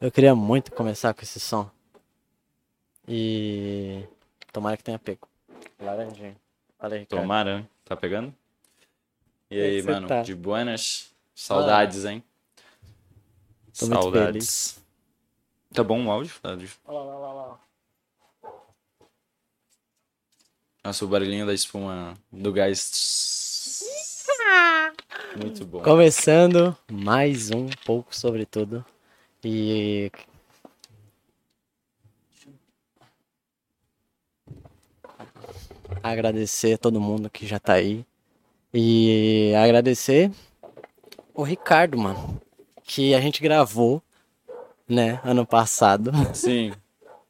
Eu queria muito começar com esse som. E. Tomara que tenha pego. Laranjinha. Falei, Ricardo. Tomara, né? Tá pegando? E é aí, mano, tá? de buenas? Saudades, hein? Tô Saudades. Tá bom o áudio? Tá, deixa- Olha lá, olha lá, olha lá. Nossa, o barulhinho da espuma do gás. Muito bom. Começando mais um pouco sobre tudo. E. Agradecer a todo mundo que já tá aí. E agradecer o Ricardo, mano. Que a gente gravou, né, ano passado. Sim.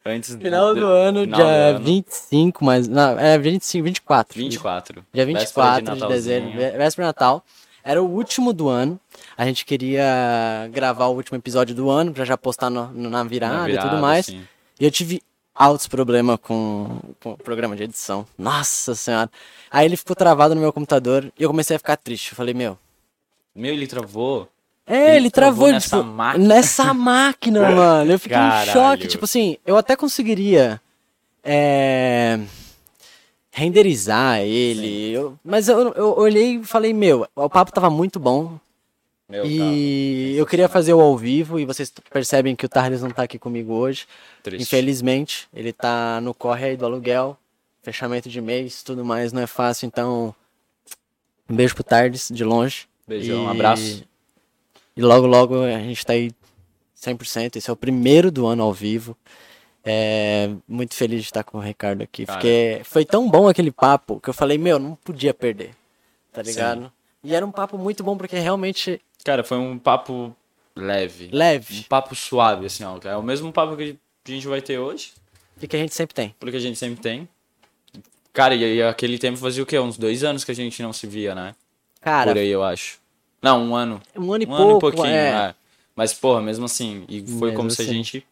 Antes Final do ano, final dia do ano. 25, mas. Não, é 25, 24. 24. Dia Véspera 24 de, Natalzinho. dezembro, vé- véspera de Natal. Era o último do ano. A gente queria gravar o último episódio do ano pra já postar no- no- na, virada Na e tudo virada, mais. sim. E eu tive altos problemas com, com o programa de edição. Nossa senhora. Aí ele ficou travado no meu computador e eu comecei a ficar triste. Eu falei, meu. Meu, ele travou. É, Ele ele, travou travou, nessa tipo, máquina. nessa máquina, mano. Eu fiquei em Caralho. choque. Tipo assim, eu até conseguiria é, renderizar ele. eu- mas eu, eu olhei e falei, meu, o papo tava muito bom. Meu, e eu queria fazer o ao vivo. E vocês percebem que o Tarles não tá aqui comigo hoje. tá triste. Infelizmente, ele tá no corre aí do aluguel, fechamento de mês, tudo mais, não é fácil, então um beijo pro Tardes, de longe. Beijão, E- um abraço. E logo, logo a gente tá aí 100%, esse é o primeiro do ano ao vivo. É, muito feliz de estar com o Ricardo aqui, Cara. porque foi tão bom aquele papo que eu falei, meu, não podia perder, tá ligado? E era um papo muito bom porque realmente Cara, foi um papo leve. Um leve, papo suave, assim, ó. É o mesmo papo que a gente vai ter hoje, e que a gente sempre tem. porque a gente sempre tem. Cara, e aí aquele tempo fazia o quê? Uns dois anos que a gente não se via, né? Cara, Por aí, eu acho. Não, um ano. um ano e um pouco, ano e pouquinho, é. é. Mas, porra, mesmo assim, e foi Mesmo como se a assim. gente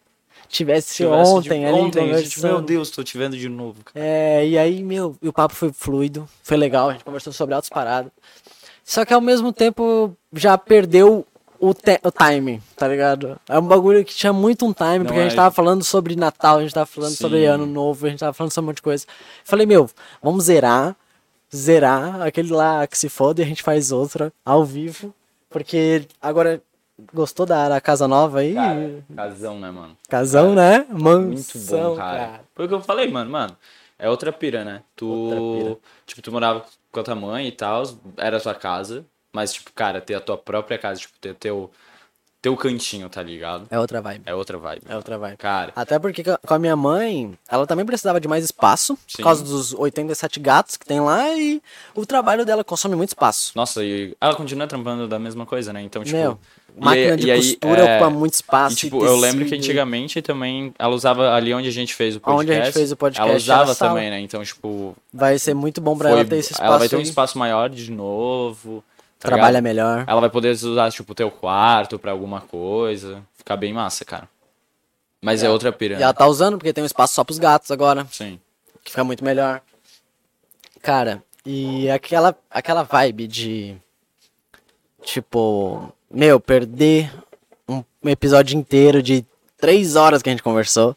tivesse, tivesse ontem de, ali ontem, a gente, meu Deus, tô te vendo de novo, cara. É, e aí, meu, e o papo foi fluido, foi legal, a gente conversou sobre altas paradas. Só que ao mesmo tempo já perdeu o, te- o time, tá ligado? É um bagulho que tinha muito um time, porque a gente é- tava falando sobre Natal, a gente tava falando sobre Sim. Ano Novo, a gente tava falando sobre um monte de coisa. Falei, meu, vamos zerar, zerar aquele lá que se foda e a gente faz outra ao vivo. Porque agora gostou da, casa nova aí? Cara, casão, né, mano? Casão, né? Muito Mansão, bom, cara. Foi o que eu falei, mano, mano. É outra pira, né? Tu, pira. tipo, tu morava com a tua mãe e tal, era a tua casa, mas, tipo, cara, ter a tua própria casa, tipo, ter teu, teu cantinho, tá ligado? É outra vibe. É outra vibe. É outra vibe. Cara, Até porque co- com a minha mãe, ela também precisava de mais espaço, Sim. por causa dos 87 gatos que tem lá, e o trabalho dela consome muito espaço. nossa, e ela continua trampando da mesma coisa, né? Então, tipo. Meu, máquina aí- de e aí, costura é, ocupa muito espaço. E, e tipo, eu lembro que antigamente também ela usava ali onde a gente fez o podcast. Onde a gente fez o podcast, Ela usava também, né? Então, tipo. Vai ser muito bom pra foi- ela ter esse espaço. ela vai ter um espaço maior de novo. tá Trabalha ligado? melhor. Ela vai poder usar, tipo, o teu quarto pra alguma coisa. Ficar bem massa, cara. Mas é, outra E piranha. ela tá usando porque tem um espaço só pros gatos agora, Sim. que fica muito melhor. Cara, e aquela, aquela vibe de. Tipo, meu, perder um episódio inteiro de três horas que a gente conversou.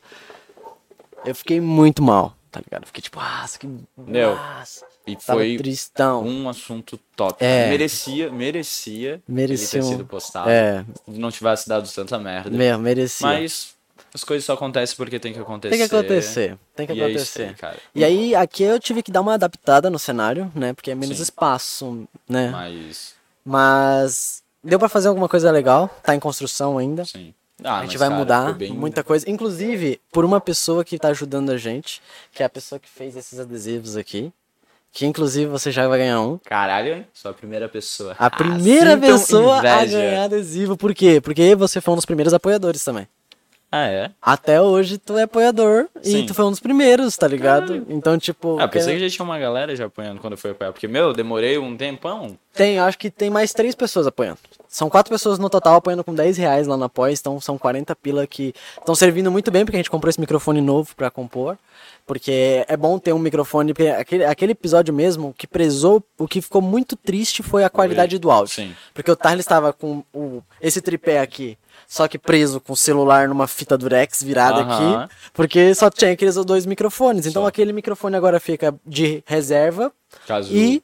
Eu fiquei muito mal, tá ligado? Fiquei tipo, ah, que. Meu, Nossa, E foi tristão. um assunto top. É. Merecia, merecia Merecia ter um- sido postado. É, Se não tivesse dado tanta merda. meu, merecia. Mas as coisas só acontecem porque tem que acontecer. tem que acontecer, tem que E é acontecer. aí, cara. E aí, aqui eu tive que dar uma adaptada no cenário, né? Porque é menos Sim. espaço, né? Mas, Mas deu pra fazer alguma coisa legal, tá em construção ainda. sim. Ah, a gente vai cara, mudar bem- muita coisa, inclusive por uma pessoa que tá ajudando a gente, que é a pessoa que fez esses adesivos aqui. Que inclusive você já vai ganhar um. Caralho, hein? Sou a primeira pessoa. A primeira sintam pessoa a ganhar adesivo. Por quê? Porque você foi um dos primeiros apoiadores também. Ah, é? Até hoje tu é apoiador e Sim. tu foi um dos primeiros, tá ligado? Então, tipo. Ah, pensei que já tinha uma galera já apoiando quando eu fui apoiar. Porque, meu, eu demorei um tempão. Tem, acho que tem mais três pessoas apoiando. São quatro pessoas no total apoiando com 10 reais lá na Após, então são 40 pila que estão servindo muito bem, porque a gente comprou esse microfone novo pra compor. Porque é bom ter um microfone, porque aquele, aquele episódio mesmo, que prezou, o que ficou muito triste foi a qualidade do áudio. Sim. Porque o Tarles estava com o, esse tripé aqui, só que preso com o celular numa fita durex virada Aham. aqui, porque só tinha aqueles dois microfones. Então Só. aquele microfone agora fica de reserva Caso. e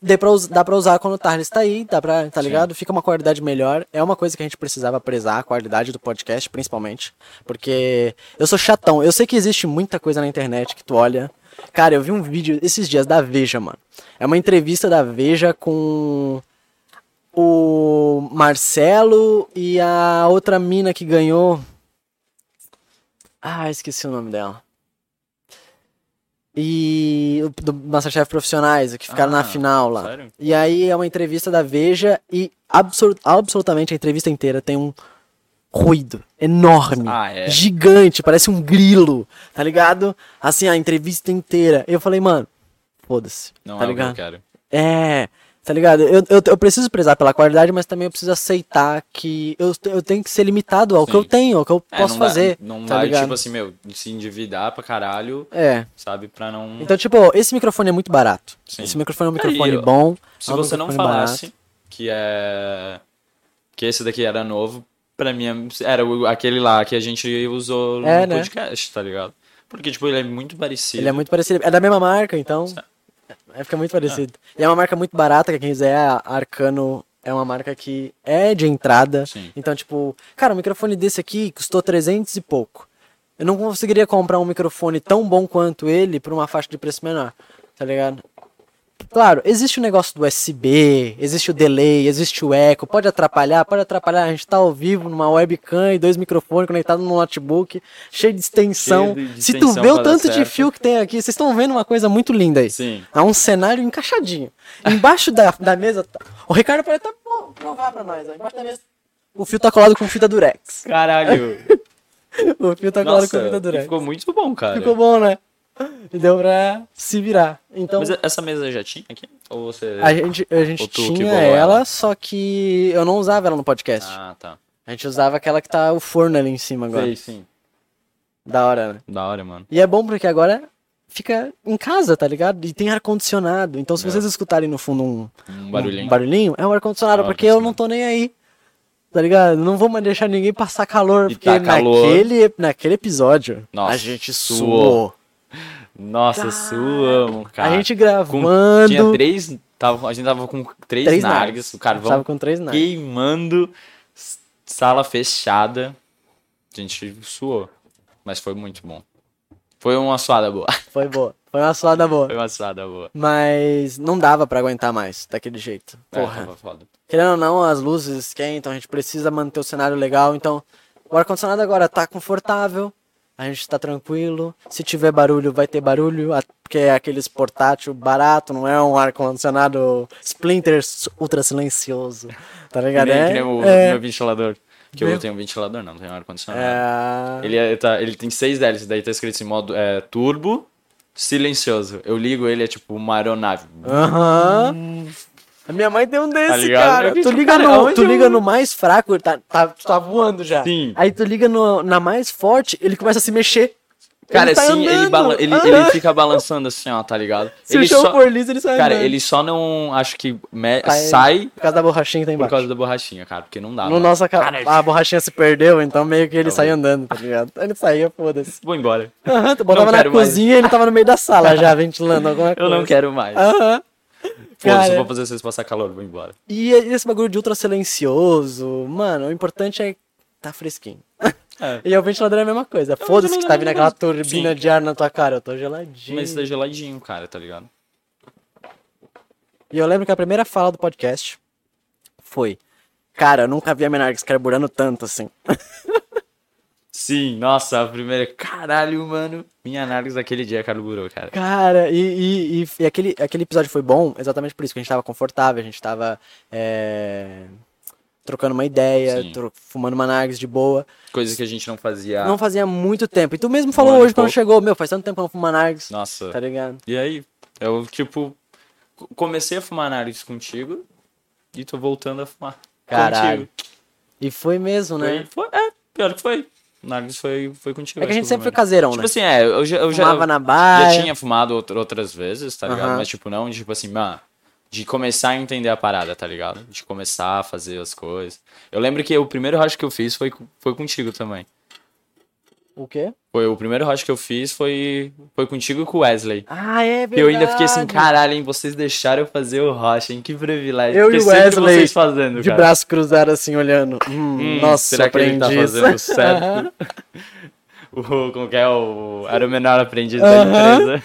dê pra dá pra usar quando o Tarles tá aí, dá pra, tá ligado? Fica uma qualidade melhor. É uma coisa que a gente precisava prezar, a qualidade do podcast, principalmente. Porque eu sou chatão. Eu sei que existe muita coisa na internet que tu olha. Cara, eu vi um vídeo esses dias da Veja, mano. É uma entrevista da Veja com o Marcelo e a outra mina que ganhou. Ah, esqueci o nome dela. E do Masterchef Profissionais, que ficaram na Ah, final lá. sério? E aí é uma entrevista da Veja e absolu- absolutamente a entrevista inteira tem um ruído enorme, Ah, é? gigante, parece um grilo, tá ligado? Assim, a entrevista inteira. Eu falei, mano, foda-se, Não tá é ligado? que eu quero. É, tá ligado? Eu, eu, eu preciso prezar pela qualidade, mas também eu preciso aceitar que eu, eu tenho que ser limitado ao que Sim. eu tenho, ao que eu É, posso não dá- fazer. não tá vai, ligado? tipo assim, meu, se endividar pra caralho, É. sabe? Pra não. Então, tipo, esse microfone é muito barato. Sim. Esse microfone é um microfone eu- bom. Se é um você não falasse que é. Que esse daqui era novo, pra mim era aquele lá que a gente usou no É, né? podcast, tá ligado? Porque, tipo, ele é muito parecido. Ele é muito parecido. É da mesma marca, então. É, fica muito parecido. E é uma marca muito barata, que quem quiser, a Arcano é uma marca que é de entrada. Sim. Então, tipo, cara, um microfone desse aqui custou 300 e pouco. Eu não conseguiria comprar um microfone tão bom quanto ele por uma faixa de preço menor, tá ligado? Claro, existe o negócio do USB, existe o delay, existe o eco, pode atrapalhar, pode atrapalhar. A gente tá ao vivo numa webcam e dois microfones conectados no notebook, cheio de extensão. De- Se tu vê o tanto de fio que tem aqui, vocês estão vendo uma coisa muito linda aí. Sim. É um cenário encaixadinho. Embaixo da, da mesa. tá- O Ricardo pode até pro- provar pra nós. ó. Embaixo da mesa. O fio tá colado com fita durex. Caralho. O fio tá colado Nossa, com fita durex. ficou muito bom, cara. Ficou bom, né? E deu pra se virar. Então, Mas essa mesa já tinha aqui? Ou você. a gente, a gente tinha ela, ela? só que eu não usava ela no podcast. Ah, tá. A gente usava aquela que tá o forno ali em cima agora. Sei, sim. Da hora, né? Da hora, mano. E é bom porque agora fica em casa, tá ligado? E tem ar-condicionado. Então, se vocês escutarem no fundo um, Um barulhinho. um barulhinho, é o ar-condicionado, porque eu não tô nem aí. Tá ligado? Não vou mais deixar ninguém passar calor, E porque tá calor. naquele, naquele episódio Nossa, a gente suou. suou. Nossa, Cara, suamos, cara. a gente Com- gravando. Tinha três. Tava, a gente tava com três, três nargas, nargas. o carvão Tava com três nargas. queimando, sala fechada. A gente suou. Mas foi muito bom. Foi uma suada boa. Foi boa. Foi uma suada boa. Foi uma suada boa. Mas não dava pra aguentar mais daquele jeito. É, Porra. foda. Querendo ou não, as luzes esquentam, a gente precisa manter o cenário legal. Então, o ar-condicionado agora tá confortável, a gente tá tranquilo. Se tiver barulho, vai ter barulho, porque é aqueles portátil barato, não é um ar-condicionado Splinter ultra silencioso. Tá ligado? nem, É, que nem o é, meu ventilador. Que Meu- eu tenho um ventilador, não, tenho ar-condicionado. é, Ele, é- tá, ele tem seis hélices, daí tá escrito assim, modo é, turbo, silencioso. Eu ligo ele, é tipo uma aeronave. Aham. A minha mãe tem um desse, Tá ligado? cara. Tu liga, cara, no, tu eu- liga no mais fraco, tá, tá, tá voando já. Sim. Aí tu liga no, na mais forte, ele começa a se mexer. Cara, tá assim, ele, andando. bala- ele, Aham. ele fica balançando assim, ó, tá ligado? Se ele o chão só, for liso, ele sai cara, andando. ele só não, acho que me- Sai- sai Por causa da borrachinha que tá por embaixo. causa da borrachinha, cara, porque não dá. No mano. nosso ca- Cara, a borrachinha se perdeu, então meio que ele Tá sai andando, tá ligado? Ele saía, foda-se. Vou embora. Aham, tu botava na mais. cozinha e ele tava no meio da sala já, ventilando alguma coisa. Eu não quero mais. Aham. Foda-se, Cara, eu vou fazer vocês passar calor, vou embora. E esse bagulho de ultra silencioso, mano, o importante é tá fresquinho. É. E o ventilador é a mesma coisa. Foda-se que tá vindo aquela turbina Sim. de ar na tua cara, eu tô geladinho. Mas tá geladinho, cara, tá ligado? E eu lembro que a primeira fala do podcast foi: Cara, eu nunca vi a Menargues carburando tanto assim. Sim, nossa, a primeira. Caralho, mano. Minha análise daquele dia carburou, cara. Cara, e, e, e- e aquele, aquele episódio foi bom exatamente por isso, que a gente tava confortável, a gente tava é, trocando uma ideia, tro- fumando uma Nargues de boa. Coisa que a gente não fazia. Não fazia muito tempo. E tu mesmo falou e hoje quando chegou, meu, faz tanto tempo que eu não fumo Nargues, Nossa. tá ligado? E aí, eu, tipo, co- comecei a fumar análise contigo. e tô voltando a fumar. Caralho. Contigo. E foi mesmo, né? Foi, foi- é, pior que foi. Nargis foi, foi contigo. É que a gente sempre foi caseirão, Tipo né? assim, é, eu já, eu já, Fumava na já baia. tinha fumado outra- outras vezes, tá ligado? Mas, tipo, não, tipo assim, mano, de começar a entender a parada, tá ligado? De começar a fazer as coisas. Eu lembro que o primeiro rocha que eu fiz foi, foi contigo também. O quê? Foi o primeiro rocha que eu fiz foi, foi contigo e com o Wesley. Ah, é E verdade. eu ainda fiquei assim, caralho, hein, vocês deixaram eu fazer o rocha, hein? Que privilégio. Eu Porque e o Wesley, vocês fazendo, De cara. braço cruzado assim, olhando. Hum, Hum, nossa, será que ele tá fazendo certo? o, como que é o... Era o menor aprendiz da Aham. empresa.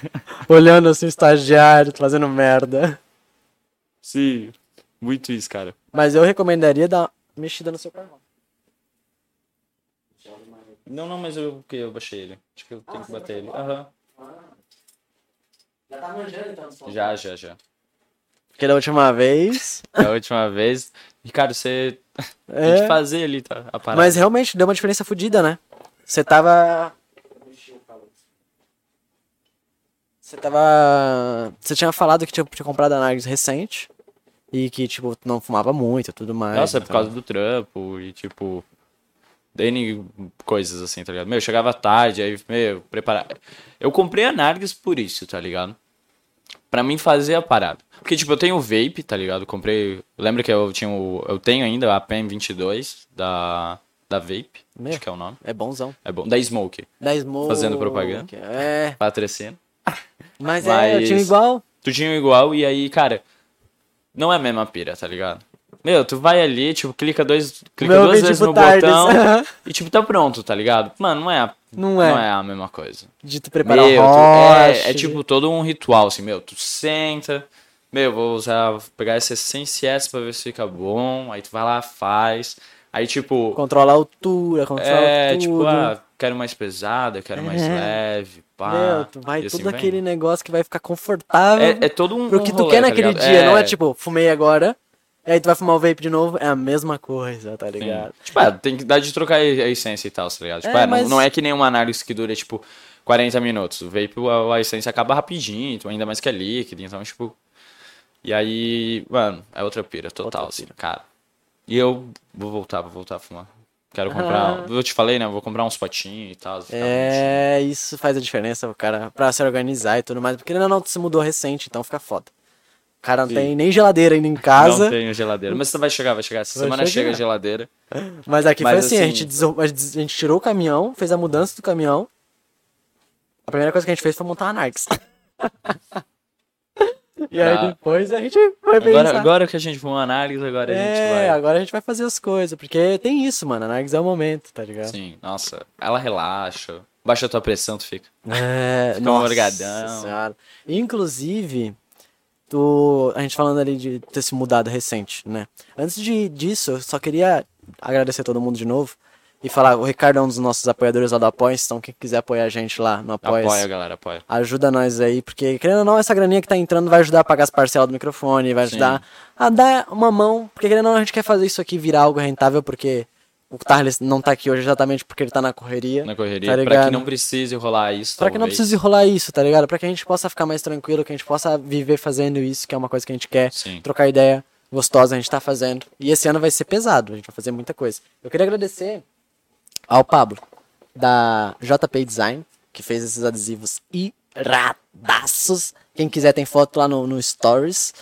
olhando assim, estagiário, fazendo merda. Sim, muito isso, cara. Mas eu recomendaria dar uma mexida no seu carvão. Não, não, mas eu, que eu baixei ele. Acho que eu tenho que bater ele. Aham. Já tá manjando então, Já, já, já. Porque da última vez. Da última vez. Ricardo, você tem É, que fazer ali, tá? A parada. mas realmente deu uma diferença fodida, né? Você tava. Você tava. Você tinha falado que tinha, tinha comprado a Nargis recente. E que, tipo, não fumava muito e tudo mais. Nossa, é por então. causa do trampo e, tipo... N coisas assim, tá ligado? Meu, eu chegava tarde, aí, meu, preparar. Eu comprei a Nargis por isso, tá ligado? Pra mim fazer a parada. Porque, tipo, eu tenho o vape, tá ligado? Comprei. Lembra que eu tinha o. Eu tenho ainda a PEM22 da. Da Vape. Meu. Acho que é o nome. É bonzão. É bom. Da Smoke. Da Smoke. Fazendo propaganda. É. Patrocínio. Mas, é, eu Mas- tinha igual. Tu tinha igual e aí, cara, não é a mesma pira, tá ligado? Meu, tu vai ali, tipo, clica, dois, clica Meu duas vezes tipo, no tardes. botão e, tipo, tá pronto, tá ligado? Mano, não é a, Não é. não é a mesma coisa. De tu preparar Meu, tu- é, é tipo todo um ritual, assim, meu, tu senta, meu, vou usar, pegar essa essência pra ver se fica bom, aí tu vai lá, faz, aí, tipo, Controla a altura, controla é, tudo. tipo, ah, quero mais pesada, quero mais É. leve, pá. Meu, tu vai assim tudo vai aquele negócio que vai ficar confortável É, é todo um. pro um que tu rolê, quer tá naquele dia. Não é tipo, fumei agora, e aí tu vai fumar o vape de novo. É a mesma coisa, tá Sim. ligado? Tipo, é, tem que dar de trocar a essência e tal, tá ligado? Tipo, É, é, não- mas- não, é que nem uma análise que dura, tipo, 40 minutos. O vape, a, a essência acaba rapidinho, então ainda mais que é líquido, então, tipo... E aí, mano, é outra pira, total, Outra assim, cara. E eu vou voltar, vou voltar a fumar. Quero comprar, eu te falei, né, vou comprar uns potinhos e tal. bonitinho. É, isso faz a diferença, cara, pra se organizar e tudo mais. Porque ainda não se mudou recente, então fica foda. O cara não Sim. tem nem geladeira ainda em casa. Não tenho geladeira, mas vai chegar, vai chegar. Essa Vai semana chegar. chega a geladeira. Mas aqui Mas foi assim, a, assim- a gente- a gente tirou o caminhão, fez a mudança do caminhão. A primeira coisa que a gente fez foi montar a Narcs. e aí Tá. depois a gente foi Agora, pensar. agora que a gente foi uma análise, agora a gente é, vai... agora a gente vai fazer as coisas, porque tem isso, mano. A Narcs é o momento, tá ligado? Sim, nossa, ela relaxa, baixa a tua pressão, tu fica. É, Fica nossa morgadão. senhora. Inclusive, tu, a gente falando ali de ter se mudado recente, né? Antes de, disso, eu só queria agradecer todo mundo de novo e falar, o Ricardo é um dos nossos apoiadores lá do Apoia, então quem quiser apoiar a gente lá no Apoia, Apoia, galera, apoia. ajuda nós aí, porque querendo ou não, essa graninha que tá entrando vai ajudar a pagar as parcelas do microfone, vai Sim. ajudar a dar uma mão, porque querendo ou não, a gente quer fazer isso aqui virar algo rentável, porque o Tarles não tá aqui hoje exatamente porque ele tá na correria. Na correria, Tá pra ligado? que não precise rolar isso, Pra que não talvez. precise rolar isso, tá ligado? Pra que a gente possa ficar mais tranquilo, que a gente possa viver fazendo isso, que é uma coisa que a gente quer. Sim. Trocar ideia gostosa, a gente tá fazendo. E esse ano vai ser pesado, a gente vai fazer muita coisa. Eu queria agradecer ao Pablo, da JP Design, que fez esses adesivos iradaços. Quem quiser tem foto lá no, no Stories.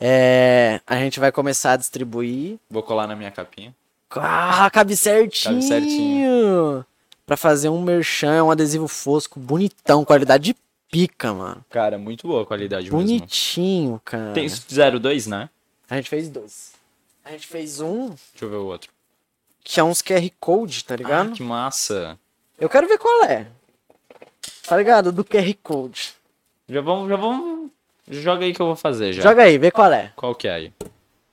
É, a gente vai começar a distribuir. Vou colar na minha capinha. Ah, cabe certinho. Cabe certinho. Pra fazer um merchan, um adesivo fosco, bonitão, qualidade de pica, mano. Cara, muito boa a qualidade mesmo. Bonitinho, cara. Tem 02, né? A gente fez dois. A gente fez um Deixa eu ver o outro. que é uns QR Code, tá ligado? Ah, que massa. Eu quero ver qual é. Tá ligado? Do QR Code. Já vamos, já vamos... Joga aí que eu vou fazer já. Joga aí, vê qual é. Qual que é aí?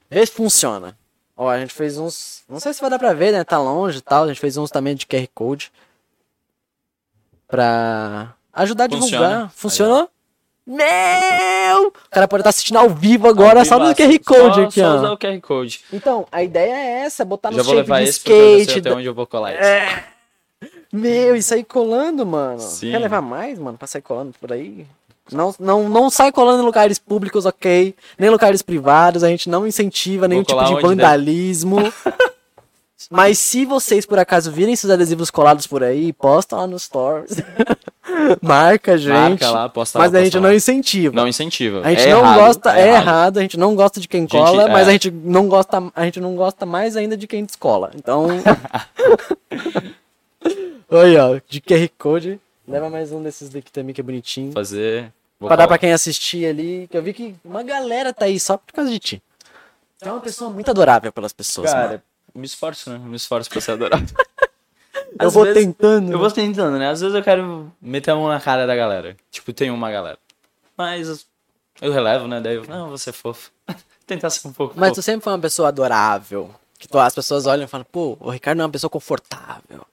Vê se funciona. Ó, a gente fez uns. Não sei se vai dar pra ver, né? Tá longe e tal. A gente fez uns também de QR Code. Pra ajudar a Funciona. divulgar. Funcionou? Meu! O cara pode estar assistindo ao vivo agora só no. QR Code só, aqui, só ó. usar o QR Code. Então, a ideia é essa, botar no já vou levar esse skate. até da- onde eu vou colar isso. É. Meu, isso aí colando, mano. Sim. Quer levar mais, mano, pra sair colando por aí? Não, não, não sai colando em lugares públicos, ok? Nem lugares privados, a gente não incentiva nenhum tipo de der. vandalismo. Mas se vocês por acaso virem esses adesivos colados por aí, posta lá nos stories. Marca gente. Marca lá, posta lá, mas a gente posta não lá. incentiva. Não incentiva. A gente É não errado, gosta, é errado. a gente não gosta de quem cola, mas é. a gente não gosta, a gente não gosta mais ainda de quem descola. Então, Oi, ó, de QR Code. Leva mais um desses daqui também que é bonitinho. Fazer. vou Pra dar pra quem assistir ali, que eu vi que uma galera tá aí só por causa de ti. Tu é uma pessoa muito adorável pelas pessoas, mano. Cara, me esforço, né? Me esforço pra ser adorável. Eu vou vezes- tentando. Eu vou tentando, né? Às vezes eu quero meter a mão na cara da galera. Tipo, tem uma galera. Mas eu relevo, né? Daí eu, não, vou ser fofo. Tentar ser um pouco Mas tu fofo. sempre foi uma pessoa adorável. Que tu- as pessoas olham e falam, pô, o Ricardo é uma pessoa confortável.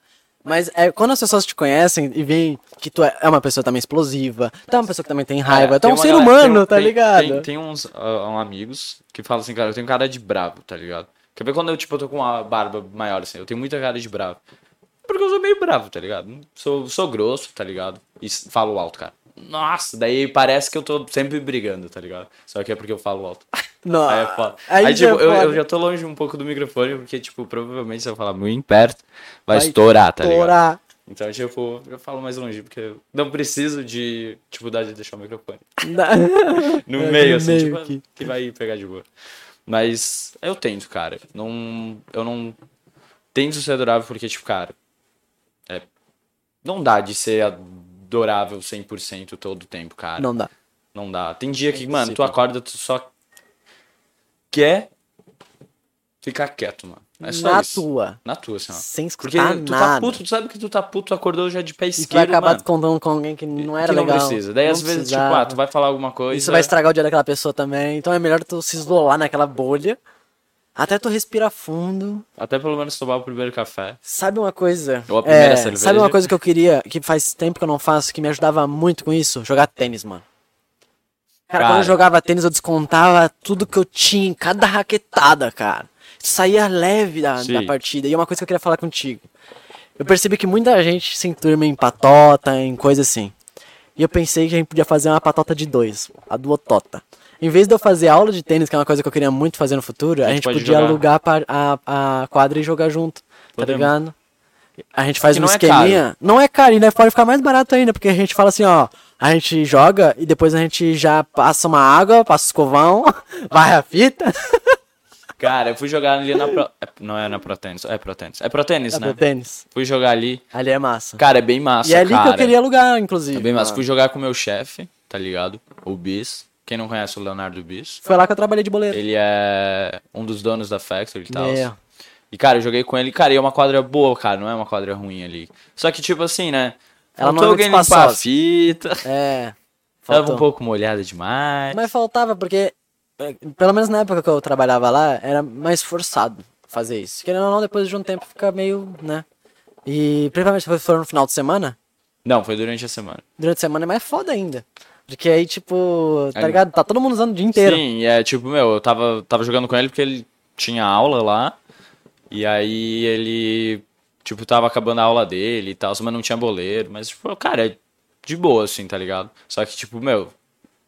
Mas é, quando as pessoas te conhecem e veem que tu é é uma pessoa também explosiva, tu é uma pessoa que também tem raiva, É, tu é um ser galera- humano, tem- tá tem- ligado? Tem, tem uns um amigos que falam assim, cara, eu tenho cara de bravo, tá ligado? Quer ver quando eu, tipo, eu tô com uma barba maior, assim, eu tenho muita cara de bravo. Porque eu sou meio bravo, tá ligado? Sou, sou grosso, tá ligado? E falo alto, cara. Nossa, daí parece que eu tô sempre brigando, tá ligado? Só que é porque eu falo alto. Não, Aí é foda. aí Aí, já é tipo, eu, eu já tô longe um pouco do microfone, porque, tipo, provavelmente se eu falar muito perto, vai, Vai estourar, tá ligado? Estourar. Então, tipo, eu falo mais longe, porque eu não preciso de, tipo, dar de deixar o microfone no É, meio, no assim, meio tipo, que vai pegar de boa. Mas eu tento, cara. Não, eu não tento ser adorável porque, tipo, cara, é, não dá de ser adorável 100% todo o tempo, cara. Não dá. Não dá. Tem dia que, É mano, tu acorda, tu só quer ficar quieto, mano. É só Na isso. tua. Na tua, assim, ó. Sem Porque escutar tu tá nada. puto, tu sabe que tu tá puto, tu acordou já de pé E tu vai esquerdo, acabar mano. com alguém que não era que não legal. precisa. Daí, não às vezes, precisava. tipo, ah, tu vai falar alguma coisa... Isso vai estragar o dia daquela pessoa também. Então é melhor tu se isolar naquela bolha. Até tu respira fundo. Até pelo menos tomar o primeiro café. Sabe uma coisa? Ou a primeira É, cerveja. Sabe uma coisa que eu queria, que faz tempo que eu não faço, que me ajudava muito com isso? Jogar tênis, mano. Cara, Cara. quando eu jogava tênis, eu descontava tudo que eu tinha em cada raquetada, cara. Saía leve da, da partida. E é uma coisa que eu queria falar contigo. Eu percebi que muita gente se enturma em patota, em coisa assim. E eu pensei que a gente podia fazer uma patota de dois, a duotota. Em vez de eu fazer aula de tênis, que é uma coisa que eu queria muito fazer no futuro, a, gente gente podia jogar. alugar a, a quadra e jogar junto, tá Podemos. ligado? A gente faz Que um não é esqueminha. Não é caro, e né, pode ficar mais barato ainda, porque a gente fala assim, ó, a gente joga e depois a gente já passa uma água, passa o escovão, vai a fita. Cara, eu fui jogar ali na Pro... é, Não é na Pro Tennis, é Pro Tennis. É Pro Tennis, É né? pro tênis. Fui jogar ali. Ali é massa. Cara, é bem massa, e é ali cara. que eu queria alugar, inclusive. É bem massa. mano. Fui jogar com o meu chefe, tá ligado? O Bis. Quem não conhece o Leonardo Bis? Foi lá que eu trabalhei de boleiro. Ele é um dos donos da Factory e tal. É. E, cara, eu joguei com ele. Cara, e é uma quadra boa, cara. Não é uma quadra ruim ali. Só que, tipo assim, né? Ela não Faltou muito alguém limpar a fita. É. Tava faltou. um pouco molhada demais. Mas faltava, porque, é, pelo menos na época que eu trabalhava lá, era mais forçado fazer isso. Querendo ou não, depois de um tempo fica meio, né? E principalmente se for no final de semana, Não, foi durante a semana. durante a semana é mais foda ainda. Porque aí, tipo, tá É. ligado? Tá todo mundo usando o dia inteiro. Sim, e é tipo, meu, eu tava, tava jogando com ele porque ele tinha aula lá. E aí ele, tipo, tava acabando a aula dele e tal, mas não tinha boleiro. Mas, tipo, cara, é de boa, assim, tá ligado? Só que, tipo, meu,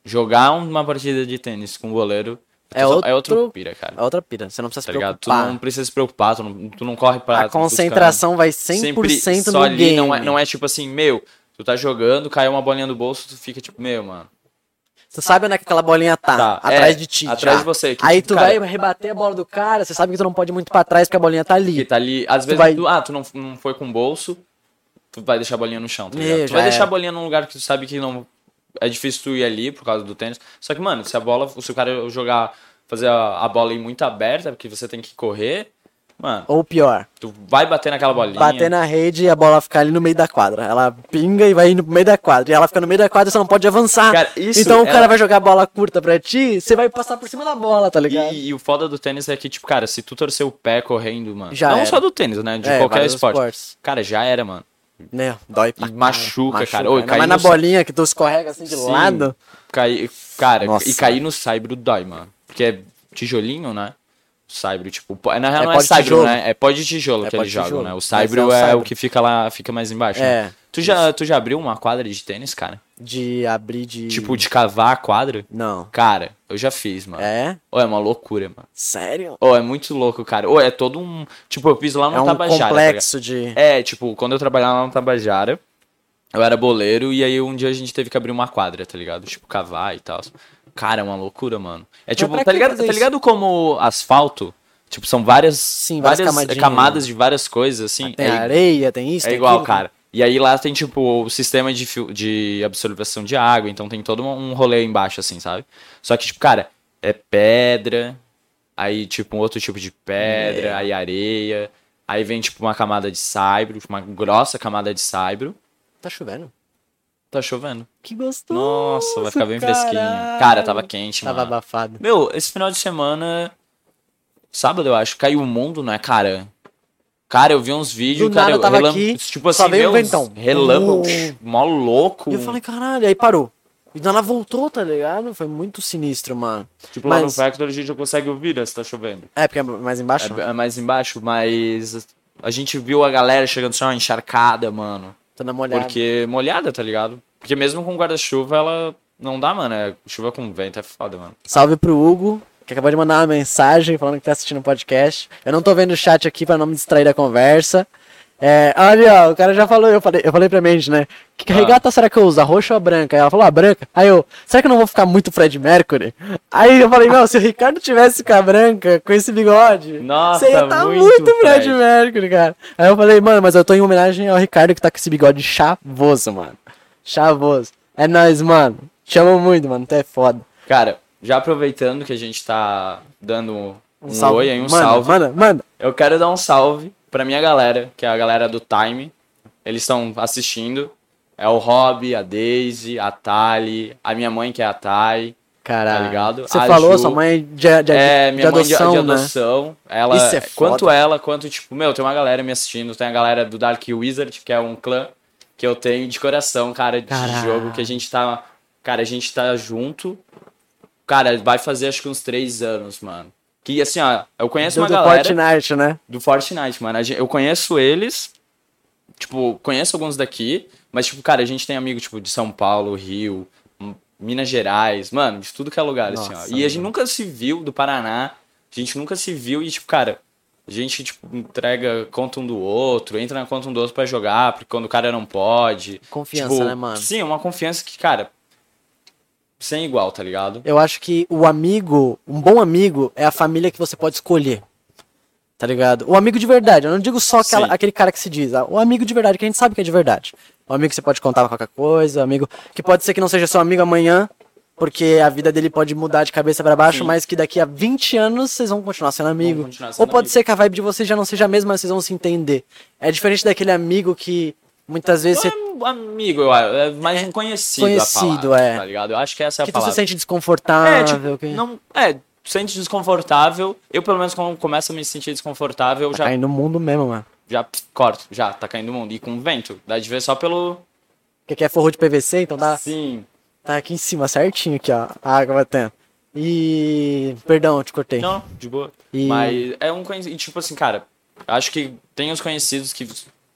jogar uma partida de tênis com goleiro É é outro- outro pira, cara. É outra pira, você não precisa se Tá ligado? Tu preocupar. não precisa se preocupar, tu não, tu não corre pra. A concentração vai 100% só no ali, game. Não é, não é tipo assim, meu, tu tá jogando, caiu uma bolinha no bolso, tu fica tipo, meu, mano. Tu sabe onde é que aquela bolinha tá, Tá, atrás é, de ti. atrás já. de você, que, Aí tu cara- vai rebater a bola do cara, você sabe que tu não pode ir muito pra trás porque a bolinha tá ali. Que tá ali, às vezes, vai- tu, ah, tu não, não foi com o bolso, tu vai deixar a bolinha no chão, tá Meu, ligado? Tu vai deixar era. a bolinha num lugar que tu sabe que não é difícil tu ir ali por causa do tênis. Só que, mano, se a bola, se o cara jogar, fazer a, a bola ir muito aberta, porque você tem que correr, mano, Ou pior, tu vai bater naquela bolinha. bater na rede e a bola ficar ali no meio da quadra. Ela pinga e vai indo pro meio da quadra. E ela fica no meio da quadra e você não pode avançar. Cara, isso então o cara vai jogar a bola curta pra ti, você vai passar por cima da bola, tá ligado? E, e o foda do tênis é que, tipo, cara, se tu torcer o pé correndo, mano. Já não era. só do tênis, né? De É, qualquer vários esporte. esportes. Cara, já era, mano. Né, dói pra E machuca, cara. Ô, Ainda cair na no- bolinha que tu escorrega assim de Sim. lado. Cair, cara, Nossa. e cair no saibro dói, mano. Porque é tijolinho, né? Saibro, tipo, na real É não é de saibro, né? É pó de tijolo É que eles de jogam, né? O saibro é o é, o que fica lá, fica mais embaixo. É. Né? Tu já, tu já abriu uma quadra de tênis, cara? De abrir de. Tipo, de cavar a quadra? Não. Cara, eu já fiz, mano. É? Ô, é uma loucura, mano. Sério? Ô, é muito louco, cara. Ô, é todo um. Tipo, eu fiz lá no É um Tabajara. tá complexo de. ligado? é, tipo, quando eu trabalhava lá no Tabajara, eu era boleiro e aí um dia a gente teve que abrir uma quadra, tá ligado? Tipo, cavar e tal. Cara, é uma loucura, mano. É tipo, tá que ligado, tá ligado como asfalto? Tipo, são várias, Sim, várias várias camadas de várias coisas, assim. Tem é, areia, tem isso, é tem igual, aquilo. cara. E aí lá tem, tipo, o sistema de, de absorção de água, então tem todo um rolê embaixo, assim, sabe? Só que, tipo, cara, é pedra, aí, tipo, um outro tipo de pedra, É. aí areia, aí vem, tipo, uma camada de saibro, uma grossa camada de saibro. Tá chovendo. Tá chovendo. Que gostoso. Nossa, vai ficar bem fresquinho. caralho. Cara, tava quente, Tava mano. abafado. Meu, esse final de semana, sábado, eu acho, caiu o mundo, né, cara? Cara, eu vi uns vídeos, Do cara, nada eu tava relam- aqui, tipo só assim, veio o meu, ventão. relâmpago, Uh. mó louco. E eu falei, caralho, aí parou. E ela voltou, tá ligado? Foi muito sinistro, mano. Tipo, lá no Mas- Vector a gente já consegue ouvir, né, se tá chovendo. É, porque é mais embaixo? É, é mais embaixo, mas a gente viu a galera chegando só encharcada, mano. Molhada. Porque molhada, tá ligado? Porque mesmo com guarda-chuva, ela não dá, mano. É, chuva com vento é foda, mano. Salve pro Hugo, que acabou de mandar uma mensagem falando que tá assistindo o podcast. Eu não tô vendo o chat aqui pra não me distrair da conversa. É, olha, ó, o cara já falou, eu falei, eu falei pra Mandy, né? Que Ah. regata será que eu uso? A roxa ou a branca? Aí ela falou, a branca. Aí eu, será que eu não vou ficar muito Fred Mercury? Aí eu falei, não, se o Ricardo tivesse com a branca, com esse bigode, Nossa, você ia tá muito muito, Fred Fred. Mercury, cara. Aí eu falei, mano, mas eu tô em homenagem ao Ricardo que tá com esse bigode chavoso, mano. Chavoso. É nóis, mano. Te amo muito, mano. Tu é foda. Cara, já aproveitando que a gente tá dando um, salve. oi aí, um manda, salve. Manda, manda. Eu quero dar um salve pra minha galera, que é a galera do Time. Eles estão assistindo. É o Rob, a Daisy, a Tali, a minha mãe, que é a Thay. Caralho. Tá ligado? Você A falou, Ju- sua mãe de, de, é, de minha mãe de, adoção, de né? adoção. Ela, Isso é foda. quanto ela, quanto, tipo, meu, tem uma galera me assistindo. Tem a galera do Dark Wizard, que é um clã que eu tenho de coração, cara, de Caralho. jogo, que a gente tá. Cara, a gente tá junto. Cara, vai fazer acho que uns três anos, mano. Que assim, ó, eu conheço Do, uma do galera Fortnite, né? do Fortnite, mano. Eu conheço eles, tipo, conheço alguns daqui, mas, tipo, cara, a gente tem amigo, tipo, de São Paulo, Rio, Minas Gerais, mano, de tudo que é lugar, assim, ó. Nossa, E a gente mano. nunca se viu do Paraná, a gente nunca se viu e, tipo, cara, a gente, tipo, entrega conta um do outro, entra na conta um do outro pra jogar, porque quando o cara não pode. Confiança, Tipo, né, mano? Sim, uma confiança que, cara, sem igual, tá ligado? Eu acho que o amigo, um bom amigo, é a família que você pode escolher. Tá ligado? O amigo de verdade. Eu não digo só aquela- aquele cara que se diz. ah, O amigo de verdade, que a gente sabe que é de verdade. O amigo que você pode contar qualquer coisa. O amigo que pode ser que não seja seu amigo amanhã, porque a vida dele pode mudar de cabeça pra baixo, Sim. mas que daqui a 20 anos vocês vão continuar sendo amigo. continuar sendo Ou pode amigo. ser que a vibe de vocês já não seja a mesma, mas vocês vão se entender. É diferente daquele amigo que muitas vezes você é amigo, eu acho, é mais um conhecido, Conhecido, palavra, é. tá ligado? Eu acho que essa é a que palavra. se sente desconfortável. É, tipo, que... não, é, sente desconfortável. Eu, pelo menos, quando começo a me sentir desconfortável, Tá já, caindo no mundo mesmo, mano. já corto, já, tá caindo o mundo. E com vento, dá de ver só pelo. Que aqui é forro de PVC, então dá, Sim. tá aqui em cima, certinho aqui, ó. A água batendo. E. Perdão, eu te cortei. Não, de boa. E- Mas é um conhecido. Tipo assim, cara, acho que tem os conhecidos que,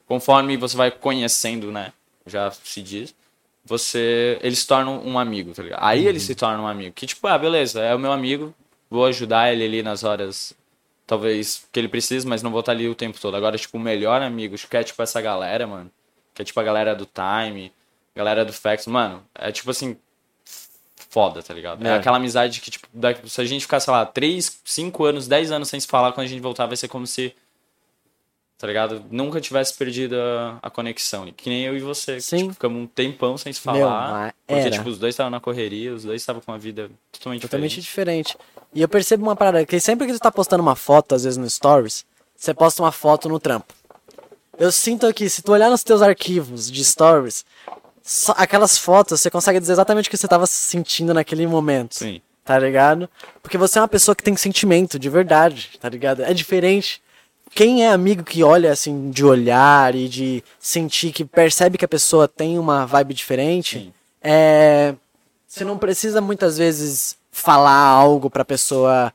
conforme você vai conhecendo, né? Já se diz. Você. Eles se tornam um amigo, tá ligado? Aí Uhum. eles se tornam um amigo. Que, tipo, ah, beleza, é o meu amigo, vou ajudar ele ali nas horas. Talvez que ele precise, mas não vou estar ali o tempo todo. Agora, tipo, o melhor amigo, que é tipo essa galera, mano. Que é tipo a galera do Time, galera do Fax, mano. É tipo assim, foda, tá ligado? É, É. aquela amizade que, tipo, se a gente ficar, sei lá, 3, 5 anos, 10 anos sem se falar, quando a gente voltar, vai ser como se, tá ligado? Nunca tivesse perdido a, a conexão. Que nem eu e você. que, Sim. tipo, ficamos um tempão sem se Meu, falar. mas porque, tipo, os dois estavam na correria, os dois estavam com uma vida totalmente, Totalmente diferente. diferente. E eu percebo uma parada, que sempre que tu tá postando uma foto, às vezes no Stories, você posta uma foto no trampo. Eu sinto aqui, se tu olhar nos teus arquivos de Stories, aquelas fotos, você consegue dizer exatamente o que você tava sentindo naquele momento. Sim. Tá ligado? Porque você é uma pessoa que tem sentimento, de verdade, tá ligado? É diferente. Quem é amigo que olha assim, de olhar e de sentir, que percebe que a pessoa tem uma vibe diferente, Sim. é. Você não precisa muitas vezes falar algo pra pessoa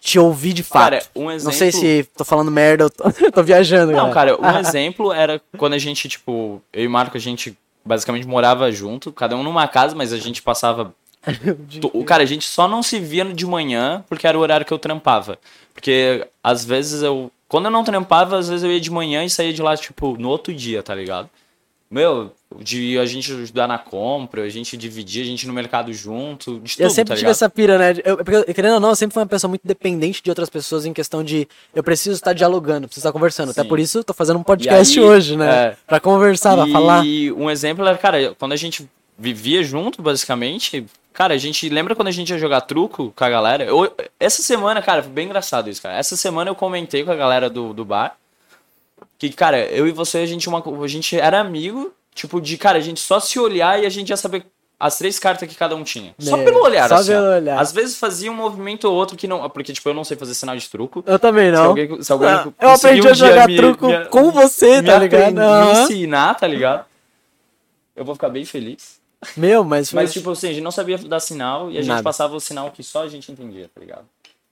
te ouvir de fato. Cara, um exemplo... Não sei se tô falando merda, eu tô, tô viajando. Não, cara, um exemplo era quando a gente, tipo, eu e o Marco, a gente basicamente morava junto, cada um numa casa, mas a gente passava. O cara, a gente só não se via de manhã porque era o horário que eu trampava. Porque às vezes eu. Quando eu não trampava, às vezes eu ia de manhã e saía de lá, tipo, no outro dia, tá ligado? Meu, de a gente ajudar na compra, a gente dividir, a gente ir no mercado junto, de tudo, Eu sempre tá tive ligado? essa pira, né? Eu, porque, querendo ou não, eu sempre fui uma pessoa muito dependente de outras pessoas em questão de eu preciso estar dialogando, preciso estar conversando. Até Sim. por isso eu tô fazendo um podcast E aí, hoje, né? é. Pra conversar, pra falar. E um exemplo era, cara, quando a gente vivia junto, basicamente, cara, a gente lembra quando a gente ia jogar truco com a galera? Eu- essa semana, cara, foi bem engraçado isso, cara. Essa semana eu comentei com a galera do, do bar que, cara, eu e você, a gente, uma, a gente era amigo, tipo, de, cara, a gente só se olhar e a gente ia saber as três cartas que cada um tinha. Só É, pelo olhar, só assim. pelo ó. olhar. Às vezes fazia um movimento ou outro que não. Porque, tipo, eu não sei fazer sinal de truco. Eu também Se não. alguém, se alguém Ah, eu conseguir aprendi um a jogar me- truco me- com você, me tá ligado? Me ensinar, tá ligado? Eu vou ficar bem feliz. Meu, mas. Mas, tipo assim, a gente não sabia dar sinal e a gente Nada. passava o sinal que só a gente entendia, tá ligado?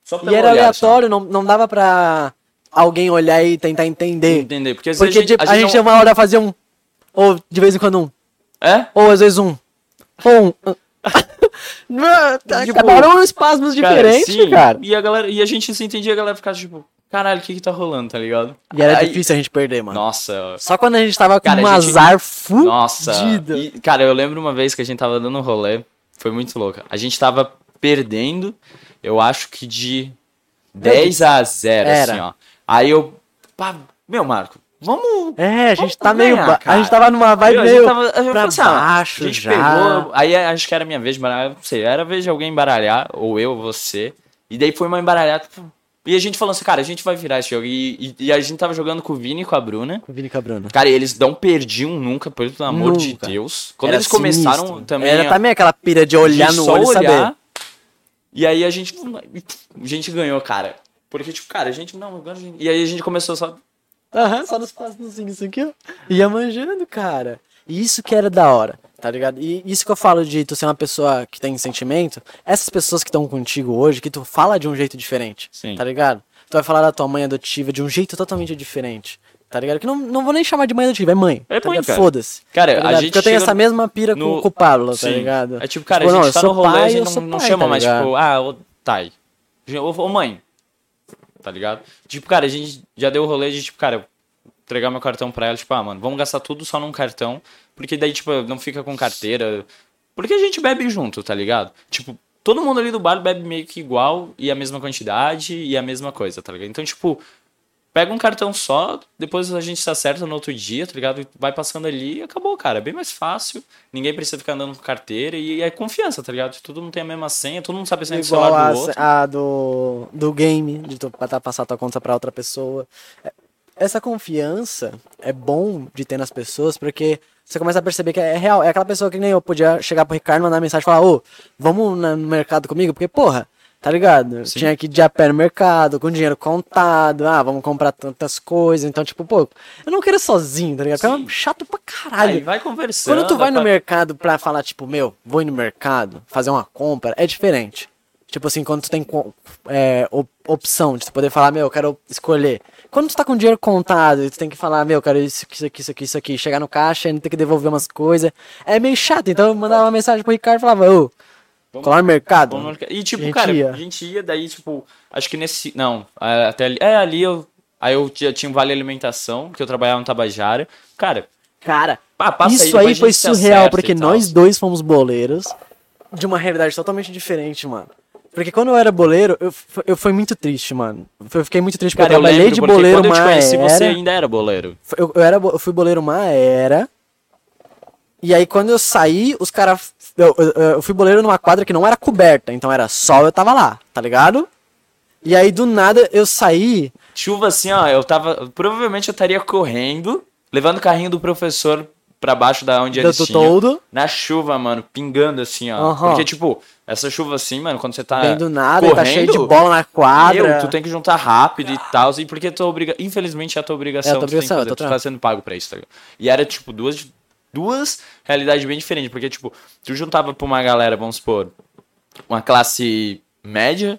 Só pelo E era olhar, aleatório, não, não dava pra alguém olhar e tentar entender. Entender. Porque, às Porque vezes tipo, a gente, não- uma hora fazia um. Ou de vez em quando um. É? Ou às vezes um. Ou um. Tipo, Acabaram espasmos diferentes, sim. cara. E a, galera, e a gente se entendia, a galera ficava tipo, caralho, o que que tá rolando, tá ligado? E era Aí- difícil a gente perder, mano. Nossa, Só quando a gente tava com Cara, um a gente- azar fudido. Nossa, e, cara, eu lembro uma vez que a gente tava dando um rolê, foi muito louca. A gente tava perdendo, eu acho que de 10 a 0, Era. assim, ó. Aí eu, pá, meu Marco, vamos. É, a gente vamos tá meio. ganhar, a cara. gente tava numa vibe a gente meio. tava- eu pra assim, baixo a gente já. pegou, aí acho que era minha vez de embaralhar, não sei, era a vez de alguém embaralhar, ou eu, ou você. E daí foi uma embaralhada. E a gente falou assim, cara, a gente vai virar esse jogo. E, e- e a gente tava jogando com o Vini e com a Bruna. Com o Vini Cabruna. Cara, eles não perdiam nunca, pelo amor de Nunca. Deus. Quando Era eles começaram sinistro. também. Era também aquela pira de olhar de no olho e saber. olhar, E aí a gente. A gente ganhou, cara. Porque, tipo, cara, a gente. Não, agora a gente... E aí a gente começou só. Aham, só nos passos isso aqui, ó. Ia manjando, cara. E isso que era da hora, tá ligado? E isso que eu falo de tu ser uma pessoa que tem sentimento, essas pessoas que estão contigo hoje, que tu fala de um jeito diferente, Sim. tá ligado? Tu vai falar da tua mãe adotiva de um jeito totalmente diferente, tá ligado? Que não, não vou nem chamar de mãe adotiva, é mãe. É tá mãe, cara. Foda-se. Cara, tá a gente Porque eu tenho essa mesma pira com, no- com o Pablo, tá Sim. ligado? É tipo, cara, Tipo, a não, gente eu tá no rolê, pai, a gente não, sou não pai, chama tá mais, ligado? tipo, ah, ô, Thay. Ô, ô, mãe. Tá ligado? Tipo, cara, a gente já deu o rolê de, tipo, cara, entregar meu cartão pra ela, tipo, ah, mano, vamos gastar tudo só num cartão, porque daí, tipo, não fica com carteira. Porque a gente bebe junto, tá ligado? Tipo, todo mundo ali do bar bebe meio que igual e a mesma quantidade e a mesma coisa, tá ligado? Então, tipo, pega um cartão só, depois a gente se acerta no outro dia, tá ligado? Vai passando ali e acabou, cara. É bem mais fácil. Ninguém precisa ficar andando com carteira e é confiança, tá ligado? Todo mundo tem a mesma senha, todo mundo sabe a senha do Igual celular a, do outro. a do, do game, de tu pra passar tua conta pra outra pessoa. É, Essa confiança é bom de ter nas pessoas, porque você começa a perceber que é real. É aquela pessoa que nem eu podia chegar pro Ricardo, mandar mensagem e falar, ô, vamos no mercado comigo? Porque, porra, tá ligado? Sim. Tinha que ir de a pé no mercado, com dinheiro contado, ah, vamos comprar tantas coisas. Então, tipo, pô, eu não quero ir sozinho, tá ligado? Porque é chato pra caralho. Aí vai conversando. Quando tu vai no pra- mercado pra falar, tipo, meu, vou ir no mercado fazer uma compra, é diferente. Tipo assim, quando tu tem é, op- opção de tu poder falar, meu, eu quero escolher. Quando tu tá com dinheiro contado e tu tem que falar, meu, eu quero isso, isso aqui, isso aqui, isso aqui, chegar no caixa e ter que devolver umas coisas, é meio chato. Então eu mandava uma mensagem pro Ricardo e falava, ô, Vamos- colar no mercado. Vamos no mercado. E tipo, A cara, ia. a gente ia daí, tipo, acho que nesse. Não, é, até ali. É, ali eu. Aí eu já tinha um vale alimentação, que eu trabalhava no Tabajara. Cara, Cara, pá, passa isso aí a foi surreal, porque nós dois fomos boleiros de uma realidade totalmente diferente, mano. Porque quando eu era boleiro, eu, eu fui muito triste, mano. Eu fiquei muito triste porque Cara, eu eu trabalhei de porque boleiro quando eu te uma conheci, você era. ainda era boleiro. Eu, eu, era, eu fui boleiro uma era. E aí quando eu saí, os caras. Eu, eu, eu fui boleiro numa quadra que não era coberta, então era sol, eu tava lá, tá ligado? E aí do nada eu saí. Chuva assim, ó, eu tava. Provavelmente eu estaria correndo, levando o carrinho do professor pra baixo da onde Do- eles do tinham. todo. Na chuva, mano, pingando assim, ó. Aham. Porque, tipo, essa chuva assim, mano, quando você tá. Bem do nada, e tá correndo, cheio de bola na quadra. Meu, tu tem que juntar rápido e tal, e porque tu obriga... infelizmente é a tua obrigação, É a tua tu tem que obrigação, fazer, é tu tá sendo pago pra isso, tá ligado? E era tipo duas duas realidades bem diferentes, porque tipo, tu juntava pra uma galera, vamos supor, uma classe média,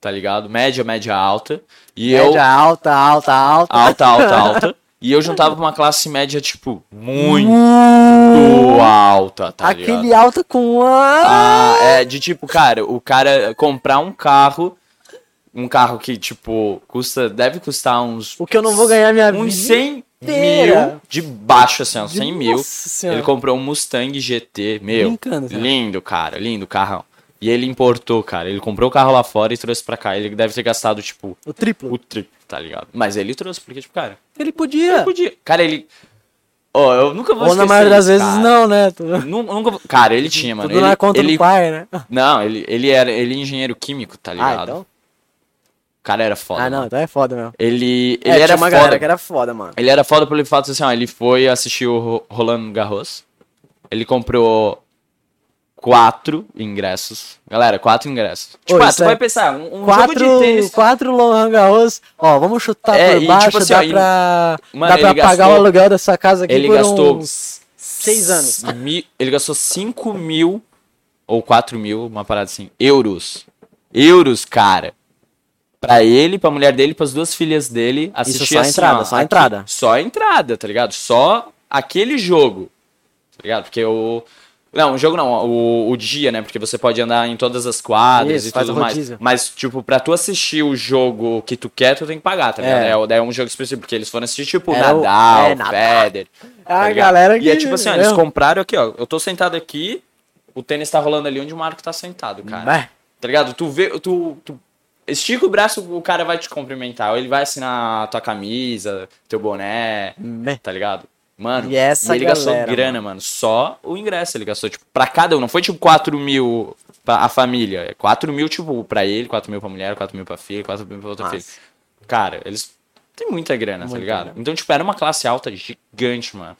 tá ligado? Média, média alta. E eu. Média alta, alta, alta. Alta, alta, alta. E eu juntava pra uma classe média, tipo, muito alta, tá ligado? Aquele alta com a. Ah, é de tipo, cara, o cara comprar um carro, um carro que, tipo, custa, deve custar uns. O que eu não vou ganhar minha Uns vida 100 inteira. mil de baixo, assim, uns De- 100 mil. Nossa Senhora. Ele comprou um Mustang GT, meu. Brincando, cara. lindo, cara, lindo carrão. E ele importou, cara. Ele comprou o carro lá fora e trouxe pra cá. Ele deve ter gastado, tipo, O triplo. o triplo, tá ligado? Mas ele trouxe, porque, tipo, cara, Ele podia. ele podia. Cara, ele. Ó, eu nunca vou Ou na maioria das vezes cara. não, né? Tu- Nu- Nunca, vou- Cara, ele tinha, mano. Tudo ele, na conta ele, do pai, né? Não, ele, ele era ele é engenheiro químico, tá Ah, ligado? então. O cara era foda. Ah, não, mano. então é foda mesmo. Ele, É, ele era tinha uma foda. galera que era foda, mano. Ele era foda pelo fato assim, ó, ele foi assistir o Ro- Roland Garros. Ele comprou quatro ingressos. Galera, quatro ingressos. Tipo, ah, isso tu é vai pensar, um, um quatro, jogo de tênis. quatro Lohan Garros. Ó, vamos chutar É, por baixo, tipo assim, dá ó, pra, Mano, dá pra pagar gastou- o aluguel dessa casa aqui Ele gastou uns seis anos. mi- ele gastou 5 mil ou 4 mil, uma parada assim, euros. Euros, cara. Pra ele, pra mulher dele, pras duas filhas dele, assistir só a assim, entrada, ó, só a entrada. Só a entrada, tá ligado? Só aquele jogo. Tá ligado? Porque o. Não, o jogo não, o, o dia, né? Porque você pode andar em todas as quadras Isso, e tudo o mais. rodízio. Mas, tipo, pra tu assistir o jogo que tu quer, tu tem que pagar, tá ligado? É. É, o- é um jogo específico, porque eles foram assistir, tipo, o- é, Nadal. Federer. A tá ligado? galera E é que- tipo assim, ó, eu- eles compraram aqui, ó. Eu tô sentado aqui, o tênis tá rolando ali onde o Marco tá sentado, cara. Vai. Tá ligado? Tu vê, tu, tu estica o braço, o cara vai te cumprimentar. Ou ele vai assinar a tua camisa, teu boné, Bem, tá ligado? Mano, E essa ele gastou galera, grana, mano. Só o ingresso ele gastou, tipo, pra cada um. Não foi tipo 4 mil pra a família. É 4 mil, tipo, pra ele, 4 mil pra mulher, 4 mil pra filha, 4 mil pra outra Nossa. filha. Cara, eles têm muita grana, tá Muita ligado? grana. Então, tipo, era uma classe alta gigante, mano.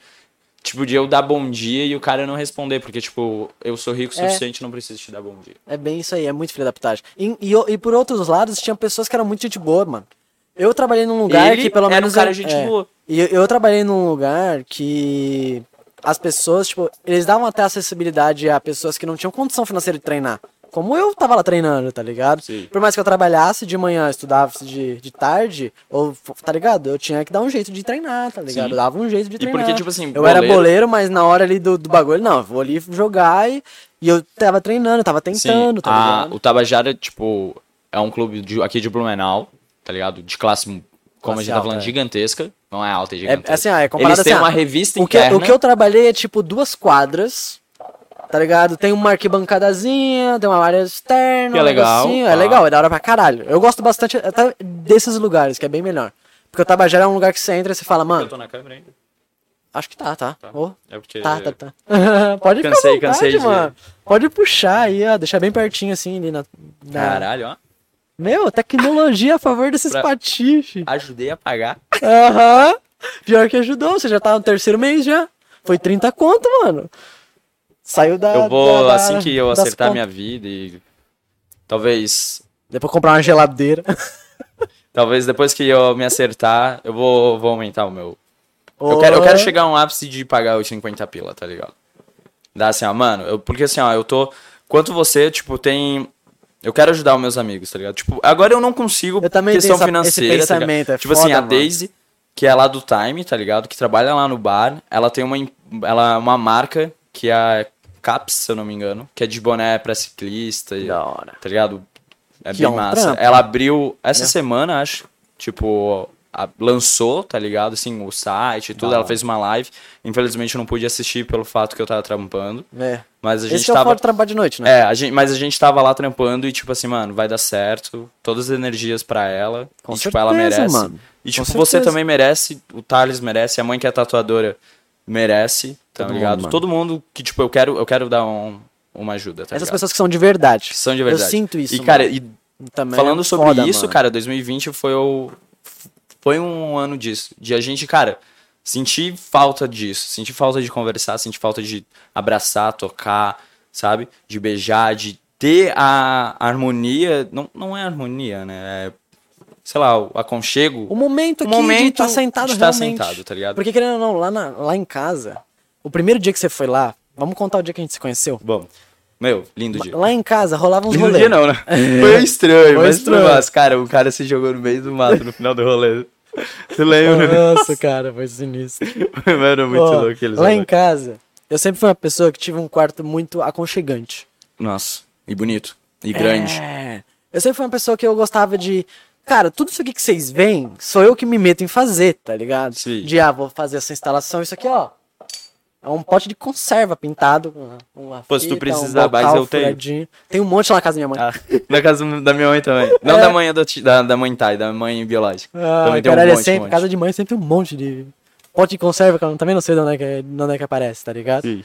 Tipo, de eu dar bom dia e o cara não responder, porque, tipo, eu sou rico o É. suficiente, não preciso te dar bom dia. É bem isso aí, é muito filho da putagem. E, e, e por outros lados, tinha pessoas que eram muito gente boa, mano. Eu trabalhei num lugar Ele que pelo era um menos. cara é- gente é. boa. E eu, eu trabalhei num lugar que as pessoas, tipo, eles davam até acessibilidade a pessoas que não tinham condição financeira de treinar. Como eu tava lá treinando, tá ligado? Sim. Por mais que eu trabalhasse de manhã, estudasse de, de tarde, ou, tá ligado? Eu tinha que dar um jeito de treinar, tá ligado? Sim. Eu dava um jeito de E treinar. porque, tipo assim, eu era boleiro- mas na hora ali do, do bagulho, não, eu vou ali jogar e, e eu tava treinando, eu tava tentando, tá a- ligado? o Tabajara, tipo, é um clube de- aqui de Blumenau, tá ligado? De classe, como a gente tá alta, falando, é. gigantesca. Não é alta, é É, gigantesca. assim, ah, é comparado Eles têm assim, uma ah, revista o que, interna. o que eu trabalhei é tipo duas quadras, tá ligado? Tem uma arquibancadazinha, tem uma área externa. Que é legal, negocinho, tá. É legal, é da hora pra caralho. Eu gosto bastante até desses lugares, que é bem melhor. Porque o Tabajara é um lugar que você entra e você fala, Eu mano, tô na câmera ainda. acho que tá, tá. Tá. Ô, É porque... tá, tá, tá. Pode ficar Cansei, à vontade, cansei de- mano. Pode puxar aí, ó, deixar bem pertinho assim ali na... na- Caralho, ó. Meu, tecnologia a favor desses Pra-. Ajudei a pagar. Aham. Pior que ajudou, você já tá no terceiro mês já. Foi 30 conto, mano. Saiu da. eu vou, da- assim que eu acertar contas. minha vida e... Talvez... Depois comprar uma geladeira. Talvez depois que eu me acertar, eu vou, vou aumentar o meu... Eu quero, eu quero chegar a um ápice de pagar os 50 pila, tá ligado? Dá assim, ó, mano, eu, porque assim, ó, eu tô. Quanto você, tipo, tem. Eu quero ajudar os meus amigos, tá ligado? Tipo, agora eu não consigo Eu também questão essa- esse financeira. tá ligado? pensamento, é tipo assim, foda, a mano. Daisy, que é lá do Time, tá ligado? Que trabalha lá no bar, ela tem uma, ela, uma marca que é a Caps, se eu não me engano, que é de boné pra ciclista. E, Da hora. tá ligado? É Que bem é um massa. trampo. Ela abriu essa É. semana, acho, tipo, a- lançou, tá ligado? Assim, o site e tudo. Ela fez uma live. Infelizmente eu não pude assistir pelo fato que eu tava trampando. É. Mas a gente Esse é tava. de trabalhar de noite, né? É, a gente, mas a gente tava lá trampando e, tipo assim, mano, vai dar certo. Todas as energias pra ela. Com e, tipo, ela certeza, merece. mano. E, Com tipo, você certeza. também merece. O Thales merece. A mãe que é tatuadora merece. Tá Todo ligado? mundo. Todo mundo que, tipo, eu quero, eu quero dar um- uma ajuda, tá Essas ligado? pessoas que são de verdade. que são de verdade. Eu sinto isso. E, cara, e Também Falando é sobre foda, isso, mano. cara, 2020 foi o foi um ano disso, de a gente, cara, sentir falta disso, sentir falta de conversar, sentir falta de abraçar, tocar, sabe? De beijar, de ter a harmonia, não, não é harmonia, né? É, sei lá, o aconchego. O momento O aqui momento de estar sentado de tá realmente. sentado, tá ligado? Porque querendo ou não, lá, na- lá em casa, o primeiro dia que você foi lá, vamos contar o dia que a gente se conheceu? Bom, Meu, lindo dia. Lá em casa rolava uns Lindo rolês. dia não, né? Foi estranho, Foi mas estranho. massa. Cara, o cara se jogou no meio do mato no final do rolê. Tu lembra? Nossa, cara, foi sinistro. Era muito Ó, louco aqueles lá em casa, eu sempre fui uma pessoa que tive um quarto muito aconchegante. Nossa, e bonito. E grande. É. Eu sempre fui uma pessoa que eu gostava de. Cara, tudo isso aqui que vocês veem, sou eu que me meto em fazer, tá ligado? Sim. De, ah, vou fazer essa instalação. Isso aqui, ó. É um pote de conserva pintado com uma, uma Pô, se tu fita, precisar um mais, eu tenho. Tem um monte lá na casa da minha mãe. Ah, na casa da minha mãe também. Não É. da mãe da, ti- da, da mãe Thay, da mãe biológica. Ah, também tem um é monte, sempre, monte. casa de mãe sempre tem um monte de pote de conserva que eu também não sei de onde é que, de onde é que aparece, tá ligado? Sim.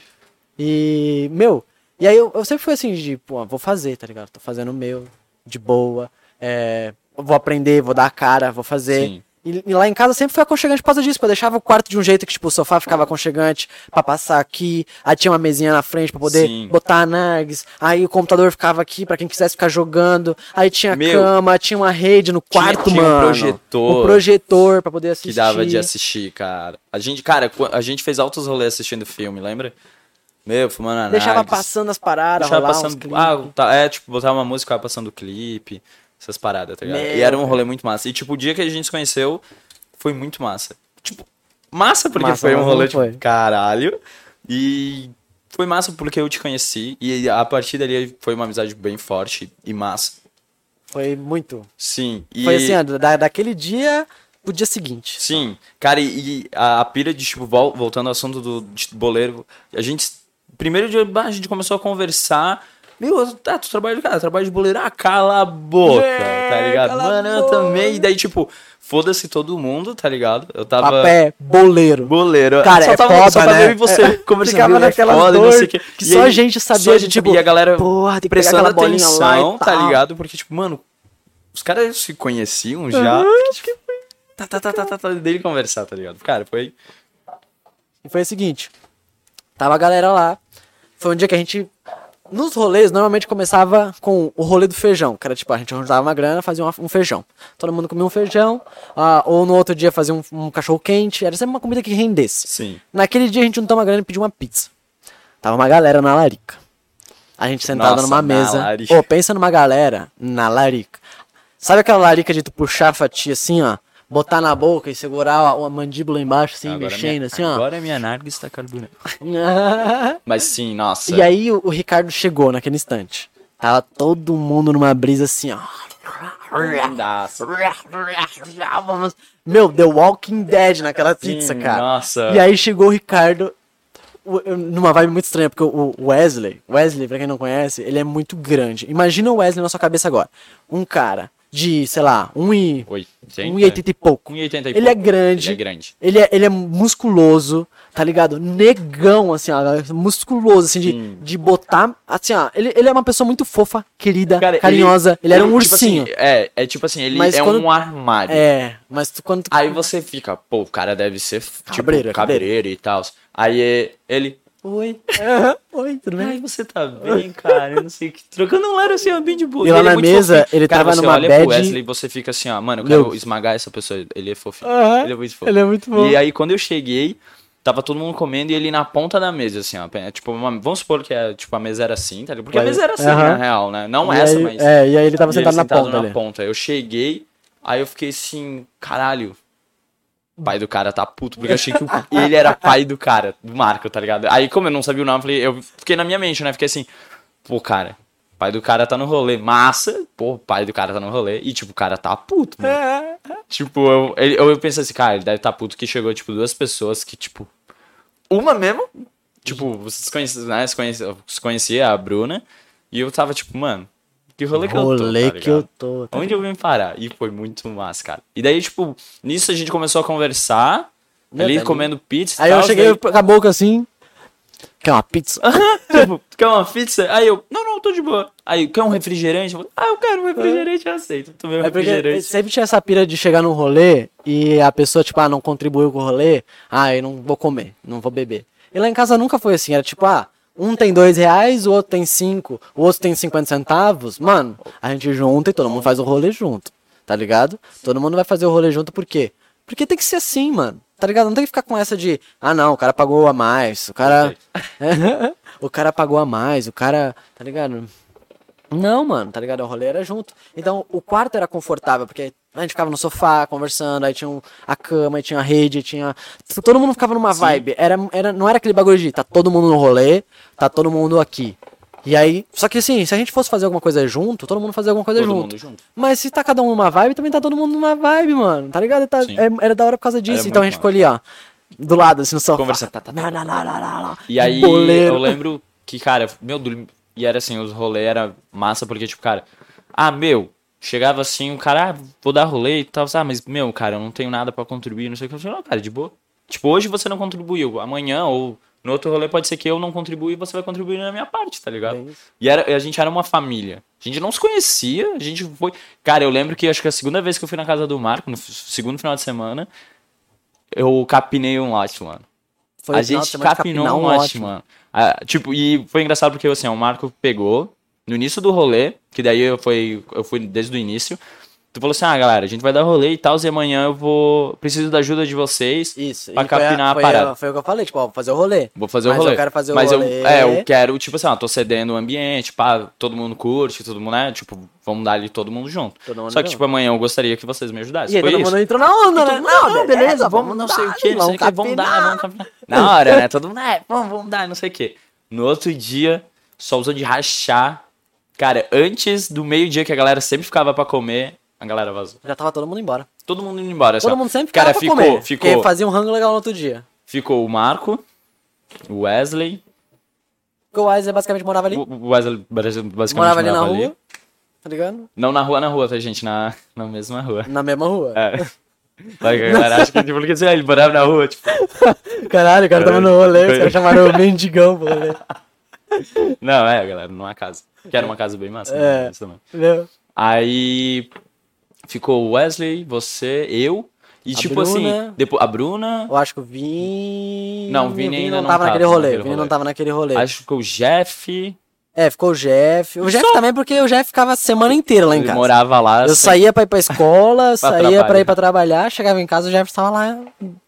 E, meu, e aí eu, eu sempre fui assim, de, pô, vou fazer, tá ligado? Tô fazendo o meu, de boa, é, vou aprender, vou dar a cara, vou fazer. Sim. E, e lá em casa sempre foi aconchegante por causa disso, porque eu deixava o quarto de um jeito que, tipo, o sofá ficava aconchegante pra passar aqui, aí tinha uma mesinha na frente pra poder Sim. botar a nargues, aí o computador ficava aqui pra quem quisesse ficar jogando, aí tinha Meu, cama, tinha uma rede no tinha- quarto, tinha um mano. projetor Um projetor pra poder assistir. Que dava de assistir, cara. A gente, cara, a gente fez altos rolês assistindo filme, lembra? Meu, fumando análise. Deixava passando as paradas, Deixava passando. Ah, tá, é, tipo, botava uma música, passando clipe, essas paradas, tá ligado? Meu, e era um rolê muito massa. E, tipo, o dia que a gente se conheceu foi muito massa. Tipo, massa porque Massa, foi um rolê, foi. tipo, caralho. E foi massa porque eu te conheci. E a partir dali foi uma amizade bem forte e massa. Foi muito. Sim. E... Foi assim, ó, da, daquele dia pro dia seguinte. Sim, cara, e, e a, a pira de, tipo, vol- voltando ao assunto do boleiro, a gente, primeiro dia, a gente começou a conversar, meu, tá, tu trabalha de cara, trabalho de boleiro, ah, cala a boca, É, tá ligado? Mano, eu também, e daí, tipo, foda-se todo mundo, tá ligado? Eu tava... Papé, boleiro. Boleiro. Cara, só é tava, foda, só tava né? eu e você É, conversando. ficava meu, é naquela foda, dor não sei que E só aí, a gente sabia só a gente tipo, E a galera porra, que prestando atenção, tá ligado? Porque, tipo, mano, os caras se conheciam já. Uhum. porque, tipo, tá, tá, tá, tá, tá, tá, dele conversar, tá ligado? Cara, foi... E foi o seguinte: tava a galera lá. Foi um dia que a gente. Nos rolês, normalmente começava com o rolê do feijão, que era tipo, a gente juntava uma grana, fazia uma- um feijão. Todo mundo comia um feijão, ah, ou no outro dia fazia um, um cachorro quente, era sempre uma comida que rendesse. Sim. Naquele dia a gente juntou uma grana e pediu uma pizza. Tava uma galera na larica. A gente sentada Nossa, numa mesa. Pô, pensa numa galera na larica. Sabe aquela larica de tu puxar a fatia assim, ó? Botar na boca e segurar a, a mandíbula embaixo, assim, Agora mexendo, minha, assim, ó. Agora minha narga está carbonada. Mas sim, nossa. E aí o, o Ricardo chegou naquele instante. Tava todo mundo numa brisa assim, ó. Lindaço. Meu, The Walking Dead naquela pizza, Sim, cara. nossa. E aí chegou o Ricardo numa vibe muito estranha, porque o o Wesley, Wesley, pra quem não conhece, ele é muito grande. Imagina o Wesley na sua cabeça agora. Um cara de, sei lá, um e, 80. um e 80 e pouco. 1,80 e Ele é pouco. grande. Ele é grande. Ele é, ele é musculoso, tá ligado? Negão, assim, ó, musculoso, assim, de, Sim. de botar, assim, ó, ele, ele é uma pessoa muito fofa, querida, Cara, carinhosa, ele, era um tipo ursinho. assim, é, é tipo assim, ele Mas é quando- um armário. É, mas tu, quando tu... Aí você fica, pô, o cara deve ser tipo, Cabreiro, é cabreiro, e tal. Aí é- ele, oi. Oi, tudo bem? Ai, você tá bem, cara? Eu não sei o que. Trocando um lero assim, ó, bem de boa. E lá ele é na muito mesa, fofinho. ele cara, tava você numa olha bad- pro Wesley e você fica assim, ó, mano, eu Meu. quero esmagar essa pessoa. Ele é fofinho. Ele é muito fofo. ele é muito bom. E aí, quando eu cheguei, tava todo mundo comendo e ele na ponta da mesa, assim, ó. é, Tipo, uma- vamos supor que é, tipo, a mesa era assim, tá ligado? Porque a Mas- mesa era assim, aham. na real, né? Não E essa, aí- mas. É, e aí ele tava E ele sentado na sentado ponta na ali. ponta. Eu cheguei, aí eu fiquei assim, caralho. O pai do cara tá puto, porque eu achei que o- ele era pai do cara, do Marco, tá ligado? Aí, como eu não sabia o nome, eu falei, eu fiquei na minha mente, né? Fiquei assim, pô, cara, pai do cara tá no rolê. Massa, pô, pai do cara tá no rolê. E, tipo, o cara tá puto, mano. Tipo, eu, ele- eu, pensei assim, cara, ele deve tá puto que chegou, tipo, duas pessoas que, tipo. Uma mesmo? Tipo, vocês conheciam, né? Se conhecia, se conhecia a Bruna. E eu tava, tipo, mano, que rolê que eu tô. Rolê tá que eu tô. tá Onde eu vim parar? E foi muito massa, cara. E daí, tipo, nisso a gente começou a conversar. Meu ali Deus. comendo pizza. Aí eu tal, cheguei daí- com a boca assim. Quer uma pizza? tipo, quer uma pizza? Aí eu, não, não, tô de boa. Aí, quer um refrigerante? Eu falei, ah, eu quero um refrigerante, eu aceito. Tomei um É refrigerante. sempre tinha essa pira de chegar num rolê e a pessoa, tipo, ah, não contribuiu com o rolê, ah, eu não vou comer, não vou beber. E lá em casa nunca foi assim, era tipo, ah, um tem dois reais, o outro tem cinco, o outro tem 50 centavos. Mano, a gente junta e todo mundo faz o rolê junto, tá ligado? Todo mundo vai fazer o rolê junto por quê? Porque tem que ser assim, mano. Tá ligado? Não tem que ficar com essa de, ah não, o cara pagou a mais, o cara. o cara pagou a mais, o cara. Tá ligado? Não, mano, tá ligado? O rolê era junto. Então o quarto era confortável, porque a gente ficava no sofá conversando, aí tinha um, a cama, aí tinha a rede, tinha. Todo mundo ficava numa vibe. Era, era, não era aquele bagulho de tá todo mundo no rolê, tá todo mundo aqui. E aí, só que assim, se a gente fosse fazer alguma coisa junto, todo mundo fazia alguma coisa Todo junto. junto. Mas se tá cada um numa vibe, também tá todo mundo numa vibe, mano. Tá ligado? Tá, Sim. é- era da hora por causa disso. Era então a gente ficou ali, ó. Do lado, assim, no sofá. Conversando, tá, tá, tá. Lá, lá, lá, lá, lá, lá. E aí Boleiro. eu lembro que, cara, meu, e era assim, os rolês era massa, porque, tipo, cara, ah, meu, chegava assim, o cara, ah, vou dar rolê e tal, ah, mas, meu, cara, eu não tenho nada pra contribuir, não sei o que. Eu falei, não, cara, de boa. Tipo, hoje você não contribuiu, amanhã ou no outro rolê pode ser que eu não contribui e você vai contribuir na minha parte, tá ligado? É. E era, a gente era uma família. A gente não se conhecia, a gente foi. Cara, eu lembro que acho que a segunda vez que eu fui na casa do Marco, no segundo final de semana, eu capinei um lote, mano. Foi a gente capinou um lote, mano. Ah, tipo, e foi engraçado porque assim, o Marco pegou no início do rolê, que daí eu fui, eu fui desde o início. Tu falou assim: ah, galera, a gente vai dar rolê e tal, e amanhã eu vou. Preciso da ajuda de vocês. Isso. Pra a- capinar a foi parada. Foi o que eu falei, tipo, ó, fazer o rolê. Vou fazer Mas o rolê. eu quero fazer o Mas rolê. eu, é, eu quero, tipo assim, ó, tô cedendo o ambiente, pá, todo mundo curte, todo mundo, né? Tipo, vamos dar ali todo mundo junto. Todo mundo Só que, junto. tipo, amanhã eu gostaria que vocês me ajudassem. E aí Foi todo isso. mundo entrou na onda, né? Não, beleza, vamos não sei o que, não sei o que, vamos dar, vamos capinar. Na hora, né? Todo mundo, é, vamos, vamos dar, não sei o que. No outro dia, só usou de rachar. Cara, antes do meio-dia que a galera sempre ficava pra comer, a galera vazou. Já tava todo mundo embora. Todo mundo indo embora, Todo mundo sempre Cara, ficava pra ficou, comer. ficou, Porque fazia um rango legal no outro dia. ficou o Marco, o Wesley, Porque o Wesley basicamente morava ali. o Wesley basicamente morava ali na morava rua. Tá ligado? Não na rua, na rua, tá, gente? Na, na mesma rua. Na mesma rua. É. Que a galera acha que, tipo, porque assim, ele morava na rua, tipo... Caralho, o cara tava no rolê, os caras chamaram o mendigão pro rolê. Não, é, galera, numa casa. Que era uma casa bem massa, né? É. Entendeu? Aí ficou o Wesley, você, eu. E A tipo Bruna. assim, depois a Bruna, Eu acho que o Vini. Não, o Vini ainda não não tava naquele rolê. O Vini não tava naquele rolê. acho que ficou o Jeff. É, ficou o Jeff. O Jeff Só- também, porque o Jeff ficava a semana inteira lá em Ele casa. morava lá. Eu assim, saía pra ir pra escola, saía pra trabalhar. ir pra trabalhar, chegava em casa, o Jeff tava lá,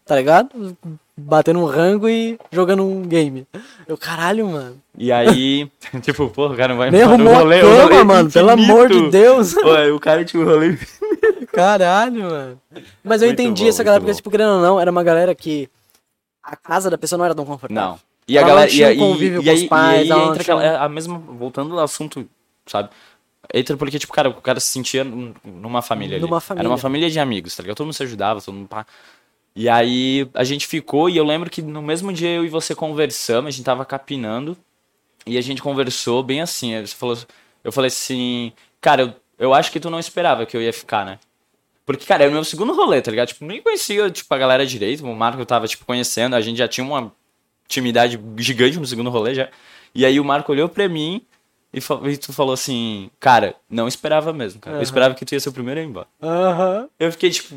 tá ligado? Batendo um rango e jogando um game. Eu, caralho, mano. E aí, tipo, porra, o cara não vai Nem arrumou rolê, a cama, rolê é mano. Pelo amor de Deus. Pô, o cara tinha um rolê. Caralho, mano. Mas eu Muito entendi bom, essa galera, porque, bom. tipo, querendo ou não, era uma galera que a casa da pessoa não era tão confortável. Não. E a Ela galera. E, tinha um aí- convívio e com aí, os pais, e aí entra tinha- aquela, é a mesma. Voltando ao assunto, sabe? Entra porque, tipo, cara, o cara se sentia num- numa família ali. Numa Era família. uma família de amigos, tá ligado? Todo mundo se ajudava, todo mundo pá. E aí a gente ficou, e eu lembro que no mesmo dia eu e você conversamos, a gente tava capinando, e a gente conversou bem assim. Você falou, eu falei assim, cara, eu, eu acho que tu não esperava que eu ia ficar, né? Porque, cara, era o meu segundo rolê, tá ligado? Tipo, nem conhecia, tipo, a galera direito. O Marco eu tava, tipo, conhecendo. A gente já tinha uma intimidade gigante no segundo rolê já. E aí o Marco olhou pra mim e, e tu falou assim, cara, não esperava mesmo, cara. Eu esperava que tu ia ser o primeiro a ir embora. Aham. Eu fiquei, tipo,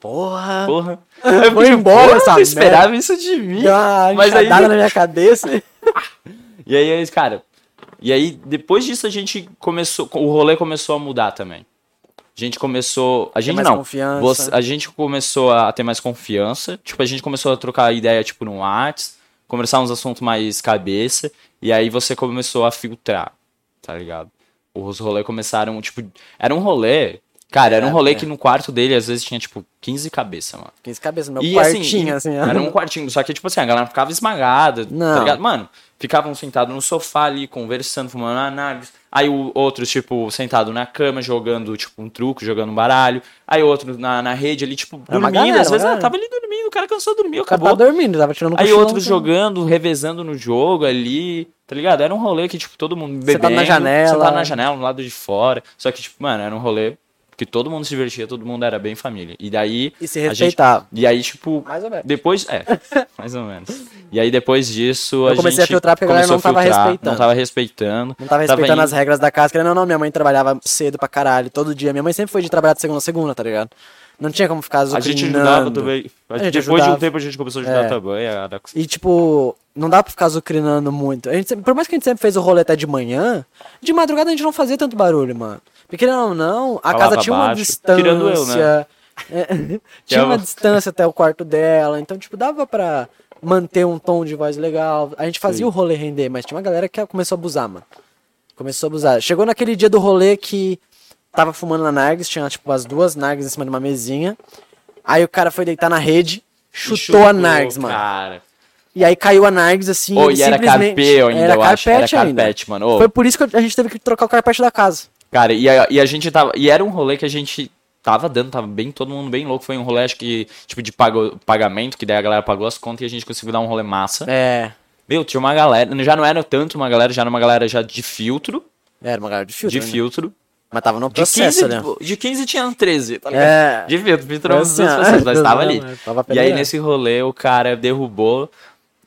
Porra. porra. Eu Vou embora porra, essa tu esperava isso de mim. Ah, Mas aí- na minha cabeça. E aí, aí, cara, e aí depois disso a gente começou, o rolê começou a mudar também. A gente começou, a gente mais não, confiança. você- a gente começou a ter mais confiança, tipo, a gente começou a trocar ideia, tipo, no Whats, conversar uns assuntos mais cabeça, e aí você começou a filtrar, tá ligado? Os rolês começaram, tipo, era um rolê, cara, era um É, rolê é. que no quarto dele às vezes tinha, tipo, 15 cabeças, mano. 15 cabeças no meu E quartinho, assim, assim. era um quartinho, só que, tipo assim, a galera ficava esmagada, Não. tá ligado? Mano, ficavam sentados no sofá ali, conversando, fumando análise. Aí o outro, tipo, sentado na cama, jogando, tipo, um truco, jogando um baralho. Aí outro na, na rede ali, tipo, dormindo. galera, Às vezes, ah, tava ali dormindo, o cara cansou, dormiu, O cara acabou. tava dormindo, tava tirando um Aí outros então. jogando, revezando no jogo ali, tá ligado? Era um rolê que, tipo, todo mundo bebendo. Sentado na janela. Sentado na janela, no lado de fora. Só que, tipo, mano, era um rolê que todo mundo se divertia, todo mundo era bem família. E daí... E se a gente- respeitava. E aí, tipo, Mais ou menos. depois, é, mais ou menos. E aí depois disso a Eu comecei a filtrar porque a galera não tava filtrar, respeitando. Não tava respeitando. Não tava respeitando indo- as regras da casa, querendo ou não, minha mãe trabalhava cedo pra caralho, todo dia. Minha mãe sempre foi de trabalhar de segunda a segunda, tá ligado? Não tinha como ficar A gente azucrinando. ajudava também. A gente depois de um ajudava. tempo a gente começou a ajudar É. também. A. E, tipo, não dá pra ficar azucrinando muito. A gente por mais que a gente sempre fez o rolê até de manhã, de madrugada a gente não fazia tanto barulho, mano. Porque, ou não, a Falava casa tinha uma baixo. distância. Tirando eu, né? Tinha é uma o- distância até o quarto dela, então, tipo, dava pra manter um tom de voz legal. A gente fazia Sim. o rolê render, mas tinha uma galera que começou a abusar, mano. Começou a abusar. Chegou naquele dia do rolê que tava fumando na Nargis, tinha, tipo, as duas Nargis em cima de uma mesinha. Aí o cara foi deitar na rede, chutou, a Nargis, mano. Cara. E aí caiu a Nargis assim. Ele e era simplesmente- carpê ainda, era eu acho. Era carpete ainda. carpete, mano. Ô, Foi por isso que a gente teve que trocar o carpete da casa. Cara, e a, e a gente tava. E era um rolê que a gente tava dando, tava bem, todo mundo bem louco. Foi um rolê, acho que, tipo, de pago, pagamento, que daí a galera pagou as contas e a gente conseguiu dar um rolê massa. É. Meu, tinha uma galera. Já não era tanto uma galera, já era uma galera já de filtro. Era uma galera de filtro. de né? filtro. Mas tava no De processo, 15, né? de 15 tinha 13, tá ligado? É. De filtro, filtro uns assim, processos, nós tava ali. Tava E aí nesse rolê o cara derrubou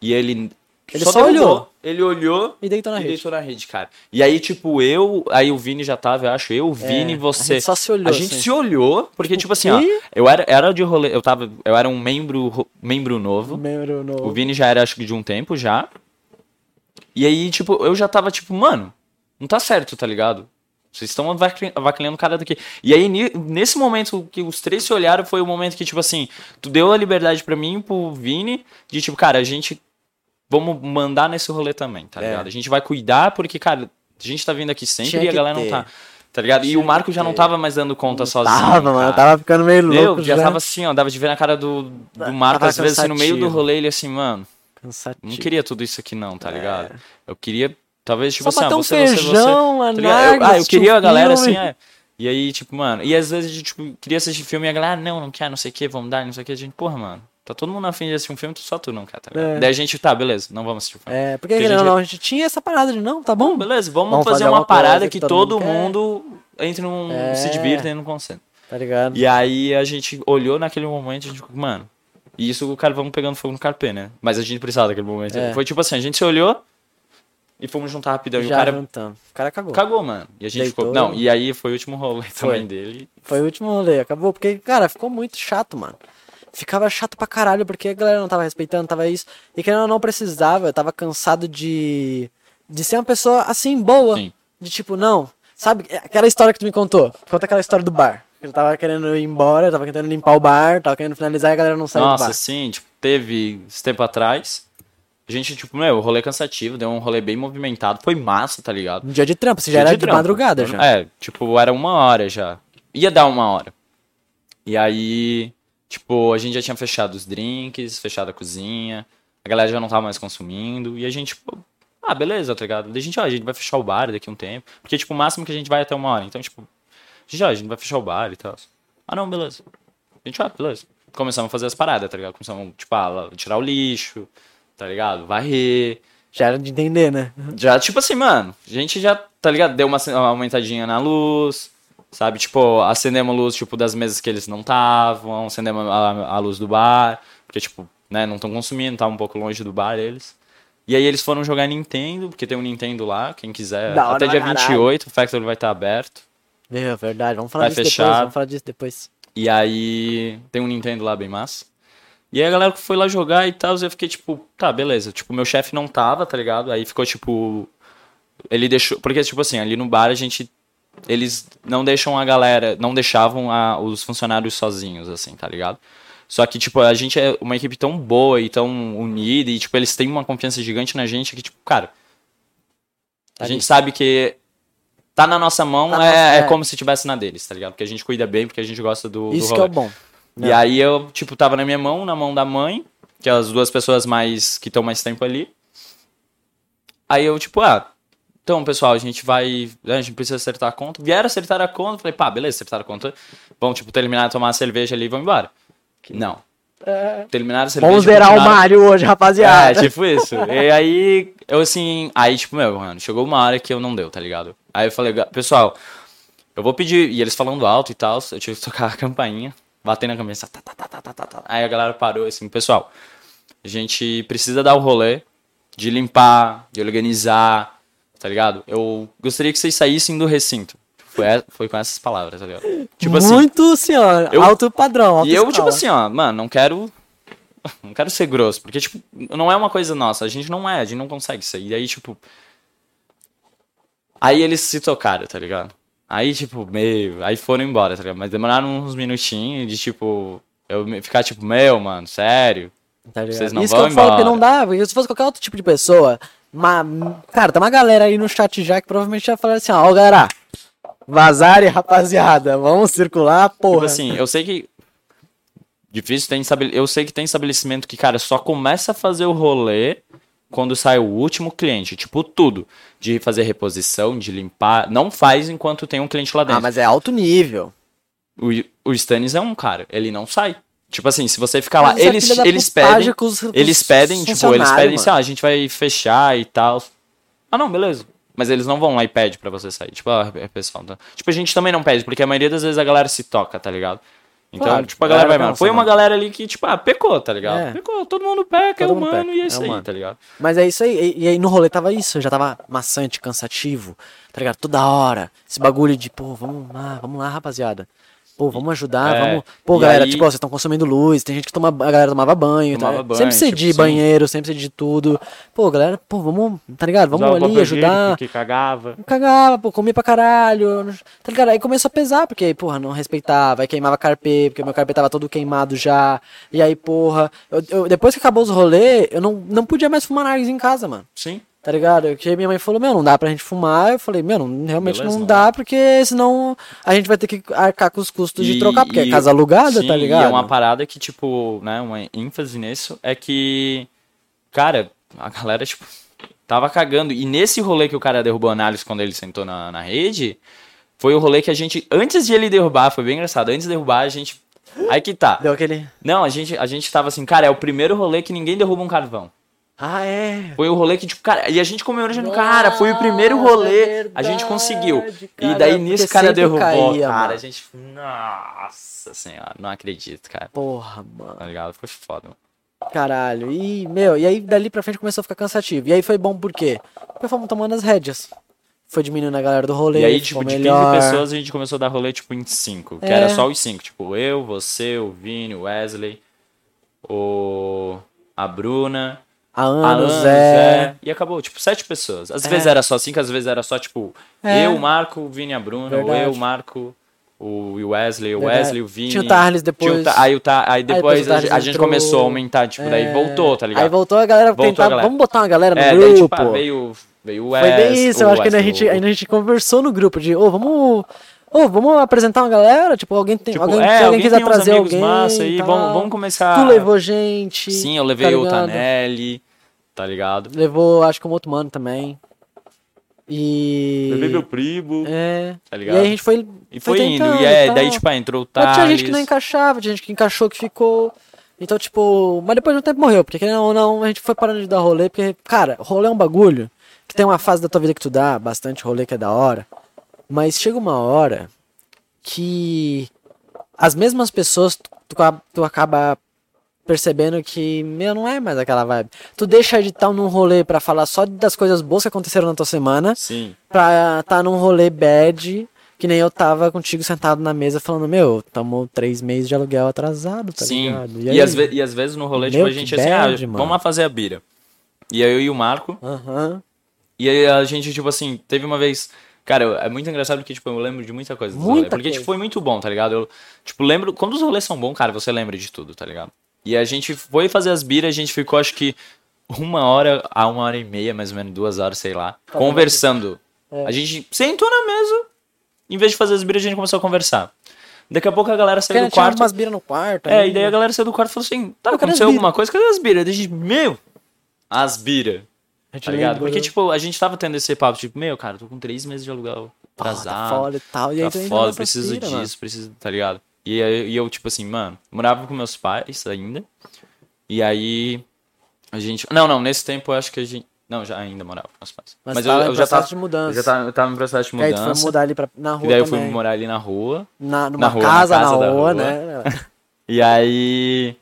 e ele. Ele só olhou. Ele olhou E deitou na e rede. deitou na rede, cara. E aí, tipo, eu. Aí o Vini já tava, eu acho. Eu, o Vini, É, você. a gente só se olhou, A gente assim. se olhou, porque, tipo assim, ó. Eu era, era de rolê. Eu tava. Eu era um membro, ro- membro novo. Membro no... O Vini já era, acho que de um tempo já. E aí, tipo, eu já tava, tipo, mano, não tá certo, tá ligado? Vocês estão avacalhando o cara daqui. E aí, nesse momento que os três se olharam, foi o momento que, tipo assim, tu deu a liberdade pra mim e pro Vini de, tipo, cara, a gente. Vamos mandar nesse rolê também, tá É. ligado? A gente vai cuidar, porque, cara, a gente tá vindo aqui sempre e a galera ter. não tá. Tá ligado? e Tinha o Marco já não tava mais dando conta sozinho. Tava, mano. cara. Eu tava ficando meio louco Eu já tava assim, ó, dava de ver na cara do, do Marco, Tava às vezes, assim, no meio do rolê, ele assim, mano. Cansativo. Não queria tudo isso aqui não, tá ligado? Eu queria, talvez, tipo É. Só assim, ah, um você, você, você. feijão, tá? Eu- ah, eu queria a galera assim, é. E aí, tipo, mano, e às vezes a gente, tipo, queria assistir filme e a galera, ah, não, não quer, não sei o que, vamos dar, não sei o que. A gente, porra, mano, tá todo mundo afim de assistir um filme, só tu não quer, tá? É. Daí a gente, tá, beleza, não vamos assistir o filme. É, porque Porque a gente- não, a gente tinha essa parada de não, tá bom? Bom, beleza, vamos, Vamos fazer fazer uma parada que que todo todo mundo entre num, É. se divirta e não concentra. Tá ligado? E aí a gente olhou naquele momento e a gente ficou, mano. E isso o cara vamos pegando fogo no carpê, né? Mas a gente precisava daquele momento. É. Foi tipo assim, a gente se olhou e fomos juntar rapidão. e o Já cara juntamos. O cara cagou. cagou, mano. E a gente Deitou. ficou. Não, e aí foi o último rolê também dele. Foi o último rolê, acabou. Porque, cara, ficou muito chato, mano. Ficava chato pra caralho, porque a galera não tava respeitando, tava isso. E que eu não precisava, eu tava cansado de. de ser uma pessoa assim, boa. Sim. De tipo, não. Sabe, aquela história que tu me contou? Conta aquela história do bar. Ele tava querendo ir embora, tava querendo limpar o bar, tava querendo finalizar e a galera não saiu do Nossa, bar. sim, tipo, teve esse tempo atrás. A gente, tipo, meu, rolê cansativo, deu um rolê bem movimentado. Foi massa, tá ligado? Um dia de trampo, você já Dia era de, trampo. madrugada já. É, tipo, era uma hora já. Ia dar uma hora. E aí, tipo, a gente já tinha fechado os drinks, fechado a cozinha, a galera já não tava mais consumindo, e a gente, tipo, ah, beleza, tá ligado? A gente, ó, a gente vai fechar o bar daqui a um tempo. Porque, tipo, o máximo que a gente vai é até uma hora. Então, tipo, a gente, ó, a gente vai fechar o bar e tal. Ah, não, beleza. A gente, ah, beleza. Começamos a fazer as paradas, tá ligado? Começamos, tipo, ah, tirar o lixo, tá ligado? Varrer. Já era de entender, né? Já, tipo assim, mano, a gente já, tá ligado? Deu uma aumentadinha na luz, sabe? Tipo, acendemos a luz, tipo, das mesas que eles não estavam, acendemos a, a luz do bar, porque, tipo, né, não estão consumindo, tá um pouco longe do bar eles. E aí eles foram jogar Nintendo, porque tem um Nintendo lá, quem quiser. Hora Até pra dia caralho. 28, o Factory vai estar aberto. Meu, verdade. Vamos falar Vai disso fechar. depois. Vamos falar disso depois. E aí tem um Nintendo lá bem massa. E aí a galera foi lá jogar e tal, eu fiquei tipo, tá, beleza. Tipo, meu chefe não tava, tá ligado? Aí ficou tipo. Ele deixou. Porque, tipo assim, ali no bar a gente. Eles não deixam a galera. Não deixavam a- os funcionários sozinhos, assim, tá ligado? Só que, tipo, a gente é uma equipe tão boa e tão unida e, tipo, eles têm uma confiança gigante na gente que, tipo, cara. A Tá gente ali. sabe que tá na nossa mão, Tá é, nossa- é é. como se tivesse na deles, tá ligado? Porque a gente cuida bem, porque a gente gosta do, do Isso que rolê. é bom. E aí eu, tipo, tava na minha mão, na mão da mãe, que é as duas pessoas mais que estão mais tempo ali. Aí eu, tipo, ah, então, pessoal, a gente vai. A gente precisa acertar a conta. Vieram acertar a conta, falei, pá, beleza, acertaram a conta. Vão, tipo, terminar de tomar a cerveja ali e vão embora. Não. Terminaram a cerveja. Vamos zerar o Mario hoje, rapaziada. é, tipo isso. E aí, eu assim. Aí, tipo, meu, mano, chegou uma hora que eu não deu, tá ligado? Aí eu falei, "Ga- pessoal, eu vou pedir. E eles falando alto e tal, eu tive que tocar a campainha, bater na cabeça. Tá, tá, tá, tá, tá, tá, tá. Aí a galera parou assim, pessoal, a gente precisa dar o rolê de limpar, de organizar, tá ligado? Eu gostaria que vocês saíssem do recinto. Foi, foi com essas palavras, tá ligado? Tipo assim. Muito, senhor. eu- alto padrão. alta E eu, tipo assim, ó, mano, não quero. Não quero ser grosso, porque, tipo, não é uma coisa nossa. A gente não é, a gente não consegue isso. E aí, tipo. Aí eles se tocaram, tá ligado? Aí, tipo, meio. Aí foram embora, tá ligado? Mas demoraram uns minutinhos de, tipo. Eu ficar, tipo, meu, mano, sério. Tá? Vocês não Isso vão que eu falo que embora. não dá, porque se fosse qualquer outro tipo de pessoa, uma, cara, tem uma galera aí no chat já que provavelmente já falaram assim, ó, ó, galera, vazare, rapaziada, vamos circular, porra. Tipo assim, eu sei que. Difícil tem. Eu sei que tem estabelecimento que, cara, só começa a fazer o rolê quando sai o último cliente. Tipo, tudo. De fazer reposição, de limpar. Não faz enquanto tem um cliente lá dentro. ah, mas é alto nível. O, o Stannis é um cara, ele não sai. Tipo assim, se você ficar lá, é eles, eles pedem. com os- com eles pedem, tipo, eles pedem assim, ah, a gente vai fechar e tal. Ah, não, beleza. Mas eles não vão lá e pedem pra você sair. Tipo, ah, é, pessoal. Tá... Tipo, a gente também não pede, porque a maioria das vezes a galera se toca, tá ligado? Então, Claro, tipo, a galera galera vai, mano. Foi uma galera ali que, tipo, ah, pecou, tá ligado? É. Pecou, todo mundo peca, é Todo mundo humano peca, e é é isso aí, tá ligado? Mas é isso aí, e, e aí no rolê tava isso, já tava maçante, cansativo, tá ligado? Toda hora, esse bagulho de, pô, vamos lá, vamos lá, rapaziada. Pô, vamos ajudar, É, vamos. Pô, galera, aí- tipo, ó, vocês estão consumindo luz, tem gente que toma. A galera tomava banho, Tomava tá? banho, sempre sei tipo, de banheiro, sempre de tudo. Pô, galera, pô, vamos, tá ligado? Vamos Usava ali ajudar. higiênico, Que cagava. Cagava, pô, comia pra caralho. Tá ligado? Aí começou a pesar, porque aí, porra, não respeitava, aí queimava carpê, porque meu carpê tava todo queimado já. E aí, porra, eu- eu- depois que acabou os rolês, eu não, não podia mais fumar narguilha em casa, mano. Sim. Tá ligado? Porque minha mãe falou, meu, não dá pra gente fumar. Eu falei, meu, não- realmente Beleza, não, não dá, porque senão a gente vai ter que arcar com os custos de trocar, porque é casa alugada, sim, tá ligado? E é uma parada que, tipo, né, uma ênfase nisso é que, cara, a galera, tipo, tava cagando. E nesse rolê que o cara derrubou a análise quando ele sentou na, na rede, foi o rolê que a gente, antes de ele derrubar, foi bem engraçado, antes de derrubar, a gente. Aí que tá. Deu aquele. Não, a gente, a gente tava assim, cara, é o primeiro rolê que ninguém derruba um carvão. Ah, é. Foi o rolê que, tipo, cara, e a gente comemorando, cara, foi o primeiro rolê, é a gente verdade, conseguiu. e cara, daí nisso o cara derrubou, caía, cara, mano. a gente, nossa senhora, não acredito, cara. Porra, mano. Tá ligado? Foi foda. mano. Caralho. E, meu, e aí dali pra frente começou a ficar cansativo. E aí foi bom por quê? Porque fomos tomando as rédeas. Foi diminuindo a galera do rolê. E aí, tipo, de melhor. 15 pessoas a gente começou a dar rolê, tipo, em 5. Que É. era só os 5. Tipo, eu, você, o Vini, o Wesley, o... a Bruna, A Ana, Zé. E acabou, tipo, sete pessoas. Às É. vezes era só 5, às vezes era só, tipo, É. eu, o Marco, o Vini e a Bruna, ou eu, o Marco, o Wesley, o Verdade. Wesley, o Vini. Tinha o Tarles Tinha o depois. Ta- aí, o Ta- aí depois, depois a, gente- a gente entrou. começou a aumentar, tipo, daí É. voltou, tá ligado? Aí voltou a galera Voltou tentar. a galera. Vamos botar uma galera no é, grupo. daí, tipo, ah, veio, veio o Foi Wesley. bem isso, eu acho que ainda a gente, ainda a gente conversou no grupo de, ô, vamos. Ô, vamos apresentar uma galera? Tipo, alguém tem. Tipo, alguém, é, se alguém alguém quiser tem trazer alguém. massa aí, tal. vamos- vamos começar- Tu levou gente. Sim, eu levei tá o? Tanelli, tá ligado? Levou, acho que um outro mano também. E. Levei meu primo. É. Tá e ligado? aí a gente foi. E foi indo, tentando e é, tal. daí, tipo, ah, entrou o Mas Thales. tinha gente que não encaixava, tinha gente que encaixou que ficou. Então, tipo, mas depois de um tempo morreu, porque querendo ou não, a gente foi parando de dar rolê, porque, cara, rolê é um bagulho que tem uma fase da tua vida que tu dá, bastante rolê que é da hora, mas chega uma hora que as mesmas pessoas tu, tu, tu acaba percebendo que, meu, não é mais aquela vibe. Tu deixa de estar num rolê pra falar só das coisas boas que aconteceram na tua semana, Sim. pra estar num rolê bad, que nem eu tava contigo sentado na mesa falando, meu, tamo três meses de aluguel atrasado, tá Sim. ligado? E, aí? às e às vezes no rolê, tipo, Meu, a gente que assim, bad, ah, mano. vamos lá fazer a bira. E aí eu e o Marco. Aham. E aí a gente, tipo assim, teve uma vez. Cara, eu- é muito engraçado porque, tipo, eu lembro de muita coisa. Muita porque, coisa. tipo, foi muito bom, tá ligado? Eu, tipo, lembro. Quando os rolês são bons, cara, você lembra de tudo, tá ligado? E a gente foi fazer as biras, a gente ficou, acho que, uma hora a uma hora e meia, mais ou menos, duas horas, sei lá, conversando. É. A gente sentou na mesa, em vez de fazer as biras, a gente começou a conversar. Daqui a pouco a galera saiu do quarto. umas bira no quarto. É, aí- e daí a galera saiu do quarto e falou assim: tá, aconteceu alguma coisa? Cadê as biras? Daí a gente, meu, as biras. A gente Tá ligado? Porque, tipo, a gente tava tendo esse papo, tipo, meu, cara, tô com três meses de aluguel tá atrasado. foda e tal. E aí Tá entra foda, preciso pira, mano. disso, preciso, tá ligado? E, aí- e eu, tipo assim, mano, morava com meus pais ainda. E aí a gente. Não, não, nesse tempo eu acho que a gente. Não, já ainda morava com meus pais. Mas, Mas, tava eu, eu já processo tava. de mudança. Eu já tava, eu tava em processo de E aí tu foi mudança. mudar ali pra, na rua e daí eu também. fui morar ali na rua. Na, numa na rua, na casa, na, casa da rua, rua. né? E aí.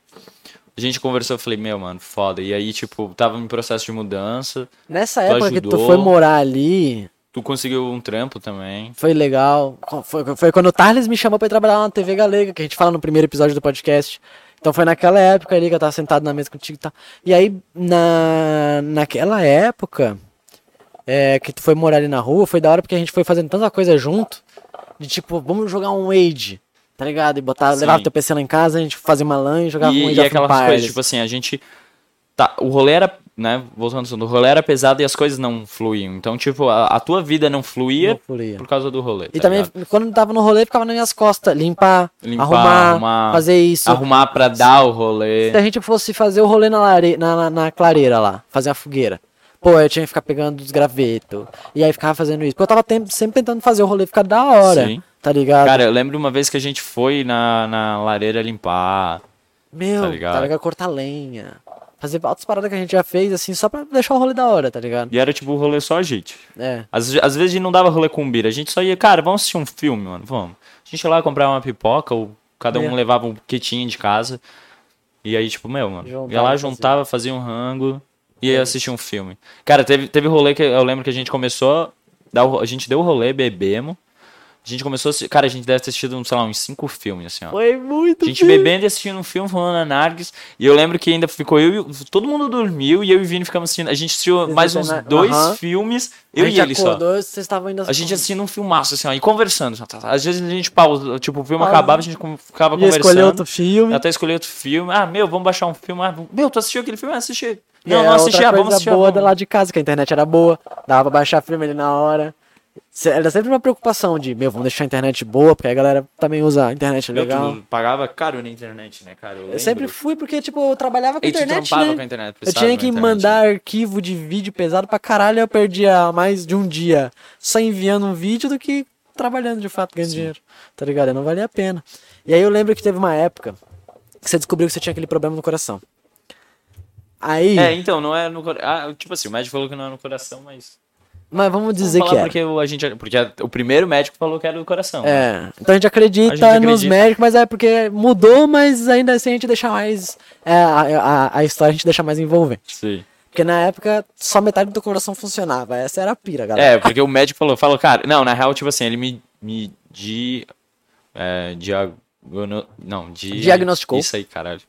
A gente conversou, eu falei, meu, mano, foda. E aí, tipo, tava em processo de mudança. Nessa época que tu ajudou. foi morar ali, Tu conseguiu um trampo também. Foi legal. Foi, foi quando o Tarles me chamou pra ir trabalhar lá na TV Galega, que a gente fala no primeiro episódio do podcast. Então foi naquela época ali que eu tava sentado na mesa contigo e tal. E aí, na, naquela época, é, que tu foi morar ali na rua, foi da hora porque a gente foi fazendo tanta coisa junto, De tipo, vamos jogar um Age, tá ligado? E botar, Sim. levava teu PC lá em casa, a gente fazia uma LAN e jogava um E, Age e aquelas Empires. coisas, tipo assim, a gente. Tá, o rolê era, né? Voltando ao assunto, o rolê era pesado e as coisas não fluíam. Então, tipo, a, a tua vida não fluía Não fluía. por causa do rolê. E tá também, ligado? quando tava no rolê, ficava nas minhas costas, limpar, Limpar, arrumar, arrumar, fazer isso. Arrumar pra dar o rolê. Se a gente fosse fazer o rolê na, lare... na, na, na clareira lá, fazer a fogueira. Pô, eu tinha que ficar pegando os gravetos. E aí ficava fazendo isso. Porque eu tava sempre tentando fazer o rolê ficar da hora. Sim. Tá ligado? Cara, eu lembro uma vez que a gente foi na, na lareira limpar. Meu, tá tá ligado? ligado? Cortar lenha. Fazer outras paradas que a gente já fez, assim, só pra deixar o rolê da hora, tá ligado? E era tipo o rolê só a gente. É. Às, às vezes a gente não dava rolê com o Bira. A gente só ia, cara, vamos assistir um filme, mano. Vamos. A gente ia lá comprar uma pipoca, ou cada um É. levava um kitinho de casa. E aí, tipo, meu, mano. Juntava, ia lá, fazia. juntava, fazia um rango e ia assistir um filme. Cara, teve, teve rolê que eu lembro que a gente começou. A gente deu o rolê, bebemos. A gente começou a assistir. Cara, a gente deve ter assistido, sei lá, uns cinco filmes, assim, ó. Foi muito A gente bebendo e assistindo um filme, falando a Nargis. E eu lembro que ainda ficou eu e. Todo mundo dormiu e eu e o Vini ficamos assistindo. A gente assistiu Vocês mais uns assistiram, dois aham. filmes, eu e ele só. vocês estavam indo A gente assistindo um filmaço, assim, ó, e conversando. Às vezes a gente pausa, tipo, o filme Pausa. acabava, a gente ficava conversando. outro filme. Até escolher outro filme. Ah, meu, vamos baixar um filme. Ah, meu, tu assistiu aquele filme? Ah, assisti. Não, era não assisti. Ah, vamos coisa assistir. boa vamos. da lá de casa, que a internet era boa. Dava pra baixar filme ali na hora. Era sempre uma preocupação de, meu, vamos deixar a internet boa, porque a galera também usa a internet legal. tu pagava caro na internet, né, cara? Eu sempre fui porque, tipo, eu trabalhava com tu internet, né? com a internet, Eu tinha que internet, mandar arquivo de vídeo pesado pra caralho, eu perdia mais de um dia só enviando um vídeo do que trabalhando de fato, ganhando dinheiro. Tá ligado? Não valia a pena. E aí eu lembro que teve uma época que você descobriu que você tinha aquele problema no coração. Aí, É, então, não é no coração. Ah, tipo assim, o médico falou que não é no coração, mas. Mas vamos dizer Vamos que é. porque a gente. Porque o primeiro médico falou que era do coração. né? É, então a gente acredita, A gente nos acredita. médicos, mas é porque mudou, mas ainda assim a gente deixa mais. é, a, a, a história a gente deixa mais envolvente. Sim. Porque na época só metade do coração funcionava. Essa era a pira, galera. É, porque o médico falou, falou, cara, não, na real, tipo assim, ele me, me di, é, não, di, Diagnosticou. Isso aí, caralho.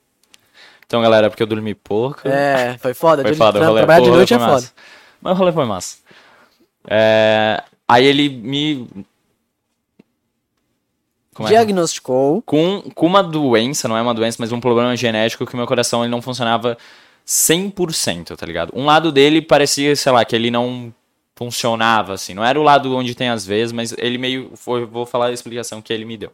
Então, galera, porque eu dormi pouco. É, foi foda. foi foda, tra- rolê, trabalhar de noite é foda. Mas o rolê foi massa. É, aí ele me... Como é? Diagnosticou. com, com uma doença, não é uma doença, mas um problema genético que o meu coração ele não funcionava 100%, tá ligado? Um lado dele parecia, sei lá, que ele não funcionava, assim. Não era o lado onde tem as vezes, mas ele meio... Foi, vou falar a explicação que ele me deu.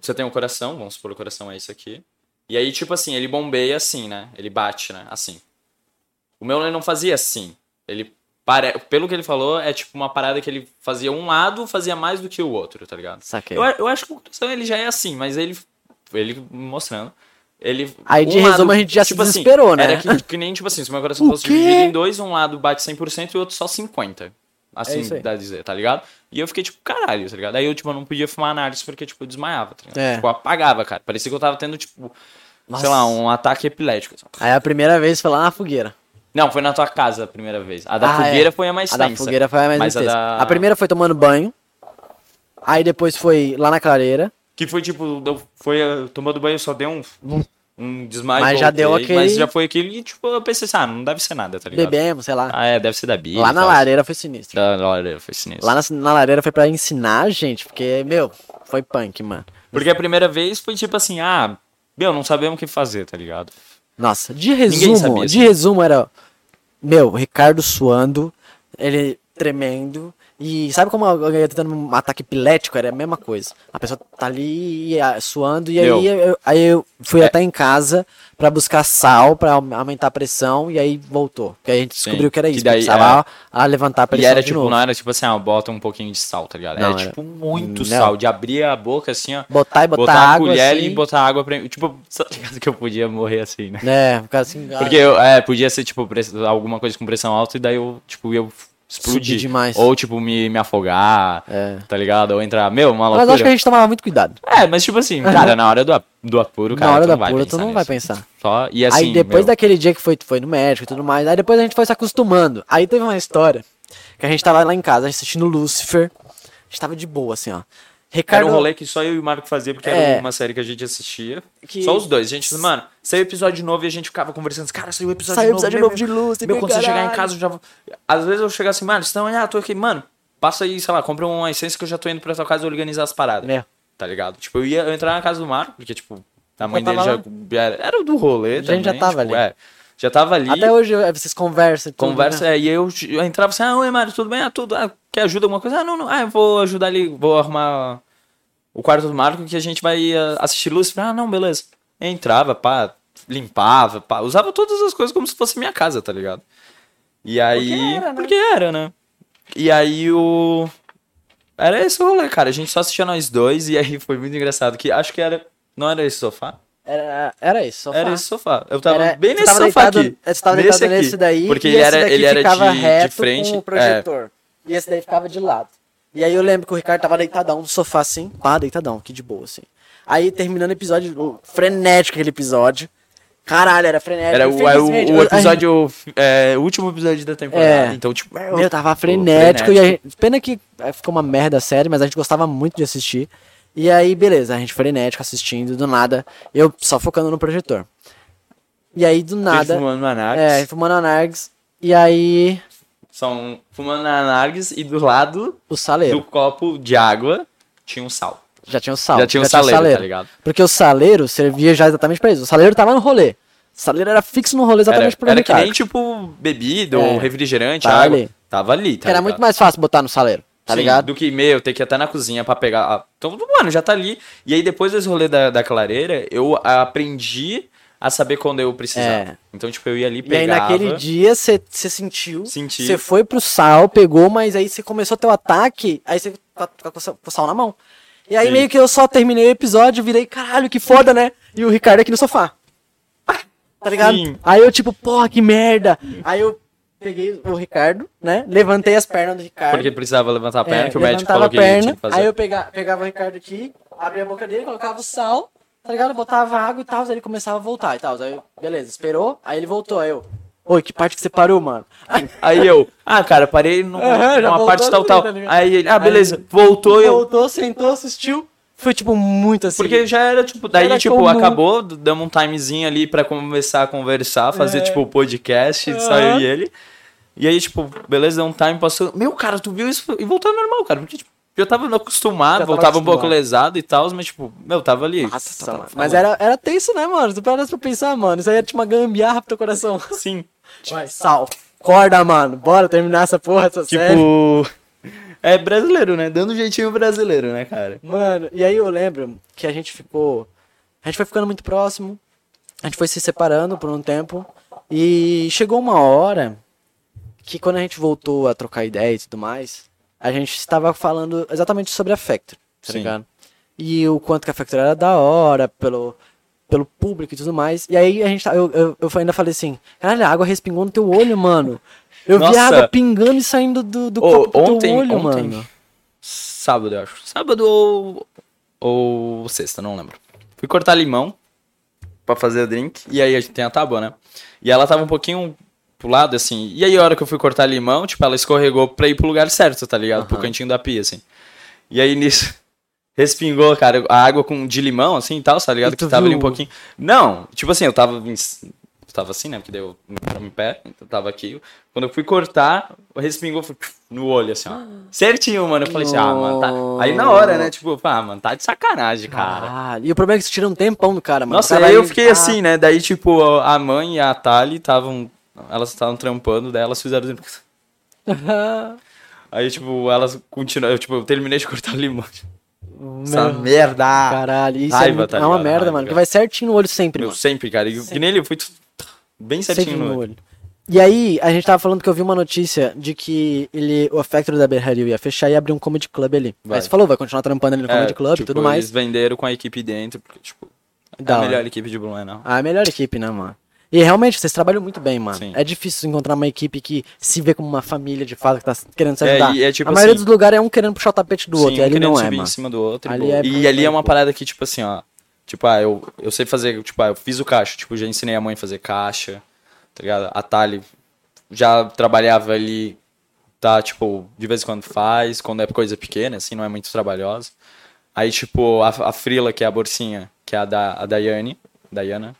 Você tem um coração, vamos supor o coração é isso aqui. E aí, tipo assim, ele bombeia assim, né? Ele bate, né? Assim. O meu não fazia assim. Ele, pare... pelo que ele falou, é tipo uma parada que ele fazia um lado, fazia mais do que o outro, tá ligado? Saquei. Eu, eu acho que o coração ele já é assim, mas ele, ele mostrando. Ele, Aí, de um resumo, a gente já se assim, desesperou, né? Era que, que nem, tipo assim, se meu coração O fosse quê? dividido em dois, um lado bate 100% e o outro só 50%. Assim, É dá a dizer, tá ligado? E eu fiquei tipo, caralho, tá ligado? Aí eu, tipo, não podia fumar análise porque, tipo, eu desmaiava, tá ligado? É. Tipo, eu apagava, cara. Parecia que eu tava tendo, tipo, Nossa. sei lá, um ataque epilético. assim. Aí a primeira vez foi lá na fogueira. Não, foi na tua casa a primeira vez. A da Ah, fogueira é. foi a mais A da tensa. fogueira foi a mais Mas a intensa. da- A primeira foi tomando banho. Aí depois foi lá na clareira. Que foi tipo, foi uh, tomando banho, só deu um, um desmaio. Mas já deu aquele- Mas já foi aquele e, tipo, eu pensei assim, ah, não deve ser nada, tá ligado? Bebemos, sei lá. Ah, é, deve ser da Bíblia. lá na e tal. lareira foi sinistro. Da da lareira, foi sinistro. Lá na, na lareira foi pra ensinar, gente, porque, meu, foi punk, mano. Porque a primeira vez foi tipo assim, ah, meu, não sabemos o que fazer, tá ligado? Nossa, de resumo, de resumo era, meu, Ricardo suando, ele tremendo, e sabe como alguém tá tendo um ataque epilético? Era a mesma coisa. A pessoa tá ali ah, suando, e aí eu, aí eu fui É. até em casa pra buscar sal, pra au- aumentar a pressão, e aí voltou. Porque aí a gente descobriu que era que isso, daí, que precisava a levantar a E pressão era de tipo, novo. não era tipo assim, ah, bota um pouquinho de sal, tá ligado? Não, era era- tipo muito Não. sal, de abrir a boca assim, ó. Botar e botar, botar a água, colher assim, e botar água pra. Tipo, tá ligado que eu podia morrer assim, né? É, ficar assim... Porque eu, é, podia ser, tipo, alguma coisa com pressão alta e daí eu, tipo, eu explodir. Subir demais. Ou, tipo, me, me afogar, É. tá ligado? Ou entrar, meu, uma Mas loucura. acho que a gente tomava muito cuidado. É, mas tipo assim, cara, na hora do, do apuro, Na cara, hora tu do apuro, tu pensar não vai pensar. Só, e assim, aí depois meu, daquele dia que foi, foi no médico e tudo mais, aí depois a gente foi se acostumando. Aí teve uma história que a gente tava lá em casa assistindo Lucifer. A gente tava de boa, assim, ó. Era Ricardo. um rolê que só eu e o Marco fazia, porque É. era uma série que a gente assistia. Que- Só os dois. A gente, mano, saiu episódio novo e a gente ficava conversando. Cara, saiu episódio Saiu novo. episódio meu, novo de Lucifer, Meu, quando você chegar em casa, eu já vou... Às vezes eu chego assim, mano, vocês estão, ah, tô aqui, mano. passa aí, sei lá, compra uma essência que eu já tô indo pra tua casa organizar as paradas. É. Tá ligado? Tipo, eu ia eu entrar na casa do Marco, porque, tipo, a mãe dele tava já era, era do rolê A também. gente já tava tipo, ali. é, já tava ali. Até hoje é, vocês conversam. tudo, Conversa, né? é, e eu, eu entrava assim, ah, oi, Mário, tudo bem? Ah, tudo. Ah, quer ajuda alguma coisa? Ah, não, não. Ah, eu vou ajudar ali, vou arrumar o quarto do Marco que a gente vai ah, assistir Lúcifer. Ah, não, beleza. Entrava, pá, limpava, pá, usava todas as coisas como se fosse minha casa, tá ligado? E aí. era, né? Porque era, né? E aí o. Era esse o rolê, cara. A gente só assistia nós dois e aí foi muito engraçado. Que acho que era. Não era esse sofá? Era, era isso, sofá. Era esse sofá. Eu tava Era- bem nesse tava sofá deitado- aqui. Você tava Nesse deitado aqui. nesse daí. Porque e ele esse era, ele era de, reto de frente. com o é, projetor. E esse daí ficava de lado. E aí eu lembro que o Ricardo tava deitadão no sofá assim, pá, deitadão, aqui de boa, assim. Aí terminando o episódio, frenético aquele episódio. Caralho, era frenético. Era o, era o, o eu- episódio. É, o último episódio da temporada. É. Então, tipo. Meu, tava frenético. E a gente, pena que eh, ficou uma merda a série, mas a gente gostava muito de assistir. E aí, beleza, a gente frenético assistindo, do nada, eu só focando no projetor. E aí, do nada. fumando anargues. É, fumando anargues. E aí, São fumando anargues e do lado o saleiro. do copo de água tinha um sal. Já tinha o sal. Já tinha um saleiro, tá ligado? Porque o saleiro servia já exatamente pra isso. O saleiro tava no rolê. O saleiro era fixo no rolê Era, exatamente pro era que nem tipo bebida É. ou refrigerante, Tava água. ali. Tava ali, tá era ligado? muito mais fácil botar no saleiro, tá Sim, ligado? Do que, meu, ter que ir até na cozinha pra pegar. a- Então, mano, já tá ali. E aí, depois desse rolê da, da clareira, eu aprendi a saber quando eu precisava. É. Então, tipo, eu ia ali, E aí naquele dia você sentiu, Senti. você foi pro sal, pegou, mas aí você começou teu ataque, aí você tá tá com o sal- com o sal na mão. E aí Sim. meio que eu só terminei o episódio, virei, caralho, que foda, né? E o Ricardo aqui no sofá. Tá ligado? Sim. Aí eu tipo, porra, que merda. Aí eu peguei o Ricardo, né? Levantei as pernas do Ricardo. Porque precisava levantar a perna, É, que o médico falou que a perna, tinha que fazer. Aí eu pegava, pegava o Ricardo aqui, abria a boca dele, colocava o sal, tá ligado? Botava água e tal, aí ele começava a voltar e tal. Aí, eu, beleza, esperou, aí ele voltou, aí eu. Oi, que parte que você parou, mano? Aí, Aí eu, ah, cara, parei num- Aham, já numa voltou parte tal, tal. tá? Aí ele, ah, Aí beleza, ele voltou eu. voltou, sentou, assistiu. Foi, tipo, muito assim. Porque já era, tipo, daí, Era tipo, comum. acabou, damos um timezinho ali pra começar a conversar, fazer, É. tipo, o podcast, Aham. só eu e ele. E aí, tipo, beleza, deu um time, passou. Meu, cara, tu viu isso? E voltou ao normal, cara. Porque, tipo, eu tava acostumado, Já tava voltava um pouco acostumado. lesado e tal, mas, tipo, meu, tava ali. Nossa, Tava- mano. Mas era, era tenso, né, mano? Tu parece pra pensar, mano. Isso aí era tipo uma gambiarra pro teu coração. Sim. Vai, sal. Acorda, mano. Bora terminar essa porra, essa série. Tipo. É brasileiro, né? Dando um jeitinho brasileiro, né, cara? Mano, e aí eu lembro que a gente ficou. A gente foi ficando muito próximo. A gente foi se separando por um tempo. E chegou uma hora que quando a gente voltou a trocar ideia e tudo mais, a gente estava falando exatamente sobre a Factor, tá Sim. ligado? E o quanto que a Factor era da hora, pelo, pelo público e tudo mais. E aí a gente tá- eu, eu, eu ainda falei assim, caralho, a água respingou no teu olho, mano. Eu vi Nossa. a água pingando e saindo do, do Ô, copo do ontem- teu olho, ontem- mano. Sábado, eu acho. Sábado ou. Ou sexta, não lembro. Fui cortar limão pra fazer o drink. E aí a gente tem a tábua, né? E ela tava um pouquinho pro lado, assim. E aí a hora que eu fui cortar limão, tipo, ela escorregou pra ir pro lugar certo, tá ligado? Pro Aham. cantinho da pia, assim. E aí nisso. Respingou, cara, a água com de limão, assim e tal, tá ligado? Que tava ali um viu? pouquinho. Não, tipo assim, eu tava. Eu tava assim, né? Porque deu em pé, então eu tava aqui. Quando eu fui cortar, respingou foi, no olho, assim, ó. Certinho, mano. Eu falei assim, ah, mano, tá. Aí na hora, né? Tipo, ah, mano, tá de sacanagem, cara. Caralho. E o problema é que isso tira um tempão do cara, mano. Nossa, O cara aí eu fiquei Ah, assim, né? Daí, tipo, a mãe e a Tali estavam. Elas estavam trampando, daí elas fizeram. Aí, tipo, elas continuaram. Eu, tipo, eu terminei de cortar o limão. Essa Meu merda! Caralho, isso é, Raiva, muito- tá é uma ligado? merda, Raiva, mano. Que vai certinho no olho sempre, Meu, mano. sempre, cara. E que nem ele foi tu- bem certinho Sempre no olho. E aí, a gente tava falando que eu vi uma notícia de que ele, o Factory da Berrario ia fechar e abrir um comedy club ali. Vai. Aí você falou, vai continuar trampando ali no comedy club e tipo, tudo mais. Eles venderam com a equipe dentro, porque, tipo, é Da a hora. melhor equipe de Blumenau. Ah, é a melhor equipe, né, mano? E realmente, vocês trabalham muito bem, mano. Sim. É difícil encontrar uma equipe que se vê como uma família de fato, que tá querendo se É, ajudar. e é tipo a maioria assim- dos lugares é um querendo puxar o tapete do outro, Sim, e ali querendo não é, subir mano. em cima do outro. Ali e, é e ali é uma parada que, tipo assim, ó. Tipo, ah, eu, eu sei fazer, tipo, ah, eu fiz o caixa. Tipo, já ensinei a mãe a fazer caixa, tá ligado? A Tali já trabalhava ali, tá, tipo, de vez em quando faz, quando é coisa pequena, assim, não é muito trabalhosa. Aí, tipo, a, a Frila, que é a Borcinha, que é a, da, a Daiane, Dayana,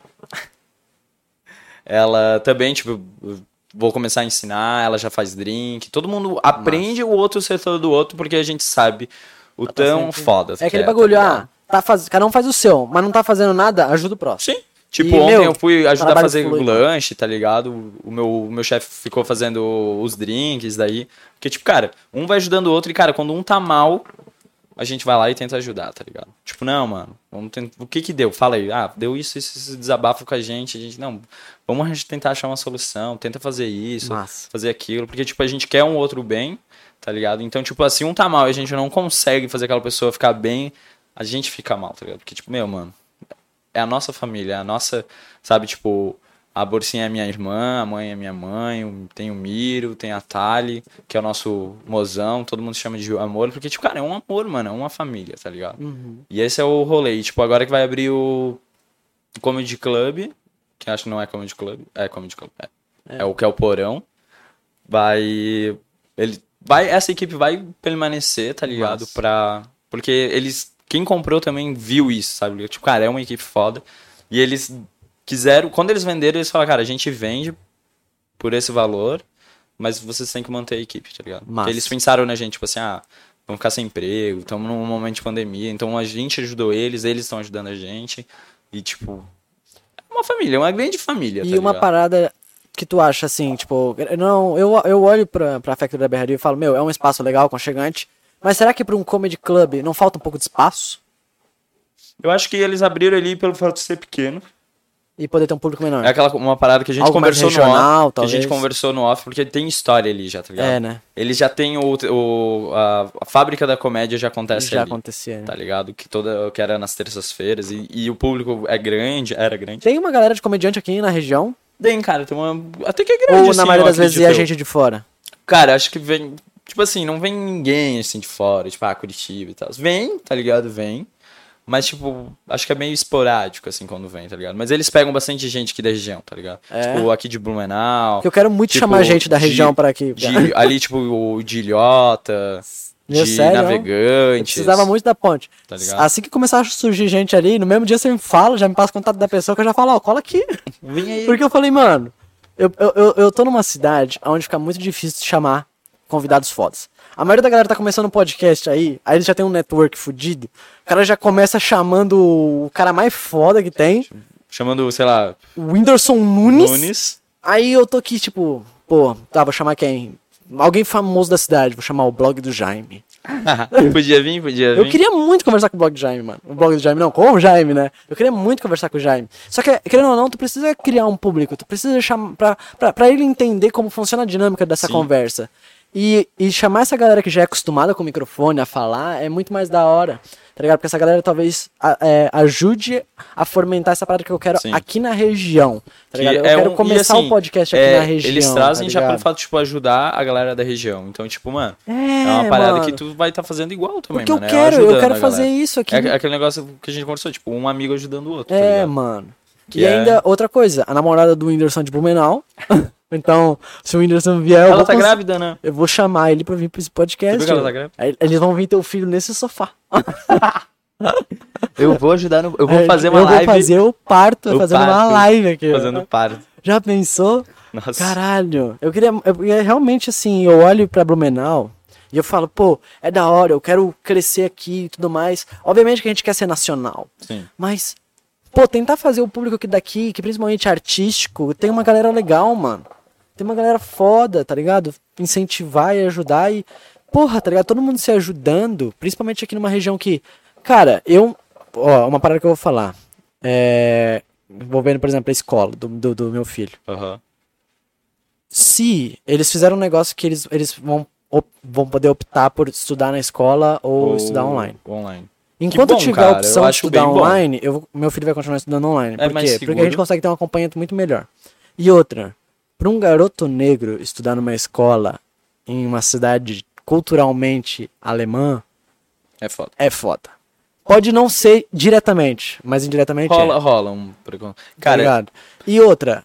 ela também, tipo, vou começar a ensinar, ela já faz drink. Todo mundo aprende o outro setor do outro porque a gente sabe o Tá tão sempre- foda. É aquele que tá bagulho, ligado? ah, tá faz... cada um faz o seu, mas não tá fazendo nada, ajuda o próximo. Sim. Tipo, E, ontem meu, eu fui ajudar a fazer flui. lanche, tá ligado? O meu, o meu chefe ficou fazendo os drinks daí. Porque, tipo, cara, um vai ajudando o outro e, cara, quando um tá mal, a gente vai lá e tenta ajudar, tá ligado? Tipo, não, mano, vamos tentar... o que que deu? Fala aí. Ah, deu isso, isso, isso, desabafo com a gente. A gente, não, vamos a gente tentar achar uma solução, tenta fazer isso, Massa. fazer aquilo. Porque, tipo, a gente quer um outro bem, tá ligado? Então, tipo, assim, um tá mal e a gente não consegue fazer aquela pessoa ficar bem, a gente fica mal, tá ligado? Porque, tipo, meu, mano, é a nossa família, é a nossa, sabe, tipo, a Borcinha é minha irmã, a mãe é minha mãe, tem o Miro, tem a Tali, que é o nosso mozão, todo mundo chama de amor, porque, tipo, cara, é um amor, mano, é uma família, tá ligado? Uhum. E esse é o rolê, e, tipo, agora que vai abrir o Comedy Club, que acho que não é Comedy Club, é Comedy Club, é, é o que é o Porão, vai, ele, vai, essa equipe vai permanecer, tá ligado? Massa. Pra, porque eles, quem comprou também viu isso, sabe? Tipo, cara, é uma equipe foda. E eles quiseram, quando eles venderam, eles falaram, cara, a gente vende por esse valor, mas vocês têm que manter a equipe, tá ligado? Porque eles pensaram na gente, tipo assim, ah, vamos ficar sem emprego, estamos num momento de pandemia, então a gente ajudou eles, eles estão ajudando a gente. E, tipo, é uma família, é uma grande família. E tá uma parada que tu acha assim, tipo, não, eu, eu olho pra, pra Factory da Berraria e falo, meu, é um espaço legal, aconchegante, mas será que pra um comedy club não falta um pouco de espaço? Eu acho que eles abriram ali pelo fato de ser pequeno. E poder ter um público menor? É aquela uma parada que a gente Algo conversou no regional, off. Que a gente talvez. conversou no off, porque tem história ali já, tá ligado? É, né? Eles já têm o. o a, a fábrica da comédia já acontece Já ali. acontecia, né? Tá ligado? Que toda. Que era nas terças-feiras. E, e o público é grande, era grande. Tem uma galera de comediante aqui na região? Tem, cara, tem uma. Até que é grande. ou assim, na maioria das vezes é a gente de fora? Cara, acho que vem. Tipo assim, não vem ninguém assim de fora, tipo, ah, Curitiba e tal. Vem, tá ligado? Vem. Mas, tipo, acho que é meio esporádico, assim, quando vem, tá ligado? Mas eles pegam bastante gente aqui da região, tá ligado? É? Tipo, aqui de Blumenau. Eu quero muito tipo, chamar gente da de- região para aqui. de- ali, tipo, o de Ilhota, Meu, de sério? Eu Navegantes. precisava muito da ponte. Tá ligado? assim que começar a surgir gente ali, no mesmo dia você me fala, já me passa o contato da pessoa que eu já falo, ó, cola aqui. Vem aí. Porque eu falei, mano, eu, eu, eu, eu tô numa cidade onde fica muito difícil de chamar convidados fodas. A maioria da galera tá começando um podcast aí, aí eles já tem um network fudido. O cara já começa chamando o cara mais foda que tem, Chamando, sei lá, o Whindersson Nunes. Nunes. Aí eu tô aqui, tipo, pô, tá, vou chamar quem? Alguém famoso da cidade, vou chamar o blog do Jaime. podia vir, podia vir. Eu queria muito conversar com o blog do Jaime, mano. O blog do Jaime, não, com o Jaime, né? Eu queria muito conversar com o Jaime. Só que, querendo ou não, tu precisa criar um público, tu precisa chamar. Pra, pra, pra ele entender como funciona a dinâmica dessa Sim. conversa. E, e chamar essa galera que já é acostumada com o microfone a falar é muito mais da hora. Tá ligado? Porque essa galera talvez a- é, ajude a fomentar essa parada que eu quero Sim. aqui na região. Tá Que ligado? Eu é quero um- começar assim, o podcast aqui é, na região. Eles trazem tá já pelo fato de, tipo, ajudar a galera da região. Então, tipo, mano, É, é, uma parada mano. que tu vai estar fazendo igual também, Porque eu mano. é quero, eu quero fazer isso aqui. É aquele negócio que a gente conversou, tipo, um amigo ajudando o outro. tá É, ligado? mano. Que e é- ainda, outra coisa, a namorada do Whindersson é de Blumenau. então, se o Whindersson vier, eu Ela vou, tá cons- grávida, né? eu vou chamar ele pra vir pra esse podcast. Você ela tá grávida? Aí Eles vão vir ter o filho nesse sofá. Eu vou ajudar no. Eu vou É, fazer uma eu live vou fazer o parto, o fazendo uma parto, live aqui. fazendo parto. Já pensou? Nossa. Caralho. Eu queria. Eu, eu realmente, assim, eu olho pra Blumenau e eu falo, pô, é da hora, eu quero crescer aqui e tudo mais. Obviamente que a gente quer ser nacional. Sim. Mas, pô, tentar fazer o público aqui daqui, que principalmente artístico, tem uma galera legal, mano. Tem uma galera foda, tá ligado? Incentivar e ajudar e. Porra, tá ligado? Todo mundo se ajudando, principalmente aqui numa região que. Cara, eu. Ó, uma parada que eu vou falar. É. Envolvendo, por exemplo, a escola do, do, do meu filho. Aham. Se eles fizeram um negócio que eles, eles vão, op- vão poder optar por estudar na escola ou, estudar online. Online. Enquanto bom, tiver cara, a opção de estudar online, eu, meu filho vai continuar estudando online. É Por quê? Porque a gente consegue ter um acompanhamento muito melhor. E outra, para um garoto negro estudar numa escola em uma cidade culturalmente alemã, É foda. é foda. Pode não ser diretamente, mas indiretamente Rola, é. rola um. Cara? E outra,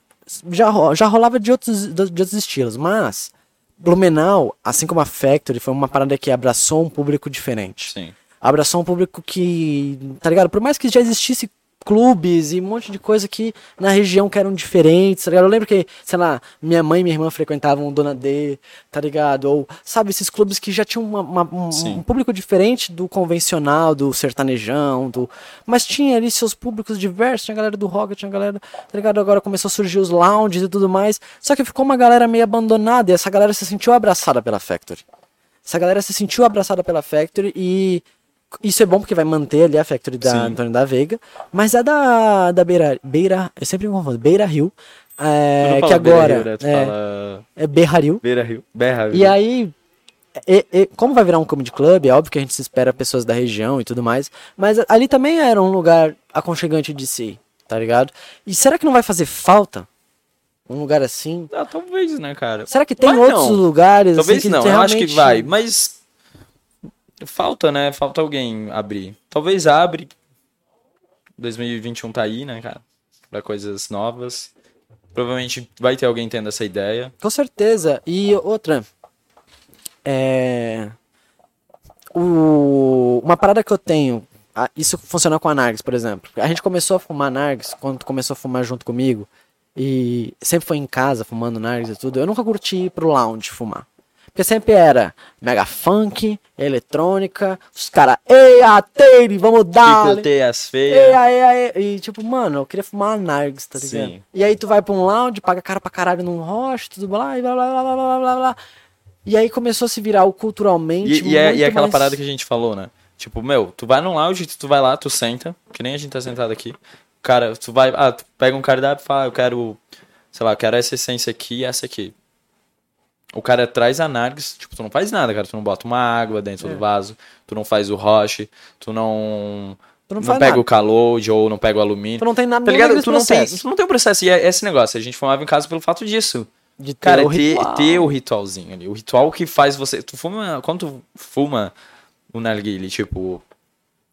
já, já rolava de outros, de outros estilos, mas Blumenau, assim como a Factory, foi uma parada que abraçou um público diferente sim. abraçou um público que, tá ligado? Por mais que já existisse clubes e um monte de coisa que na região que eram diferentes, tá ligado? Eu lembro que, sei lá, minha mãe e minha irmã frequentavam o Dona D, tá ligado? Ou, sabe, esses clubes que já tinham uma- uma- um, um público diferente do convencional, do sertanejão, do... Mas tinha ali seus públicos diversos, tinha a galera do rock, tinha a galera, tá ligado? Agora começou a surgir os lounges e tudo mais, só que ficou uma galera meio abandonada e essa galera se sentiu abraçada pela Factory. Essa galera se sentiu abraçada pela Factory e isso é bom porque vai manter ali a Factory da Sim. Antônio da Veiga, mas é da, da Beira, Beira, eu sempre me confundo, Beira Rio, é, que Beira agora Rio, né? É, fala é Beira Rio. Beira Rio. Berra Rio. E aí, e- e- como vai virar um comedy club, é óbvio que a gente se espera pessoas da região e tudo mais, mas ali também era um lugar aconchegante de si, tá ligado? E será que não vai fazer falta um lugar assim? Ah, talvez, né, cara? Será que tem Vai outros não. lugares Talvez assim, não, eu acho que realmente- vai, mas falta, né? Falta alguém abrir. Talvez abre. 2021 tá aí, né, cara? Pra coisas novas. Provavelmente vai ter alguém tendo essa ideia. Com certeza. E outra. É. O... Uma parada que eu tenho. Isso funciona com a Nargs, por exemplo. A gente começou a fumar Nargs quando começou a fumar junto comigo. E sempre foi em casa fumando Nargs e tudo. Eu nunca curti ir pro lounge fumar. Porque sempre era mega funk, eletrônica, os caras, ei, ateire, vamos dar. Picotei as Ei, feias. e tipo, mano, eu queria fumar uma Nargs, tá ligado? Sim. E aí tu vai pra um lounge, paga cara pra caralho num rocha, tudo blá, e blá, blá, blá, blá, blá, blá, blá. E aí começou a se virar o culturalmente E, e é, e é aquela mais- parada que a gente falou, né? Tipo, meu, tu vai num lounge, tu vai lá, tu senta, que nem a gente tá sentado aqui. Cara, tu vai, ah, tu pega um cardápio e fala, ah, eu quero, sei lá, eu quero essa essência aqui e essa aqui. O cara traz a Nargs, tipo, tu não faz nada, cara. Tu não bota uma água dentro É. do vaso, tu não faz o roche, tu não. Tu não não pega nada. o calode ou não pega o alumínio. Tu não tem nada Tá ligado? Tu não, tem, tu não tem um processo. E é esse negócio, a gente fumava em casa pelo fato disso. de ter Cara, o ter, ter o ritualzinho ali. O ritual que faz você. Tu fuma. Quando tu fuma o narguile, tipo.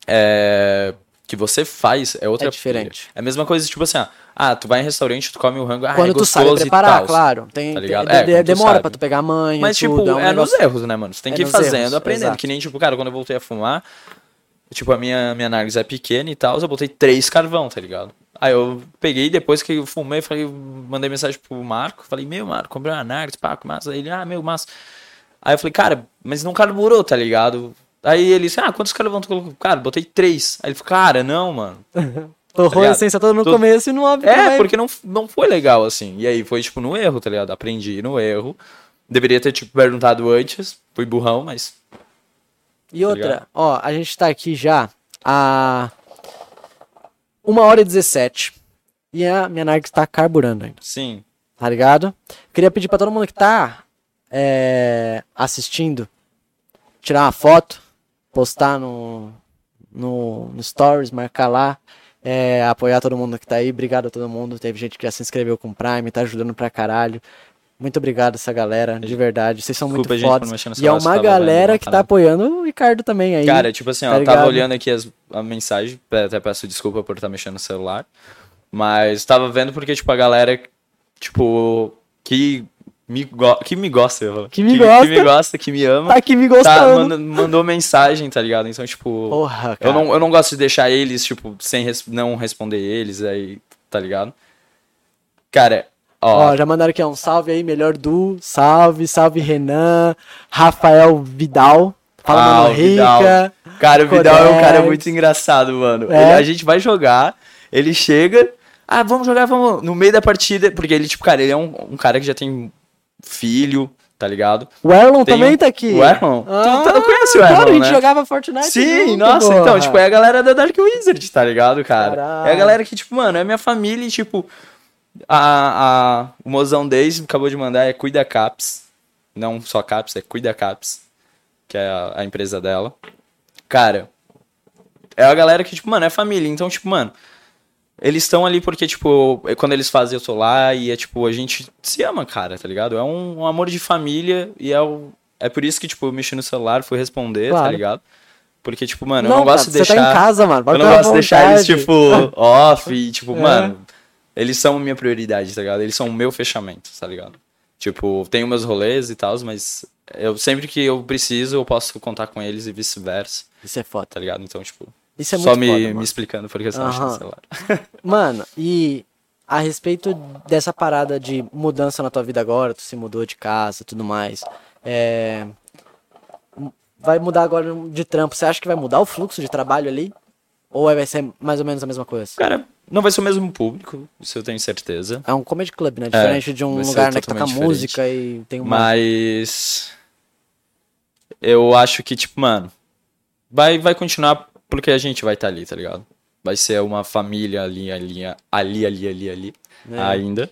É. Que você faz é outra É diferente. É a mesma coisa, tipo assim, ah, ah, tu vai em restaurante, tu come o rango, ah, Quando é tu sabe preparar, claro. Tem, tá ligado? É, tu demora sabe. pra tu pegar a manha, Mas, tudo, tipo, é um é nos negócio... erros, né, mano? Você tem É que ir nos fazendo, erros, aprendendo. exato. Que nem, tipo, cara, quando eu voltei a fumar, tipo, a minha, minha Nargis é pequena e tal, eu botei três carvão, tá ligado? Aí eu peguei, depois que eu fumei, falei, mandei mensagem pro Marco, falei, meu, Marco, comprei uma Nargis, pá, que massa. Aí ele, ah, meu, massa. Aí eu falei, cara, mas não carburou, tá ligado? Aí ele disse, ah, quantos carvão tu colocou? Cara, botei três. Aí ele falou, cara, não, mano. Torrou a ligado? essência toda no começo e no óbvio É, porque não, não foi legal, assim. E aí foi, tipo, no erro, tá ligado? Aprendi no erro. Deveria ter, tipo, perguntado antes. Fui burrão, mas. E outra, ligado? ó, a gente tá aqui já há uma hora e 17 e a minha Nargs tá carburando ainda, Sim. tá ligado? Queria pedir pra todo mundo que tá é, assistindo tirar uma foto, postar no, no, no Stories, marcar lá, é, apoiar todo mundo que tá aí. Obrigado a todo mundo. Teve gente que já se inscreveu com o Prime, tá ajudando pra caralho. Muito obrigado essa galera, de verdade. Vocês são Desculpa, muito fodas. E é uma tava galera que tá apoiando o Ricardo também aí. Cara, tipo assim, tá eu tava ligado? olhando aqui as- a mensagem, até peço desculpa por estar mexendo no celular, mas tava vendo porque, tipo, a galera, tipo, que me, que me gosta, eu. Que me que, gosta. que me gosta, que me ama, tá aqui me tá, gostando. manda- mandou mensagem, tá ligado? Então, tipo, Porra, cara. eu não, eu não gosto de deixar eles, tipo, sem res- não responder eles, aí, tá ligado? Cara, ó, Ó, já mandaram aqui ó, um salve aí, melhor du, salve, salve Renan, Rafael Vidal, fala Ah, mano rica, Cara, o Vidal é um cara muito engraçado, mano. É? Ele- a gente vai jogar, ele chega, ah, vamos jogar, vamos. No meio da partida, porque ele, tipo, cara, ele é um, um cara que já tem filho, tá ligado? o Erlon Tem também um- tá aqui. O Erlon? Tu- Ah, tu conhece o Erlon, Claro, a gente né? jogava Fortnite Sim, junto, nossa, porra. então, tipo, é a galera da Dark Wizard, tá ligado, cara? Caralho. É a galera que, tipo, mano, é minha família e, tipo, a, a, o mozão Days acabou de mandar é Cuida Caps. Não só Caps, é Cuida Caps, que é a, a empresa dela. Cara, é a galera que, tipo, mano, é família. Então, tipo, mano, eles estão ali porque, tipo, é quando eles fazem, eu tô lá e é, tipo, a gente se ama, cara, tá ligado? É um, um amor de família e é o. É por isso que, tipo, eu mexi no celular, fui responder, tá Claro. ligado? Porque, tipo, mano, eu Não, não gosto cara, de deixar. Você tá em casa, mano. Eu pode não ficar à gosto de deixar eles, tipo, off e, tipo, É. mano, eles são minha prioridade, tá ligado? Eles são o meu fechamento, tá ligado? Tipo, tenho meus rolês e tal, mas eu sempre que eu preciso, eu posso contar com eles e vice-versa, Isso é foda. tá ligado? Então, tipo, Isso é Só muito me, foda, me explicando por que você não acha celular. Mano, e a respeito dessa parada de mudança na tua vida agora, tu se mudou de casa tudo mais, é... vai mudar agora de trampo, você acha que vai mudar o fluxo de trabalho ali? Ou vai ser mais ou menos a mesma coisa? Cara, não vai ser o mesmo público, isso eu tenho certeza. É um comedy club, né? Diferente de um lugar né, que toca totalmente música e tem uma... Mas. Eu acho que, tipo, mano. Vai, vai continuar porque a gente vai estar ali, tá ligado? Vai ser uma família ali, ali, ali, ali, ali, ali, É. ainda.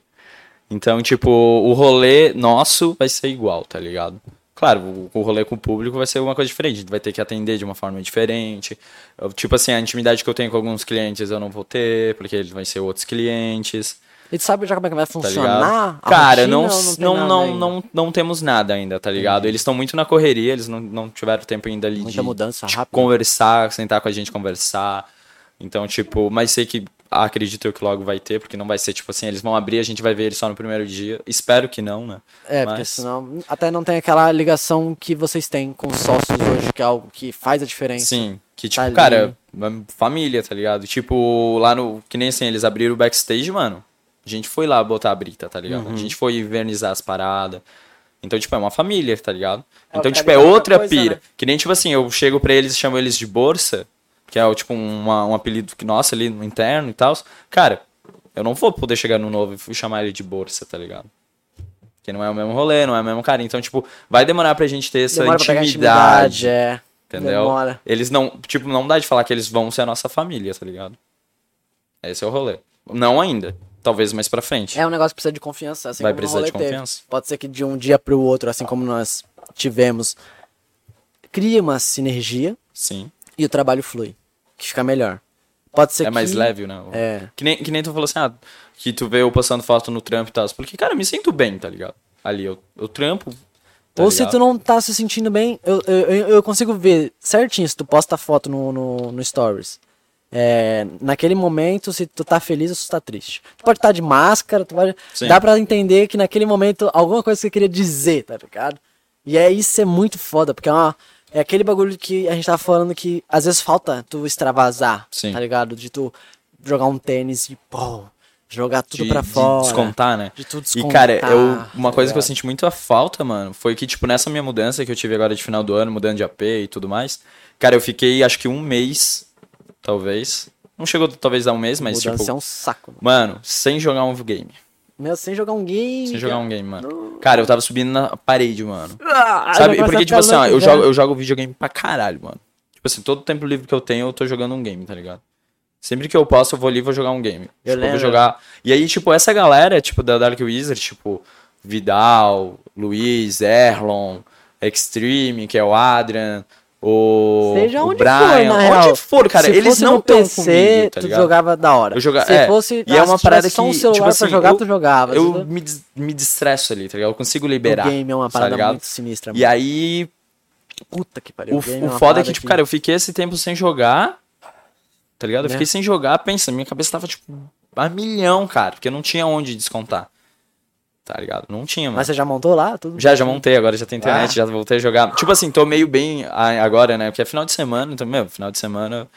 Então, tipo, o rolê nosso vai ser igual, tá ligado? Claro, o, rolê com o público vai ser uma coisa diferente, a gente vai ter que atender de uma forma diferente. Eu, tipo assim, a intimidade que eu tenho com alguns clientes eu não vou ter, porque eles vão ser outros clientes. E tu sabe já como é que vai Tá funcionar? a Cara, rotina, não, não, não, não, não, não temos nada ainda, tá ligado? Eles estão muito na correria, eles não, não tiveram tempo ainda ali Muita de, mudança de rápida. conversar, sentar com a gente conversar. Então, tipo, mas sei que acredito eu que logo vai ter, porque não vai ser tipo assim, eles vão abrir, a gente vai ver eles só no primeiro dia. Espero que não, né? É, porque Mas- senão até não tem aquela ligação que vocês têm com os sócios hoje, que é algo que faz a diferença. Sim, que tipo, Tá cara, uma família, tá ligado? Tipo, lá no. Que nem assim, eles abriram o backstage, mano. A gente foi lá botar a brita, tá ligado? Uhum. A gente foi invernizar as paradas. Então, tipo, é uma família, tá ligado? É, Então, tipo, é outra outra coisa, pira. né? Que nem, tipo assim, eu chego pra eles e chamo eles de Borsa, que é, tipo, uma, um apelido que nossa ali no interno e tal. Cara, eu não vou poder chegar no novo e chamar ele de Borsa, tá ligado? Porque não é o mesmo rolê, não é o mesmo cara. Então, tipo, vai demorar pra gente ter essa Demora intimidade. intimidade, é. Entendeu? Demora. Eles não, tipo, não dá de falar que eles vão ser a nossa família, tá ligado? Esse é o rolê. Não ainda. Talvez mais pra frente. É um negócio que precisa de confiança, assim Vai precisar de teve. confiança. Pode ser que de um dia pro outro, assim como nós tivemos, cria uma sinergia Sim. e o trabalho flui, que fica melhor. Pode ser É mais que- leve, né? É. Que nem, que nem tu falou assim, ah, que tu vê eu postando foto no trampo e tal. Porque, cara, eu me sinto bem, tá ligado? Ali, eu, eu trampo. tá Ou se ligado? tu não tá se sentindo bem, eu, eu, eu- eu consigo ver certinho se tu posta foto no, no, no Stories. É, naquele momento, se tu tá feliz ou se tu tá triste. Tu pode estar de máscara, tu pode. Sim. Dá pra entender que naquele momento alguma coisa que você queria dizer, tá ligado? E é isso é muito foda, porque é, uma, é aquele bagulho que a gente tava falando que às vezes falta tu extravasar, Sim. tá ligado? De tu jogar um tênis e, pô, jogar tudo de, pra de fora. descontar, né? De tudo E, cara, descontar, eu, uma tá coisa que eu senti muito a falta, mano, foi que, tipo, nessa minha mudança que eu tive agora de final do ano, mudando de AP e tudo mais, cara, eu fiquei, acho que um mês, talvez. Não chegou, talvez, a um mês, mas, Mudança tipo, é um saco. mano, sem jogar um game. Meu, sem jogar um game. Sem jogar um game, mano. Cara, eu tava subindo na parede, mano. Ah, Sabe? Porque, tipo assim, ó, eu jogo, eu jogo videogame pra caralho, mano. Tipo assim, todo tempo livre que eu tenho, eu tô jogando um game, tá ligado? Sempre que eu posso, eu vou ali e vou jogar um game. Eu tipo, eu vou lembro. jogar. E aí, tipo, essa galera, tipo, da Dark Wizard, tipo, Vidal, Luiz, Erlon, Extreme, que é o Adrian, o. Seja o onde Brian, for, na real. Onde for, cara, Se eles fosse não estão PC, comigo, tá tu jogava da hora. Eu Se é, fosse, e é uma se parada só um que, celular tipo assim, pra jogar, eu- tu jogava. Eu me, me destresso ali, tá ligado? Eu consigo liberar. O game é uma tá parada ligado? muito sinistra. E aí, Puta que pariu. o, o uma foda é que, tipo, cara, eu fiquei esse tempo sem jogar, tá ligado? Eu Né? fiquei sem jogar, pensa, minha cabeça tava, tipo, a milhão, cara, porque eu não tinha onde descontar. Tá ligado? Não tinha, mano. Mas você já montou lá? Tudo? Já, já montei, agora já tem internet, Ah. já voltei a jogar. Tipo assim, tô meio bem agora, né? Porque é final de semana, então, meu, final de semana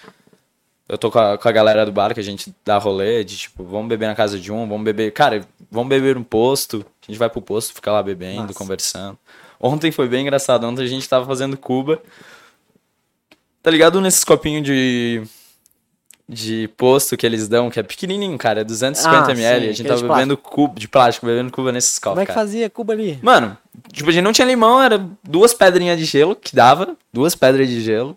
eu tô com a, com a galera do bar que a gente dá rolê, de tipo, vamos beber na casa de um, vamos beber. Cara, vamos beber no posto. A gente vai pro posto, fica lá bebendo, Nossa. conversando. Ontem foi bem engraçado, ontem a gente tava fazendo Cuba. Tá ligado nesses copinhos de. De posto que eles dão, que é pequenininho, cara, é 250 Ah, ml. sim, a gente tava de bebendo cubo, de plástico, bebendo Cuba nesses copos, Como é que cara. fazia Cuba ali? Mano, tipo, a gente não tinha limão, era duas pedrinhas de gelo que dava, duas pedras de gelo,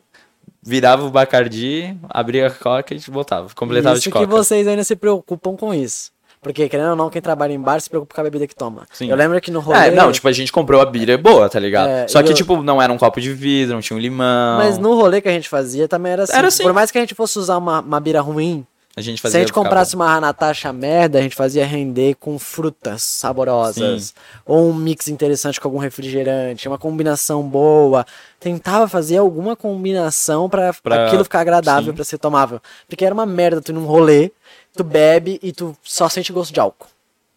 virava o Bacardi, abria a coca e botava, completava Isso de que coca. vocês ainda se preocupam com isso. Porque, querendo ou não, quem trabalha em bar se preocupa com a bebida que toma. Sim. Eu lembro que no rolê... É, não, tipo, a gente comprou a bira boa, tá ligado? É, Só que, eu- tipo, não era um copo de vidro, não tinha um limão. Mas no rolê que a gente fazia também era assim. Era assim. Por mais que a gente fosse usar uma, uma bira ruim, A gente se fazia a gente comprasse uma Natasha merda, a gente fazia render com frutas saborosas. Ou um mix interessante com algum refrigerante, uma combinação boa. Tentava fazer alguma combinação pra, Pra- aquilo ficar agradável sim. pra ser tomável. Porque era uma merda tu ir num rolê, tu bebe e tu só sente gosto de álcool.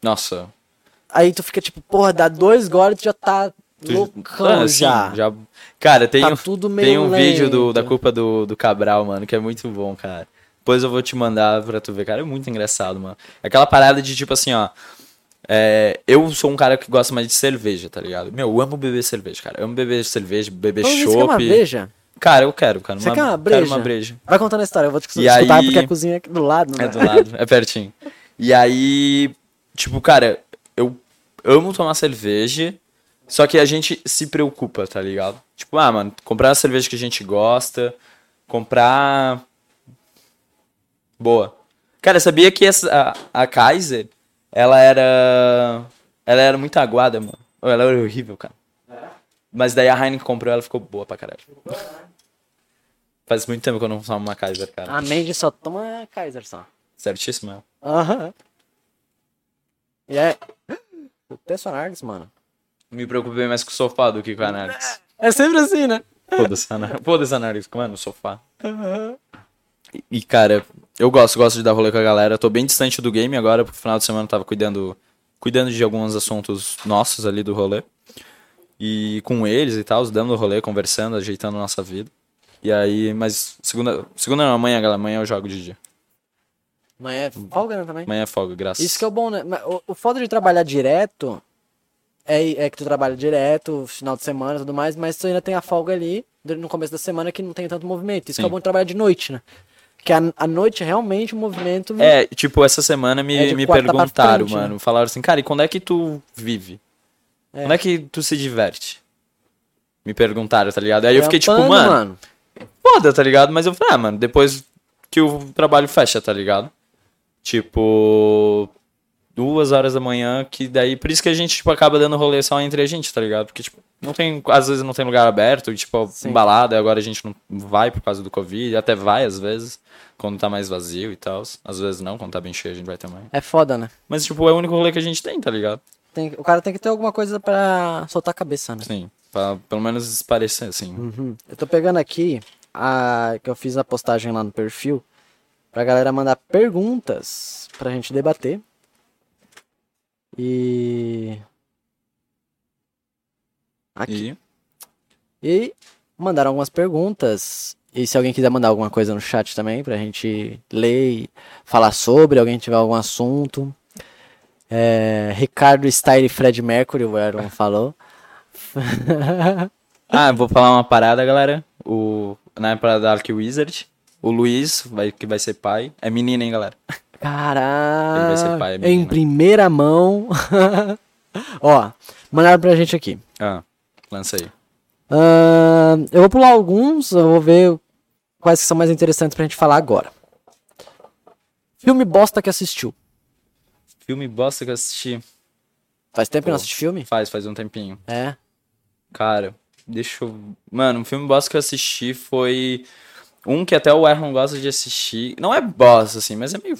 Nossa, Aí tu fica tipo, porra, dá dois goles e tu já tá Tu- loucão Ah, sim, já. Cara, tem, Tá um- tudo meio tem um vídeo do, da culpa do, do Cabral, mano, que é muito bom, cara. Depois eu vou te mandar pra tu ver, cara. É muito engraçado, mano. Aquela parada de tipo assim, ó. é, eu sou um cara que gosta mais de cerveja, tá ligado? Meu, eu amo beber cerveja, cara. Eu amo beber cerveja, beber chopp. breja. Cara, eu quero, cara. Você quer uma Quero breja? uma breja. Vai contando a história, eu vou te E escutar aí- porque a cozinha é do lado, né? É do lado, é pertinho. E aí, tipo, cara, eu amo tomar cerveja, só que a gente se preocupa, tá ligado? Tipo, ah, mano, comprar a cerveja que a gente gosta, comprar. Boa. Cara, sabia que essa, a, a Kaiser, ela era. Ela era muito aguada, mano. Ela era horrível, cara. Mas daí a Heineken comprou ela ficou boa pra caralho. Faz muito tempo que eu não tomo uma Kaiser, cara. A Mandy só toma Kaiser só. Certíssimo, ela. Aham. E é. Até Sonargs, mano. Me preocupei mais com o sofá do que com a Anarx. É sempre assim, né? Foda-se, Anarx. Foda-se, Anarx. Como é no sofá? E, e, cara, eu gosto, gosto de dar rolê com a galera. Eu tô bem distante do game agora, porque no final de semana eu tava cuidando, cuidando de alguns assuntos nossos ali do rolê. E com eles e tal, dando rolê, conversando, ajeitando a nossa vida. E aí, mas segunda, segunda não, amanhã, galera, amanhã eu jogo de dia. Amanhã é folga, né, também? Amanhã é folga, graças. Isso que é o bom, né? O, o foda de trabalhar direto é, é que tu trabalha direto, final de semana e tudo mais, mas tu ainda tem a folga ali no começo da semana que não tem tanto movimento. Isso que é o Sim. bom de trabalhar de noite, né? Que a, a noite realmente o movimento. É, tipo, essa semana me, É me pra perguntaram, frente, né? mano. Falaram assim, cara, e quando é que tu vive? É. Quando é que tu se diverte? Me perguntaram, tá ligado? Aí eu fiquei tipo, Trampando, mano, foda, tá ligado? Mas eu falei, ah, mano, depois que o trabalho fecha, tá ligado? Tipo, duas horas da manhã, que daí, por isso que a gente, tipo, acaba dando rolê só entre a gente, tá ligado? Porque, tipo, não tem, às vezes não tem lugar aberto, e, tipo, Sim. balada, agora a gente não vai por causa do Covid, até vai às vezes, quando tá mais vazio e tal. Às vezes não, quando tá bem cheio a gente vai também. É foda, né? Mas, tipo, é o único rolê que a gente tem, tá ligado? Tem- o cara tem que ter alguma coisa pra soltar a cabeça, né? Sim, pra pelo menos parecer assim. Uhum. Eu tô pegando aqui a que eu fiz a postagem lá no perfil pra galera mandar perguntas pra gente debater. E aqui. E E mandaram algumas perguntas. E se alguém quiser mandar alguma coisa no chat também pra gente ler e falar sobre, alguém tiver algum assunto. É, Ricardo Style Fred Mercury, o Aaron falou. Ah, vou falar uma parada, galera. O, na época da Dark Wizard, o Luiz, vai, que vai ser pai, é menina, hein, galera? Ele vai ser pai, é Caraca, em menina. primeira mão. Ó, mandaram pra gente aqui. Ah, lança aí. Ahn, eu vou pular alguns, eu vou ver quais que são mais interessantes pra gente falar agora. Filme bosta que assistiu. Filme bosta que eu assisti. Faz tempo que Pô. não assiste filme? Faz, faz um tempinho. É. Cara, deixa eu. Mano, um filme bosta que eu assisti foi. Um que até o Erron gosta de assistir. Não é bosta, assim, mas é meio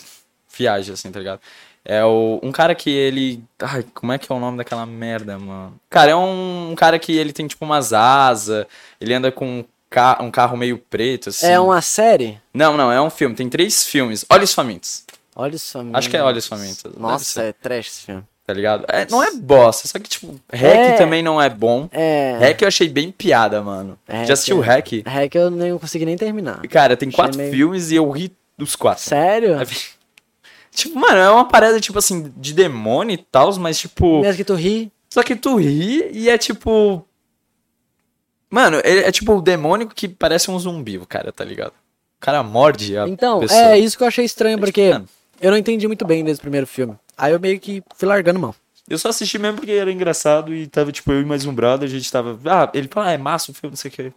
viagem, assim, tá ligado? É o, um cara que ele. Ai, como é que é o nome daquela merda, mano? Cara, é um, um cara que ele tem tipo umas asas, ele anda com um, ca um carro meio preto, assim. É uma série? Não, não, é um filme. Tem três filmes. Olhos Famintos, Olhos Famintos. Acho que é Olhos Famintos, Nossa, é trash esse filme. Tá ligado? É, não é bosta, só que, tipo, Hack É. também não é bom. É. Hack eu achei bem piada, mano. Hack Já assistiu é- Hack? É que eu nem consegui nem terminar. Cara, tem Achei quatro meio- filmes e eu ri dos quatro. Sério? Tipo, mano, é uma parada, tipo assim, de demônio e tal, mas tipo. Mesmo que tu ri. Só que tu ri e é tipo. Mano, ele é tipo o demônio que parece um zumbi, o cara, tá ligado? O cara morde a Então, pessoa. é isso que eu achei estranho, porque mano. eu não entendi muito bem desde o primeiro filme. Aí eu meio que fui largando mão. Eu só assisti mesmo porque era engraçado e tava, tipo, eu e mais um brother, a gente tava. Ah, ele fala, ah, é massa o filme, não sei o que.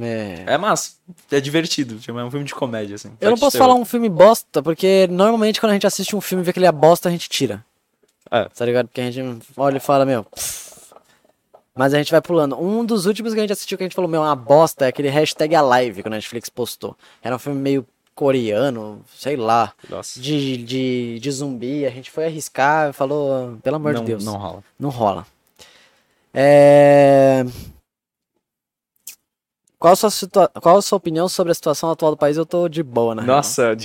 É. É massa. É divertido. Tipo, é um filme de comédia, assim. Eu não posso falar um filme bosta, porque normalmente quando a gente assiste um filme e vê que ele é bosta, a gente tira. É. Tá ligado? Porque a gente olha e fala, meu. pff. Mas a gente vai pulando. Um dos últimos que a gente assistiu que a gente falou, meu, é uma bosta, é aquele hashtag Alive que a Netflix postou. Era um filme meio coreano, sei lá. Nossa. De, de, de zumbi. A gente foi arriscar e falou, pelo amor não, de Deus. não rola. Não rola. É... Qual a, sua situa... Qual a sua opinião sobre a situação atual do país? Eu tô de boa, né? Nossa,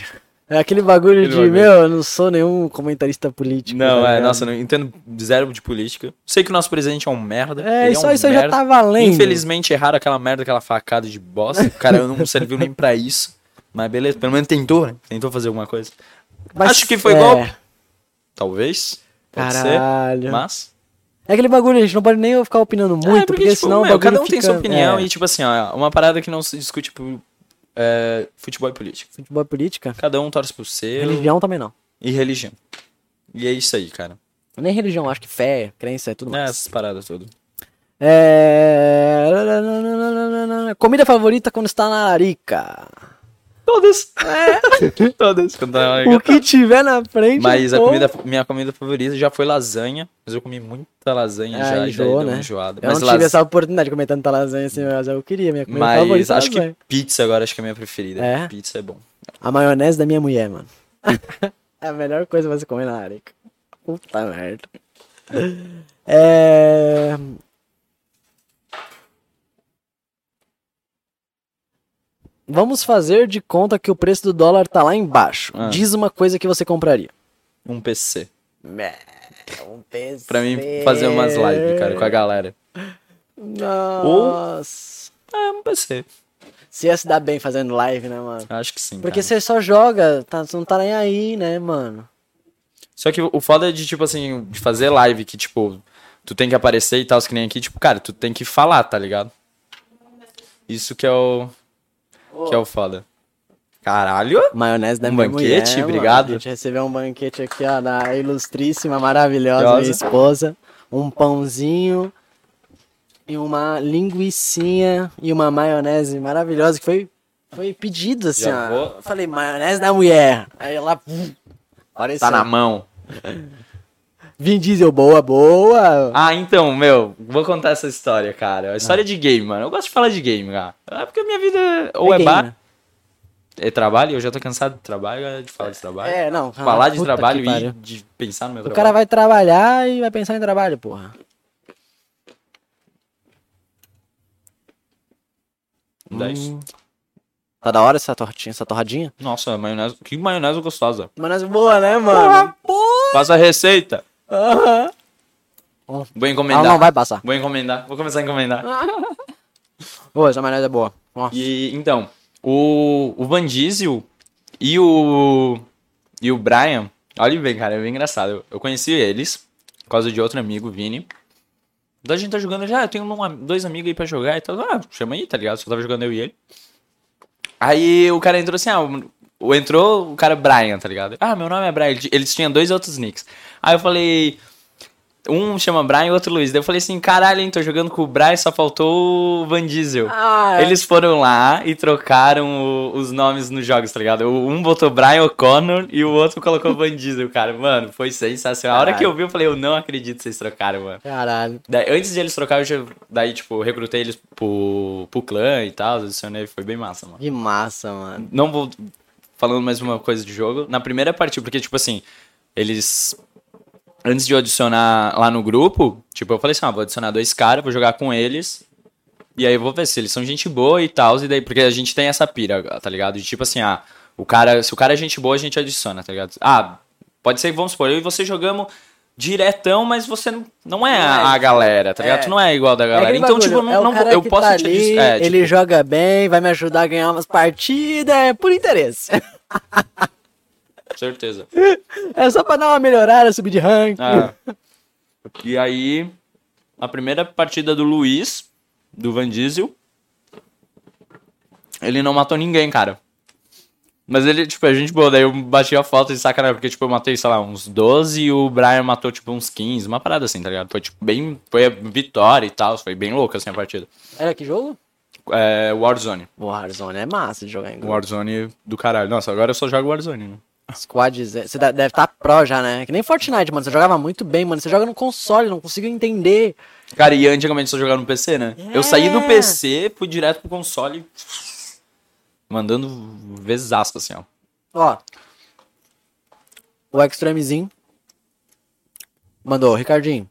É aquele bagulho Aquele de, bagulho. meu, eu não sou nenhum comentarista político. Não, tá é, nossa, eu não entendo zero de política. Sei que o nosso presidente é um merda. É, isso, um isso aí já merda. tá valendo. Infelizmente erraram aquela merda, aquela facada de bosta. Cara não serviu nem pra isso. Mas beleza, pelo menos tentou, né? Tentou fazer alguma coisa. Mas, Acho que foi é, golpe. Talvez. Pode Caralho. ser. Mas. É aquele bagulho, a gente não pode nem ficar opinando muito, É, porque, tipo, senão meu, cada um tem fica- sua opinião. é, E, tipo assim, ó, uma parada que não se discute por é, futebol e política. Futebol e política. Cada um torce pro seu. Religião também não. E religião. E é isso aí, cara. Nem religião, acho que fé, crença é tudo É, mais. essas paradas todas. É... Comida favorita quando está na larica. Todas. Todas. Quando tá- O que tiver na frente. Mas a pô. comida, minha comida favorita já foi lasanha. Mas eu comi muita lasanha Ah, já. enjoou, uma né? enjoada. Eu mas não tive las- essa oportunidade de comer tanta lasanha assim, mas eu queria. Minha comida mas favorita é acho que lasanha. pizza agora acho que é a minha preferida. É? Pizza é bom. A maionese da minha mulher, mano. é a melhor coisa pra você comer na larica. Puta merda. É... Vamos fazer de conta que o preço do dólar tá lá embaixo. Ah. Diz uma coisa que você compraria. Um PC. Um PC. Pra mim fazer umas lives, cara, com a galera. Nossa. É, um PC. Você ia se dar bem fazendo live, né, mano? Acho que sim. Porque cara. você só joga, tá, você não tá nem aí, né, mano? Só que o foda é de, tipo assim, de fazer live que, tipo, tu tem que aparecer e tal, que nem aqui, tipo, cara, tu tem que falar, tá ligado? Isso que é o. Que é o foda. Caralho! Maionese da Um minha banquete? mulher, Obrigado. Mano. A gente recebeu um banquete aqui, ó, da ilustríssima, maravilhosa minha esposa. Um pãozinho e uma linguiçinha e uma maionese maravilhosa que foi, foi pedido, assim, Já ó. vou- Eu falei, maionese da mulher. Aí ela... pum, Apareceu. Tá na mão. Vin Diesel, boa, boa. Ah, então, meu, vou contar essa história, cara. A história de game, mano. Eu gosto de falar de game, cara. É porque a minha vida ou é, game, bar, né? é trabalho, eu já tô cansado de trabalho, é de falar de trabalho. É, não. falar de trabalho e de pensar no meu O cara trabalho. vai trabalhar e vai pensar em trabalho, porra. Dez. Tá da hora essa tortinha, essa torradinha? Nossa, maionese. Que maionese gostosa. Maionese boa, né, mano? Passa a receita. Aham. Vou Ela encomendar. não vai passar. Vou encomendar. Vou começar a encomendar. Boa, essa maionese é boa. Nossa. E então, o, o Van Diesel e o e o Brian, olha bem, cara, é bem engraçado. Eu, eu conheci eles por causa de outro amigo, Vini. Então a gente tá jogando já, eu tenho um- dois amigos aí pra jogar e tal. Ah, chama aí, tá ligado? Só tava jogando eu e ele. Aí o cara entrou assim, ah, entrou o cara Brian, tá ligado? Ah, meu nome é Brian. Eles- tinham dois outros nicks. Aí eu falei, um chama Brian e o outro Luiz. Daí eu falei assim, caralho, hein, tô jogando com o Brian, só faltou o Van Diesel. Ah, é. Eles foram lá e trocaram o- os nomes nos jogos, tá ligado? Um botou Brian O'Connor e o outro colocou Van Diesel, cara. Mano, foi sensacional. A hora que eu vi, eu falei, eu não acredito que vocês trocaram, mano. Caralho. Daí, antes de eles trocarem, eu já, daí, tipo, recrutei eles pro, pro clã e tal, adicionei, foi bem massa, mano. Que massa, mano. Não vou falando mais uma coisa de jogo. Na primeira partida, porque, tipo assim, eles. Antes de eu adicionar lá no grupo, tipo, eu falei assim, ah, vou adicionar dois caras, vou jogar com eles. E aí eu vou ver se eles são gente boa e tal. E daí, porque a gente tem essa pira, tá ligado? De tipo assim, ah, o cara, se o cara é gente boa, a gente adiciona, tá ligado? Ah, pode ser, vamos supor, eu e você jogamos diretão, mas você não, não é a, a galera, tá ligado? É. Tu não é igual da É galera. aquele então, bagulho, tipo, eu não, é não cara eu posso tá te ali, adicionar. É, tipo, Ele joga bem, vai me ajudar a ganhar umas partidas, é por interesse. certeza. É só pra dar uma melhorada, subir de rank. Ah. E aí, a primeira partida do Luiz, do Van Diesel, ele não matou ninguém, cara. Mas ele, tipo, a gente boa, daí eu bati a falta de sacanagem, porque, tipo, eu matei, sei lá, uns 12 e o Brian matou, tipo, uns 15, uma parada assim, tá ligado? Foi, tipo, bem, foi a vitória e tal, foi bem louca, assim, a partida. Era que jogo? É, Warzone. Warzone é massa de jogar em grupo. Warzone do caralho. Nossa, agora eu só jogo Warzone, né? Squad, você deve estar pro já, né? Que nem Fortnite, mano. Você jogava muito bem, mano. Você joga no console, não consigo entender. Cara, e antigamente só jogava no PC, né? É. Eu saí do PC, fui direto pro console, mandando vezasco, assim, ó. Ó. O Extremezinho mandou, Ricardinho.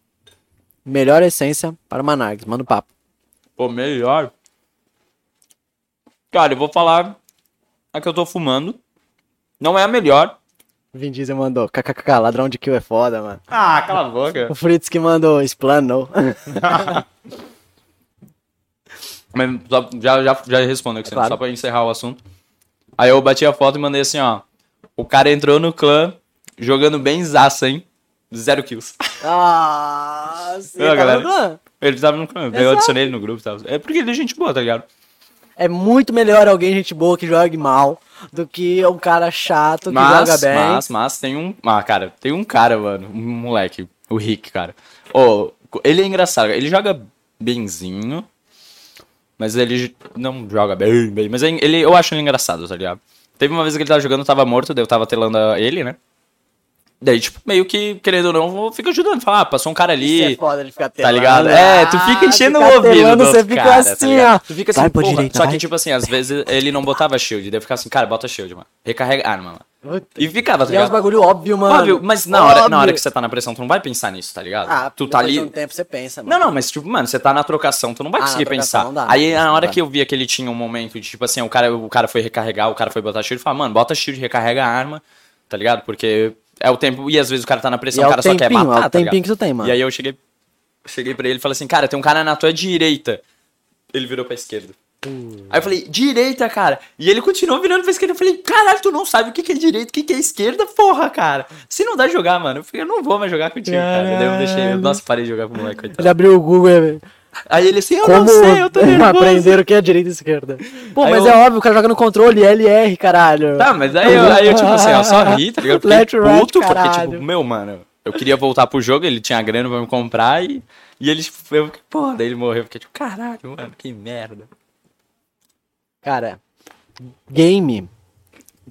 Melhor essência para Manargues. Manda o papo. Pô, melhor. Cara, eu vou falar a que eu tô fumando. Não é a melhor. Vin Diesel mandou, kkk, ladrão de kill é foda, mano. Ah, cala a boca. O Fritz que mandou, explanou. Mas já, já, já respondo aqui, Claro. só pra encerrar o assunto. Aí eu bati a foto e mandei assim, ó. O cara entrou no clã jogando bem zaça, hein? Zero kills. ah, sim, tá galera. no clã. Ele tava no clã, eu Exato. adicionei ele no grupo e tal. É porque ele é gente boa, tá ligado? É muito melhor alguém, gente boa, que jogue mal, do que um cara chato que Mas, joga bem. mas, mas tem um. Ah, cara, tem um cara, mano. Um moleque, o Rick, cara. Ô, ele é engraçado, ele joga benzinho. Mas ele não joga bem, bem. Mas ele, eu acho ele engraçado, tá ligado? Teve uma vez que ele tava jogando, tava morto, daí eu tava telando ele, né? Daí, tipo, meio que, querendo ou não, eu fico ajudando. Falar, ah, passou um cara Isso ali. é foda de ficar Tá telando. ligado? É, tu fica Ah, enchendo ficar o ouvido telando, do Você fica cara, tá assim, ligado? ó. Tu fica assim, Vai porra. direita, Só vai. que, tipo assim, às vezes ele não botava shield. Daí ficava assim, cara, bota shield, mano. Recarrega arma, mano. Puta. E ficava, tá E é uns ligado? bagulho óbvio, mano. Óbvio, mas na hora, na hora Óbvio. que você tá na pressão, tu não vai pensar nisso, tá ligado? Ah, tu tá ali. um tempo você pensa, mano. Não, não, mas tipo, mano, você tá na trocação, tu não vai Ah, conseguir pensar. dá, Aí na hora dá. que eu via que ele tinha um momento de, tipo assim, o cara, o cara foi recarregar, o cara foi botar shield, eu falava, mano, bota shield, recarrega a arma, tá ligado? Porque é o tempo, e às vezes o cara tá na E pressão, é o cara só quer matar, é o tá tempinho que tu tem, mano. E aí eu cheguei, cheguei pra ele e falei assim, cara, tem um cara na tua direita. Ele virou pra esquerda. Uh. Aí eu falei, direita, cara. E ele continuou virando pra esquerda. Eu falei, caralho, tu não sabe o que que é direita, o que que é esquerda, porra, cara. Se não dá jogar, mano, eu falei, eu não vou mais jogar contigo, cara. Daí eu deixei, Caralho. nossa, parei de jogar com o moleque, coitado. Ele abriu o Google e... Aí ele assim, eu Como não sei, eu tô nervoso. aprender o que é direita e esquerda. Pô, Aí mas eu- é óbvio, o cara joga no controle, LR, caralho. Tá, mas aí eu, aí eu tipo assim, ó, só ri, tá ligado? Fiquei Left, right, puto, porque, tipo, meu, mano, eu queria voltar pro jogo, ele tinha grana pra me comprar e, e ele, tipo, eu fiquei, porra, daí ele morreu, eu fiquei tipo, caralho, mano, que merda. Cara, game.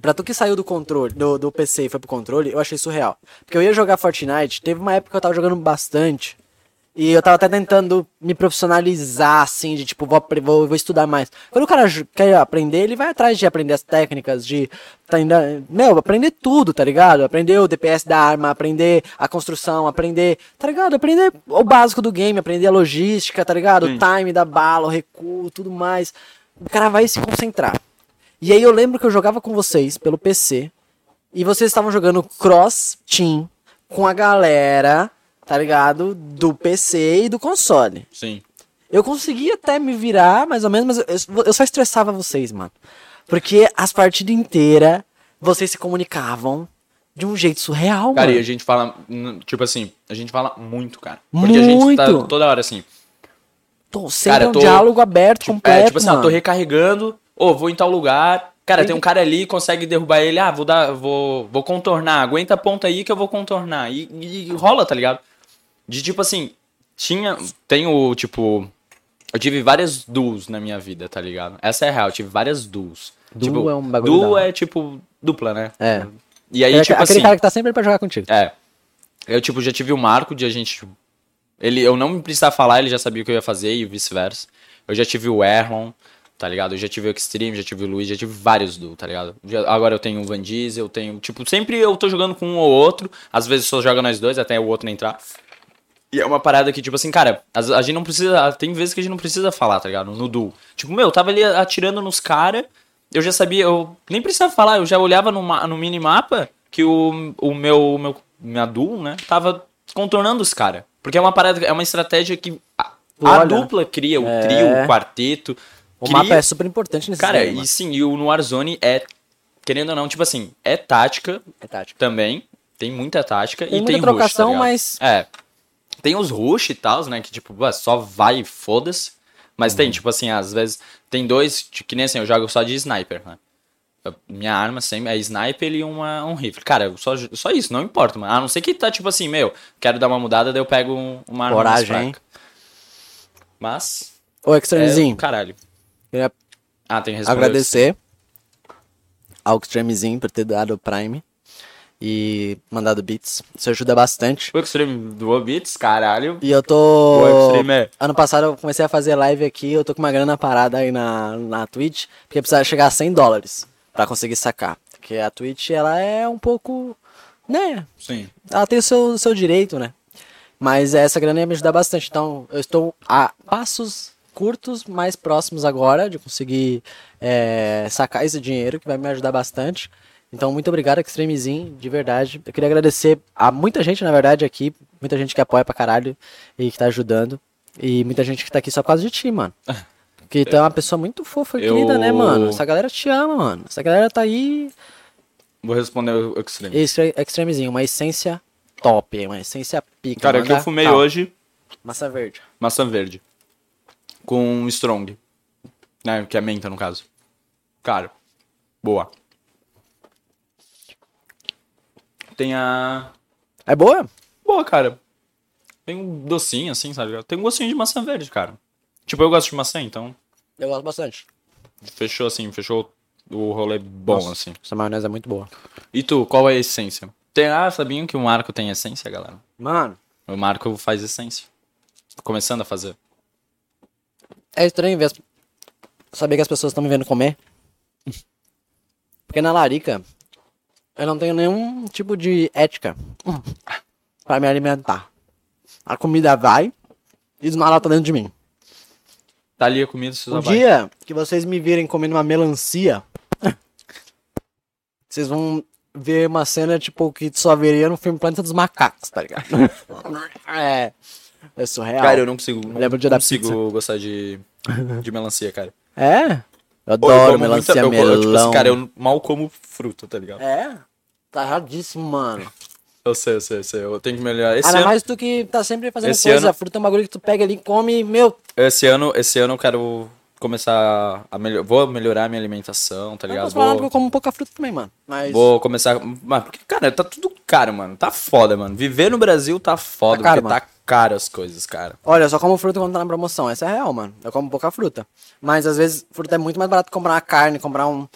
Pra tu que saiu do controle, do, do PC e foi pro controle, eu achei surreal. Porque eu ia jogar Fortnite, teve uma época que eu tava jogando bastante. E eu tava até tentando me profissionalizar, assim, de tipo, vou, vou, vou estudar mais. Quando o cara quer aprender, ele vai atrás de aprender as técnicas, de. Tá meu, aprender tudo, tá ligado? Aprender o DPS da arma, aprender a construção, aprender, tá ligado? Aprender o básico do game, aprender a logística, tá ligado? O time da bala, o recuo, tudo mais. O cara vai se concentrar. E aí eu lembro que eu jogava com vocês pelo PC. E vocês estavam jogando cross team com a galera, tá ligado? Do PC e do console. Sim. Eu conseguia até me virar, mais ou menos, mas eu, eu só estressava vocês, mano. Porque as partidas inteiras, vocês se comunicavam de um jeito surreal, Cara, e mano. a gente fala, tipo assim, a gente fala muito, cara. Porque a gente tá Muito. toda hora assim, Tô, sempre Cara, um tô- diálogo aberto, completo, é, tipo assim, ó, mano. tô recarregando, ô, vou em tal lugar, cara, Tem um cara ali, consegue derrubar ele, ah, vou dar, vou, vou contornar, aguenta a ponta aí que eu vou contornar. E, e rola, tá ligado? De tipo assim, tinha, tem o, tipo, eu tive várias duos na minha vida, tá ligado? Essa é a real, eu tive várias duos. Duo tipo, é um bagulho Duo é tipo dupla, né? É. E aí, É tipo aquele assim, cara que tá sempre pra jogar contigo. é. Eu, tipo, já tive o marco de a gente. tipo, Ele, eu não me precisava falar, ele já sabia o que eu ia fazer e vice-versa. Eu já tive o Erlon, tá ligado? Eu já tive o Extreme, já tive o Luiz, já tive vários do, tá ligado? Já- agora eu tenho o Van Diesel, eu tenho. Tipo, sempre eu tô jogando com um ou outro. Às vezes só joga nós dois, até o outro não entrar. E é uma parada que, tipo assim, cara, a, a gente não precisa. Tem vezes que a gente não precisa falar, tá ligado? No duo. Tipo, meu, eu tava ali atirando nos caras, eu já sabia, eu nem precisava falar, eu já olhava no, no minimapa que o, o meu, meu. Minha duo, né? Tava contornando os caras. Porque é uma parada, é uma estratégia que a, a dupla cria, o É. trio, o quarteto. O cria- mapa é super importante nesse Cara, e sim, e o Warzone é, querendo ou não, tipo assim, é tática, É tática. também. Tem muita tática Tem e muita tem trocação, rush, tá mas- É. Tem os rush e tal, né? Que tipo, só vai e foda-se. Mas Uhum. tem, tipo assim, às vezes. Tem dois, que nem assim, eu jogo só de sniper, né? Eu- Minha arma sempre é sniper e uma, um rifle. Cara, só, só isso, não importa, mano. A não ser que tá tipo assim, meu, quero dar uma mudada, daí eu pego um- uma arma Coragem, mais fraca. Mas. Ô, É, Extremezinho, caralho. queria Ah, tem que agradecer ao Extremezinho por ter dado o Prime e mandado beats. Isso ajuda bastante. O Extreme do Beats, caralho. E eu tô. O Extreme é. Ano passado eu comecei a fazer live aqui, eu tô com uma grana parada aí na, na Twitch, porque precisava chegar a 100 dólares pra conseguir sacar. Porque a Twitch, ela é um pouco. né? Sim. ela tem o seu, seu direito, né? Mas essa grana ia me ajudar bastante. Então, eu estou a passos curtos, mais próximos agora de conseguir é, sacar esse dinheiro, que vai me ajudar bastante. Então, muito obrigado, Extremezinho, de verdade. Eu queria agradecer a muita gente, na verdade, aqui. Muita gente que apoia pra caralho e que tá ajudando. E muita gente que tá aqui só por causa de ti, mano. Porque tu é uma pessoa muito fofa e Eu- querida, né, mano? Essa galera te ama, mano. Essa galera tá aí. Vou responder o Extreme. Extre- Extremezinho, uma essência top, uma essência pica. Cara, o que eu fumei hoje, Massa verde. maçã verde. Com Strong. Né, que é menta, no caso. Cara, boa. Tem a... É boa? Boa, cara. Tem um docinho, assim, sabe? Tem um gostinho de maçã verde, cara. Tipo, eu gosto de maçã, então... Eu gosto bastante. Fechou, assim, fechou o rolê bom, Nossa. assim. Essa maionese é muito boa. E tu, qual é a essência? Tem, ah, sabiam que o Marco tem essência, galera? Mano, O Marco faz essência. Tô começando a fazer. é estranho ver as... saber que as pessoas estão me vendo comer. Porque na larica, eu não tenho nenhum tipo de ética pra me alimentar. A comida vai e do nada tá dentro de mim. Tá ali a comida, O vai. dia que vocês me virem comendo uma melancia, vocês vão ver uma cena tipo que só veria no filme Planeta dos Macacos, tá ligado? é. É surreal. Cara, eu não consigo, não Lembra o dia da consigo pizza? gostar de, de melancia, cara. É? Eu eu adoro como melancia muita- eu, melão. eu, tipo assim, cara, eu mal como fruta, tá ligado? É? Tá erradíssimo, mano. Eu sei, eu sei, eu sei. Eu tenho que melhorar. Esse Ainda ano, mais tu que tá sempre fazendo Esse coisa. ano- A fruta é um bagulho que tu pega ali, come e, meu... esse ano, esse ano eu quero começar a melhorar. Vou melhorar a minha alimentação, tá Eu ligado? eu Vou, como pouca fruta também, mano. Mas... vou começar. Mano, porque, cara, tá tudo caro, mano. Tá foda, mano. Viver no Brasil tá foda, Tá caro, porque tá caro as coisas, cara. Olha, eu só como fruta quando tá na promoção. Essa é real, mano. Eu como pouca fruta. Mas às vezes fruta é muito mais barato comprar uma carne, comprar um.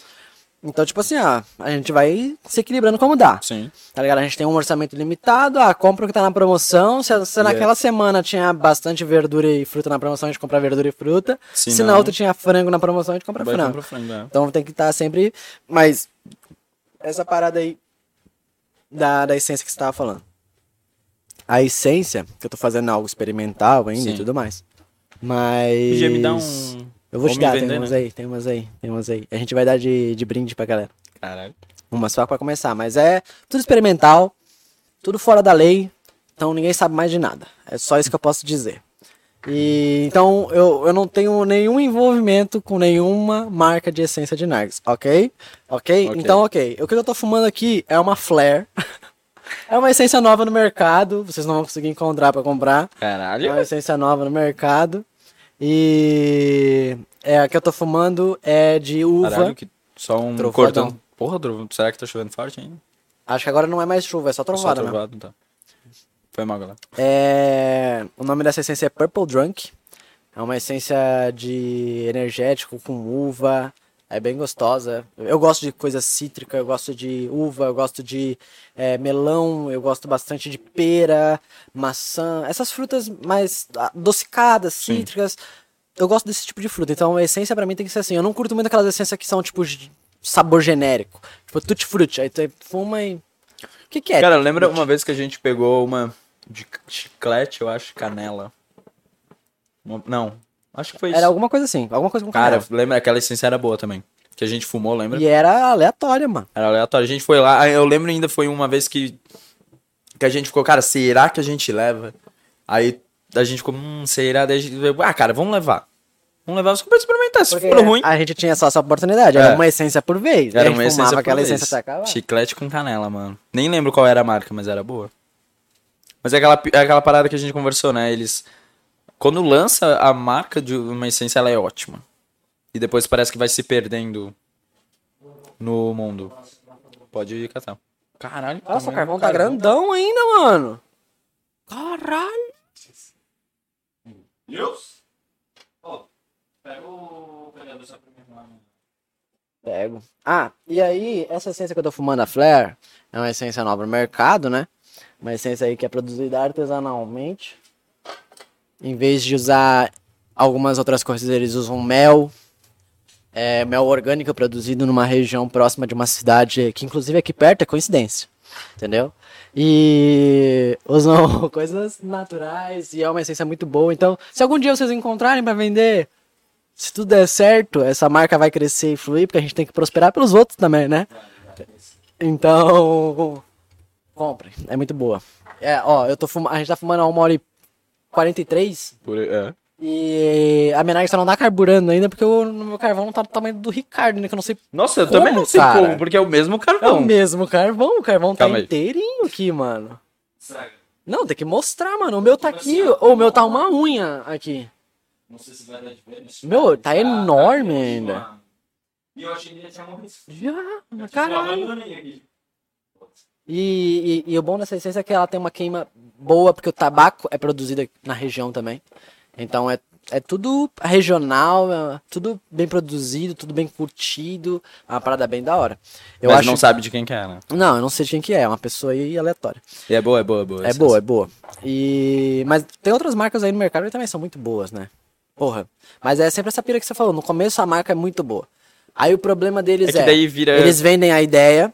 Então, tipo assim, ah, a gente vai se equilibrando como dá. Sim. Tá ligado? A gente tem um orçamento limitado, ah, compra o que tá na promoção. Se, se naquela semana tinha bastante verdura e fruta na promoção, a gente compra verdura e fruta. Se Se, não- na outra tinha frango na promoção, a gente compra frango. comprar frango, né? Então tem que estar sempre. Mas essa parada aí da, da essência que você tava falando. A essência, que eu tô fazendo algo experimental ainda Sim. e tudo mais. Mas. Podia me dar um. Eu vou ou te me dar, vender, tem umas né? aí, tem umas aí, tem umas aí. A gente vai dar de, de brinde pra galera. Caralho. Uma só pra começar. Mas é tudo experimental, tudo fora da lei. Então ninguém sabe mais de nada. É só isso que eu posso dizer. E então eu, eu não tenho nenhum envolvimento com nenhuma marca de essência de Nargis, ok? ok? Ok. Então, ok. O que eu tô fumando aqui é uma Flare. é uma essência nova no mercado. Vocês não vão conseguir encontrar pra comprar. É Caralho. uma essência nova no mercado. E é, a que eu tô fumando é de uva. Caralho, que só um Trovadão. cordão. Porra. Será que tá chovendo forte ainda? Acho que agora não é mais chuva, é só trovada, Só né? trovado, tá. Foi mal, galera. É... O nome dessa essência é Purple Drunk. É uma essência de energético com uva. É bem gostosa. Eu gosto de coisa cítrica, eu gosto de uva, eu gosto de é, melão, eu gosto bastante de pera, maçã. Essas frutas mais adocicadas, Sim. cítricas. Eu gosto desse tipo de fruta. Então a essência pra mim tem que ser assim. Eu não curto muito aquelas essências que são tipo de sabor genérico. Tipo tutti frutti. Aí tu fuma e... O que que é? Cara, lembra uma vez que a gente pegou uma de chiclete, eu acho, canela. Uma- Não, acho que foi isso. Era alguma coisa assim. Alguma coisa com Cara, canela. lembra? Aquela essência era boa também. Que a gente fumou, lembra? E era aleatória, mano. Era aleatório. A gente foi lá, eu lembro ainda foi uma vez que que a gente ficou, cara, será que a gente leva? Aí a gente ficou, hum, será? Daí a gente, ah, cara, vamos levar. Vamos levar só pra experimentar. Se Porque for ruim. a gente tinha só essa oportunidade. Era É. uma essência por vez. Era uma essência por aquela vez. essência até acabar. Chiclete com canela, mano. Nem lembro qual era a marca, mas era boa. Mas é aquela, é aquela parada que a gente conversou, né? Eles. Quando lança a marca de uma essência, ela é ótima. E depois parece que vai se perdendo no mundo. Pode ir catar. Caralho. Nossa, o carvão tá grandão ainda, mano. Caralho. Deus? Ó, pega o vereador só pra mim lá. Pego. Ah, e aí, essa essência que eu tô fumando, a Flare, é uma essência nova no mercado, né? Uma essência aí que é produzida artesanalmente. Em vez de usar algumas outras coisas, eles usam mel. É, mel orgânico produzido numa região próxima de uma cidade que, inclusive, aqui perto é coincidência. Entendeu? E usam coisas naturais e é uma essência muito boa. Então, se algum dia vocês encontrarem para vender, se tudo der certo, essa marca vai crescer e fluir, porque a gente tem que prosperar pelos outros também, né? Então. Compre, é muito boa. É, ó, eu tô fumando. A gente tá fumando a 1 hora e 43. Por, é. E a minha só não tá carburando ainda porque o meu carvão não tá do tamanho do Ricardo, né? Que eu não sei. Nossa, eu Como, também não sei cara? como, porque é o mesmo É carvão. o mesmo carvão, o carvão tá Calma aí. inteirinho aqui, mano. Não, tem que mostrar, mano. O meu tá aqui, ou o meu tá uma unha aqui. Não sei se vai dar de ver. Meu, tá enorme ainda. E eu achei que ele já tinha morrido. Já, caralho. E, e, e o bom dessa essência é que ela tem uma queima boa, porque o tabaco é produzido na região também. Então é, é tudo regional, é tudo bem produzido, tudo bem curtido. É uma parada bem da hora. Eu Mas acho... não sabe de quem que é, né? Não, eu não sei de quem que é, é uma pessoa aí aleatória. E é boa, é boa, é boa. É boa, é boa. E... Mas tem outras marcas aí no mercado que também são muito boas, né? Porra. Mas é sempre essa pira que você falou. No começo a marca é muito boa. Aí o problema deles É é. daí vira- Eles vendem a ideia,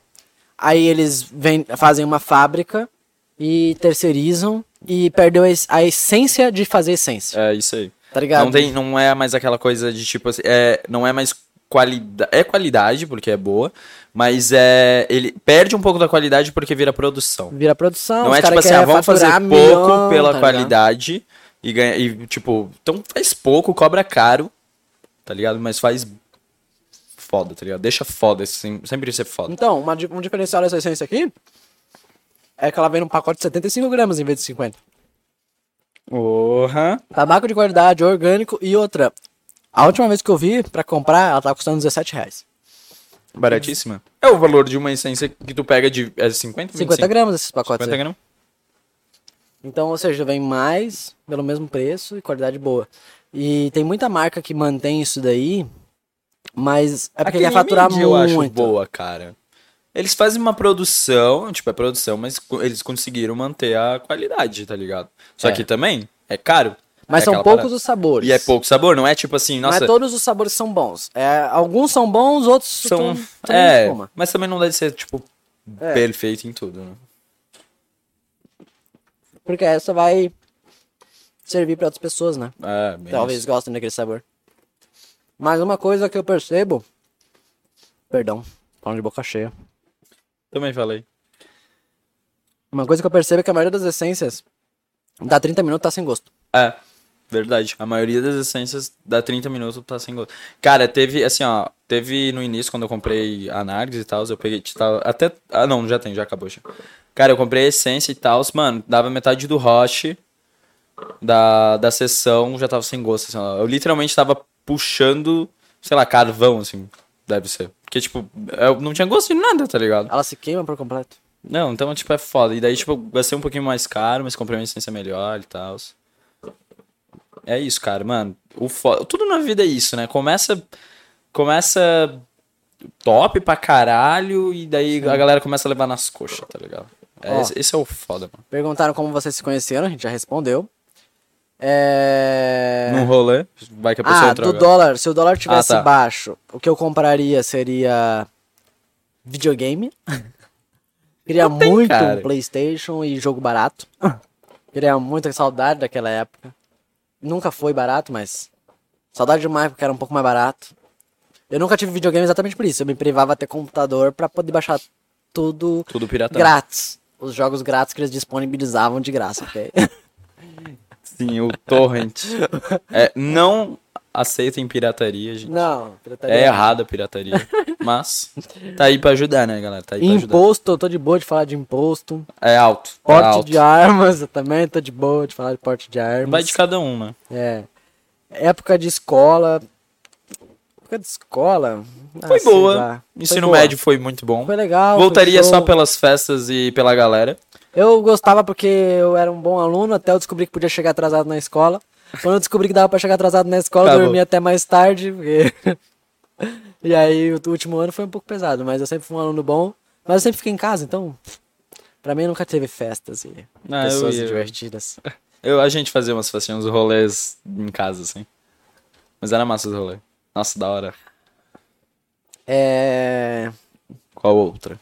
aí eles ven- fazem uma fábrica e terceirizam e perdeu a es- a essência de fazer essência. É isso aí. Tá ligado? Não, tem, não é mais aquela coisa de tipo assim, é, não é mais qualidade, é qualidade porque é boa, mas é ele perde um pouco da qualidade porque vira produção. Vira produção. Não é tipo assim, ah, vamos fazer pouco milhão, pela tá qualidade e ganha e tipo, então faz pouco, cobra caro, tá ligado? Mas faz foda, tá ligado? Deixa foda, sem- sempre ser foda. Então, uma, um diferencial dessa essência aqui é que ela vem num pacote de 75 gramas em vez de 50. Porra. Tabaco de qualidade, orgânico e outra. A última vez que eu vi pra comprar, ela tava custando 17 reais. Baratíssima. É o valor de uma essência que tu pega de é 50, 50 gramas esses pacotes 50 aí. gramas. Então, ou seja, vem mais pelo mesmo preço e qualidade boa. E tem muita marca que mantém isso daí, mas é porque quer faturar muito. eu acho boa, cara. Eles fazem uma produção, tipo, é produção, mas eles conseguiram manter a qualidade, tá ligado? Só É. que também é caro. Mas É são poucos parada. os sabores. E é pouco sabor, não é tipo assim, Não nossa, é todos os sabores são bons. É, alguns são bons, outros são. tão- É, mas também não deve ser, tipo, É. perfeito em tudo, né? Porque essa vai servir pra outras pessoas, né? É, Talvez isso. gostem daquele sabor. Mas uma coisa que eu percebo. Perdão, falando de boca cheia. Também falei. Uma coisa que eu percebo é que a maioria das essências dá 30 minutos tá sem gosto. É, verdade. A maioria das essências dá 30 minutos tá sem gosto. Cara, teve, assim, ó, teve no início, quando eu comprei a Nargis e tal, eu peguei, tava, até, ah, não, já tem, já acabou já. Cara, eu comprei a essência e tal, mano, dava metade do roche da, da sessão, já tava sem gosto, assim, ó. Eu literalmente tava puxando, sei lá, carvão, assim, deve ser. Porque, tipo, eu não tinha gosto de nada, tá ligado? Ela se queima por completo. Não, então, tipo, é foda. E daí, tipo, eu gastei um pouquinho mais caro, mas comprei uma essência melhor e tal. É isso, cara, mano. O fo... Tudo na vida é isso, né? Começa. Começa top pra caralho, e daí a galera começa a levar nas coxas, tá ligado? É, Ó. esse é o foda, mano. Perguntaram como vocês se conheceram, a gente já respondeu. É... Num rolê, vai que a pessoa Ah, entra do agora. dólar. Se o dólar tivesse Ah, tá. baixo, o que eu compraria seria videogame. Queria Não muito cara. um PlayStation e jogo barato. Queria muita saudade daquela época. Nunca foi barato, mas saudade de uma época que era um pouco mais barato. Eu nunca tive videogame exatamente por isso. Eu me privava a ter computador pra poder baixar tudo Tudo piratão. grátis. Os jogos grátis que eles disponibilizavam de graça, ok? Sim, o torrent. é, não aceitem pirataria, gente. Não, pirataria. É errada a pirataria. Mas tá aí pra ajudar, né, galera? Tá aí pra ajudar. Imposto, eu tô de boa de falar de imposto. É alto. é Porte alto. de armas, eu também tô de boa de falar de porte de armas. Vai de cada um, né? É. Época de escola. Época de escola. ah, Foi boa. lá. Foi Ensino boa. médio foi muito bom. Foi legal. Voltaria foi só pelas festas e pela galera. Eu gostava porque eu era um bom aluno, até eu descobri que podia chegar atrasado na escola. Quando eu descobri que dava pra chegar atrasado na escola, eu Acabou. dormia até mais tarde. porque- e aí o último ano foi um pouco pesado, mas eu sempre fui um aluno bom. Mas eu sempre fiquei em casa, então. Pra mim nunca teve festas e Ah, eu pessoas ia- divertidas. Eu, a gente fazia umas festinhas, uns rolês em casa, assim. Mas era massa os rolês. Nossa, da hora. É. Qual outra?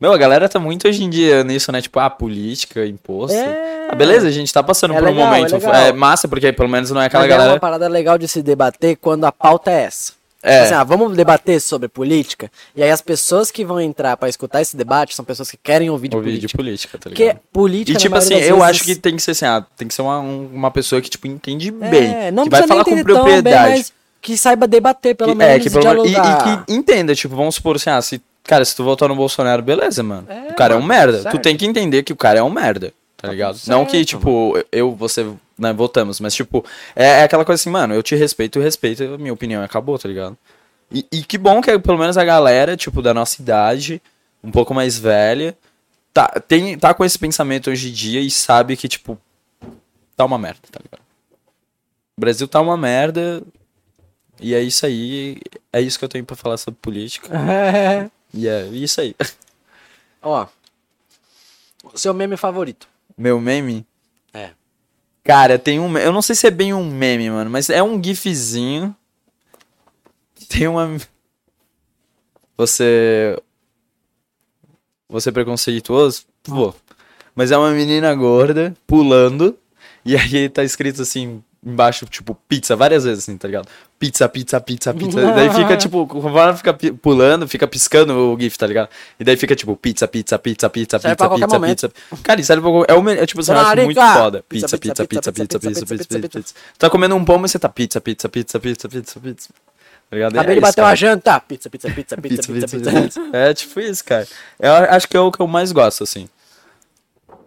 Meu, a galera tá muito hoje em dia nisso, né? Tipo, ah, política, imposto. É. Ah, beleza, a gente tá passando É por um legal, é momento. legal. É, massa, porque pelo menos não é aquela Mas é galera. uma parada legal de se debater quando a pauta é essa. É. Assim, ah, vamos debater sobre política. E aí as pessoas que vão entrar pra escutar esse debate são pessoas que querem ouvir de Ouvir de política. política, tá Porque ligado? política. E tipo assim, eu vezes, acho que tem que ser assim, ah, tem que ser uma, um- uma pessoa que, tipo, entende é, bem. não que vai falar com tão bem, propriedade. mas que saiba debater, pelo Que- menos, é, que pelo e, e que entenda, tipo, vamos supor assim, ah, se, cara, se tu votar no Bolsonaro, beleza, mano. É, o cara é um mano, merda. certo. Tu tem que entender que o cara é um merda, tá ligado? Não que, certo, tipo, eu, você, né, votamos, mas, tipo, é, é aquela coisa assim, mano, eu te respeito, eu respeito a minha opinião, acabou, tá ligado? E, e que bom que pelo menos a galera, tipo, da nossa idade, um pouco mais velha, tá, tem, tá com esse pensamento hoje em dia e sabe que, tipo, tá uma merda, tá ligado? O Brasil tá uma merda, e é isso aí, é isso que eu tenho pra falar sobre política. E é isso aí. Ó. Seu meme favorito. Meu meme? É. Cara, tem um. Eu não sei se é bem um meme, mano, mas é um gifzinho. Tem uma. Você. Você é preconceituoso? Vou. Mas é uma menina gorda pulando. E aí tá escrito assim embaixo, tipo, pizza, várias vezes, assim, tá ligado? Pizza, pizza, pizza, pizza. e daí fica, tipo, conforme fica pulando, fica piscando o GIF, tá ligado? E daí fica, tipo, pizza, pizza, pizza, pizza, serve pizza, pizza, pizza. Cara, isso. É, é tipo, você acha muito foda. Pizza, pizza, pizza, pizza, pizza, pizza, pizza. Tá comendo um pão, mas você tá pizza, pizza, pizza, pizza, pizza, pizza. Tá ligado? Acabei de bater uma janta. Pizza, pizza, pizza, pizza, pizza, pizza. É tipo isso, cara. Eu acho que é o que eu mais gosto, assim.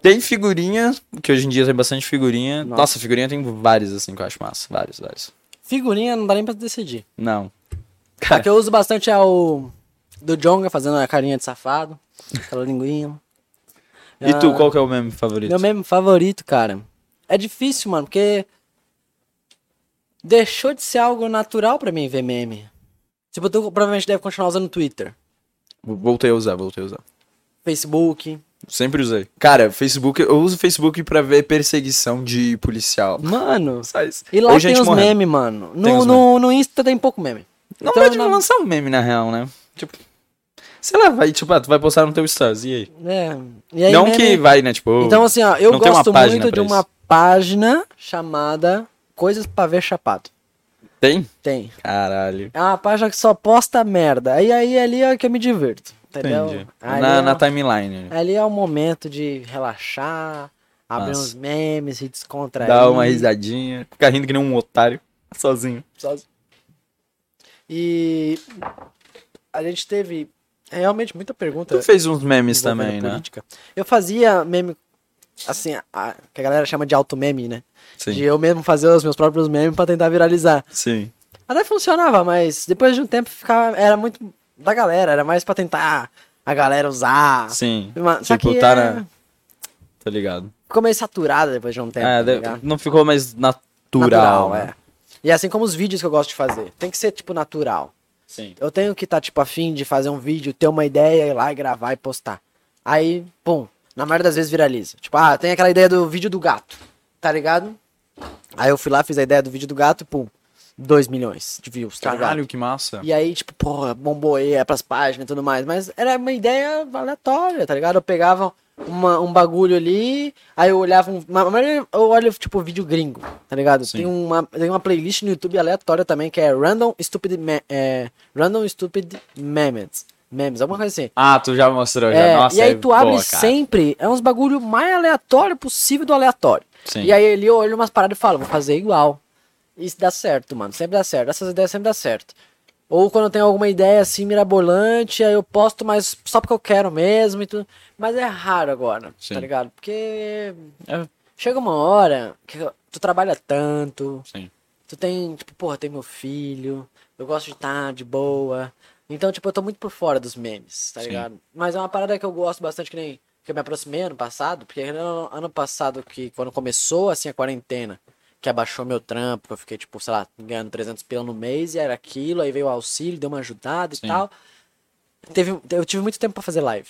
Tem figurinha, que hoje em dia tem bastante figurinha. Nossa. Nossa, figurinha tem várias, assim, que eu acho massa. Vários, vários. Figurinha não dá nem pra decidir. Não. A que eu uso bastante é o do Jonga fazendo a carinha de safado. Aquela linguinha. E tu, Ah, qual que é o meme favorito? Meu meme favorito, cara. É difícil, mano, porque deixou de ser algo natural pra mim ver meme. Tipo, tu provavelmente deve continuar usando Twitter, Voltei a usar, voltei a usar. Facebook. Sempre usei. Cara, Facebook, eu uso Facebook pra ver perseguição de policial. Mano, isso. e lá Ou tem gente os memes, mano. Tem No, os no, no Insta tem pouco meme. Não Então, pode na- lançar um meme, na real, né? Tipo, sei lá, vai, tipo, ah, tu vai postar no teu stories, e aí? É. E aí, não meme- que vai, né, tipo... Então, assim, ó, eu não tem gosto muito de pra uma isso. página chamada Coisas pra ver chapado. Tem? Tem. Caralho. É uma página que só posta merda. Aí aí ali é que eu me divirto. Entendeu? Na, é, na timeline. ali é o momento de relaxar, abrir Nossa. uns memes e descontrair. Dá uma risadinha, fica rindo que nem um otário, sozinho. Sozinho. E a gente teve realmente muita pergunta. Tu fez uns memes também, né? política. Eu fazia meme, assim, a- que a galera chama de auto meme, né? Sim. De eu mesmo fazer os meus próprios memes pra tentar viralizar. Sim. Até funcionava, mas depois de um tempo ficava, era muito da galera, era mais pra tentar a galera usar. Sim. Mas- só tipo, que tá é- na... Tá ligado. ficou meio saturada depois de um tempo. é, tá não ficou mais natural, né? é. E assim como os vídeos que eu gosto de fazer, tem que ser tipo natural. Sim. Eu tenho que estar tipo afim de fazer um vídeo, ter uma ideia, ir lá e gravar e postar. Aí, pum, na maioria das vezes viraliza. Tipo, ah, tem aquela ideia do vídeo do gato, tá ligado? Aí eu fui lá, fiz a ideia do vídeo do gato e pum, 2 milhões de views, tá ligado? Caralho, que massa. E aí, tipo, porra, bombou aí, é pras páginas e tudo mais. Mas era uma ideia aleatória, tá ligado? Eu pegava uma- um bagulho ali, aí eu olhava um. Eu olho, tipo, vídeo gringo, tá ligado? Sim. Tem uma, tem uma playlist no YouTube aleatória também, que é Random Stupid, Me- é, Random Stupid Memes. Memes, alguma coisa assim. Ah, tu já mostrou, já. É, Nossa, e aí é tu abre cara. sempre, é uns bagulho mais aleatório possível do aleatório. Sim. E aí ali eu olho umas paradas e falo, vou fazer igual. Isso dá certo, mano. Sempre dá certo. Essas ideias sempre dá certo. Ou quando eu tenho alguma ideia assim mirabolante, aí eu posto, mas só porque eu quero mesmo e tudo. Mas é raro agora, Sim. tá ligado? Porque É, chega uma hora que tu trabalha tanto, sim. tu tem, tipo, porra, tem meu filho, eu gosto de estar de boa. Então, tipo, eu tô muito por fora dos memes, tá Sim. ligado? Mas é uma parada que eu gosto bastante, que nem que eu me aproximei ano passado, porque ano, ano passado, que quando começou assim a quarentena, que abaixou meu trampo, que eu fiquei, tipo, sei lá, ganhando 300 pila no mês, e era aquilo, aí veio o auxílio, deu uma ajudada Sim. e tal. Teve, eu tive muito tempo pra fazer live.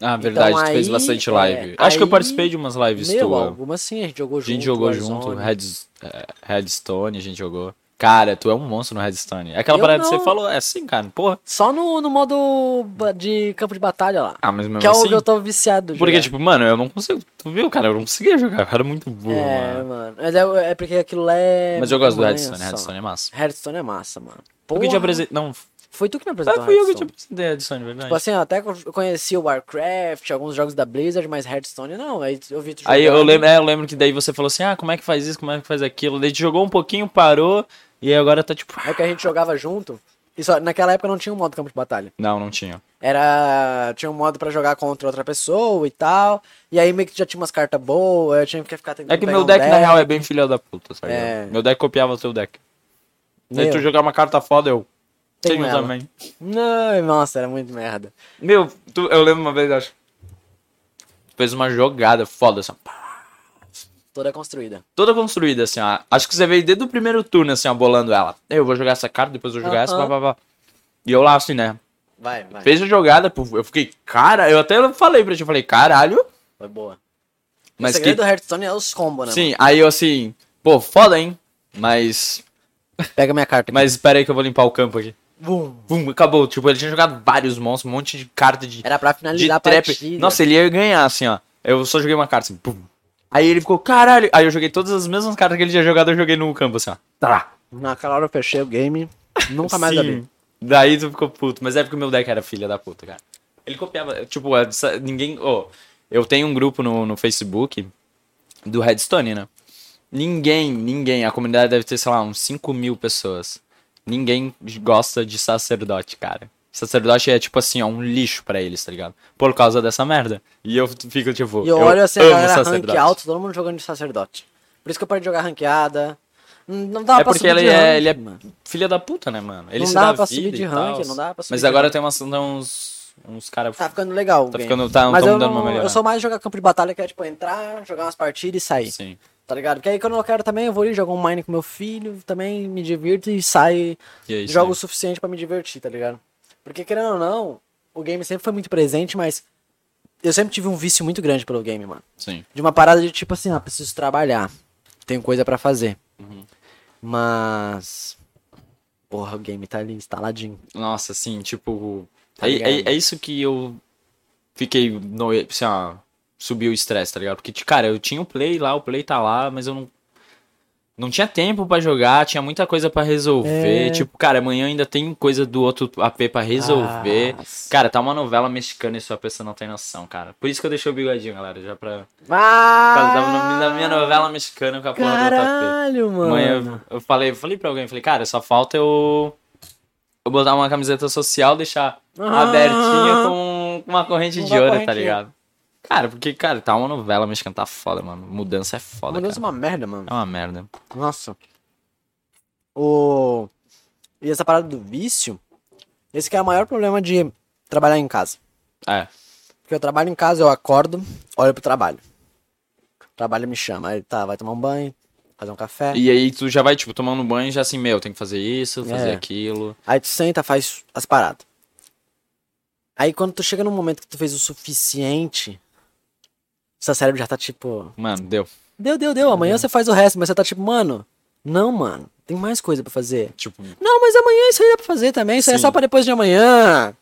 Ah, verdade, tu fez Então aí, bastante é, live. Acho que eu aí- participei de umas lives Meu, tuas. alguma assim, a gente jogou A junto. gente jogou junto, é, Redstone, a gente jogou. Cara, tu é um monstro no Redstone. É aquela Eu parada que não. você falou, é assim, cara, porra. Só no, no modo de campo de batalha lá. Ah, mas mesmo que é o assim. que eu tô viciado. Porque, jogar. tipo, mano, eu não consigo. Tu viu, cara? Eu não conseguia jogar. O cara é muito burro, É, mano. mano. Mas é, é porque aquilo lá é. Mas eu gosto do Redstone. Redstone é massa. Redstone é massa, mano. Eu que te Porra. apresentei. Não, Foi tu que me apresentou ah, fui eu que te apresentei a edição, de verdade. Tipo assim, até eu conheci o Warcraft, alguns jogos da Blizzard, mas Hearthstone não. Aí eu vi tu Aí eu lembro, é, eu lembro que daí você falou assim: ah, como é que faz isso, como é que faz aquilo. Daí a gente jogou um pouquinho, parou, e aí agora tá tipo. É que a gente jogava junto. E só, naquela época não tinha um modo campo de batalha. Não, não tinha. Era. Tinha um modo pra jogar contra outra pessoa e tal. E aí meio que já tinha umas cartas boas, eu tinha que ficar tentando. É que pegar meu um deck, na real, é bem filha da puta, sabe? É. Meu deck copiava o teu deck. Daí Meu, tu jogar uma carta foda, eu. Tenho Tenho também. Não, nossa, era muito merda. Meu, tu- eu lembro uma vez, acho. Tu fez uma jogada foda, assim, Toda construída. toda construída, assim, ó. Acho que você veio desde o primeiro turno, assim, ó, bolando ela. Eu vou jogar essa carta, depois eu vou jogar essa, Aham. blá, blá, blá. E eu lá, assim, né? Vai, vai. Fez a jogada, eu fiquei, cara, eu até falei pra ti, eu falei, caralho. Foi boa. Mas o segredo que. do Hearthstone é os combos, né? Sim, aí eu assim, pô, foda, hein? Mas. mano? Pega minha carta aqui. Mas espera aí que eu vou limpar o campo aqui. Bum. Bum, acabou. Tipo, ele tinha jogado vários monstros, um monte de carta de, Era pra de finalizar a trap. partida. Nossa, ele ia ganhar, assim, ó. Eu só joguei uma carta, assim, pum. Aí ele ficou, caralho. Aí eu joguei todas as mesmas cartas que ele tinha jogado, eu joguei no campo, assim, ó. Tá. Naquela hora eu fechei o game. Nunca mais abri. Daí tu ficou puto. Mas é porque o meu deck era filha da puta, cara. Ele copiava, tipo, essa- ninguém. Ô, eu tenho um grupo no, no Facebook do Redstone, né? Ninguém, ninguém. A comunidade deve ter, sei lá, uns 5 mil pessoas. Ninguém gosta de sacerdote, cara. Sacerdote é tipo assim, ó, um lixo pra eles, tá ligado? Por causa dessa merda. E eu fico tipo. E eu, olho assim, a galera rank sacerdote. alto, todo mundo jogando de sacerdote. Por isso que eu parei de jogar ranqueada. Não dava É pra porque subir ele de é, rank, ele é mano. filha da puta, né, mano? Ele Não dá dá pra subir de rank, tal. não dá pra subir Mas de agora rank. tem umas, uns, uns caras... Tá ficando legal. Tá ficando- tá- Mas eu, não, eu sou mais jogar campo de batalha, que é tipo entrar, jogar umas partidas e sair. Sim. Tá ligado? Porque aí quando eu quero também, eu vou ali jogar um mine com meu filho, também me divirto e saio. E é isso jogo aí. o suficiente pra me divertir, tá ligado? Porque querendo ou não, o game sempre foi muito presente, mas eu sempre tive um vício muito grande pelo game, mano. Sim. De uma parada de tipo assim, ah, preciso trabalhar. Tenho coisa pra fazer. Uhum. Mas. Porra, o game tá ali instaladinho. Nossa, assim, tipo... Tá é, é, é isso que eu fiquei... No, assim, ó, subiu o estresse, tá ligado? Porque, cara, eu tinha o play lá, o play tá lá, mas eu não... Não tinha tempo pra jogar, tinha muita coisa pra resolver. É. Tipo, cara, amanhã ainda tem coisa do outro AP pra resolver. Nossa. Cara, tá uma novela mexicana e sua pessoa não tem noção, cara. Por isso que eu deixei o bigodinho, galera, já pra... Ah! Por causa da, no- da minha novela mexicana com a porra do outro AP. Caralho, mano. Amanhã eu, eu falei, eu falei pra alguém, falei, cara, só falta eu, eu botar uma camiseta social, deixar Ah. abertinha com uma corrente de ouro, tá ligado? Cara, porque, cara, tá uma novela mexicana, tá foda, mano. Mudança é foda, Mudança é cara. uma merda, mano. É uma merda. Nossa. O... E essa parada do vício, esse que é o maior problema de trabalhar em casa. É, Porque eu trabalho em casa, eu acordo, olho pro trabalho. O trabalho me chama, aí tá, vai tomar um banho, fazer um café. e aí tu já vai, tipo, tomando banho e já assim, meu, tem que fazer isso, fazer É. aquilo. Aí tu senta, faz as paradas. Aí quando tu chega num momento que tu fez o suficiente, seu cérebro já tá tipo, Mano, deu. deu, deu, deu, amanhã você faz o resto, mas você tá tipo, mano, não, mano, tem mais coisa pra fazer. Tipo, Não, mas amanhã isso aí dá pra fazer também, isso aí é só pra depois de amanhã.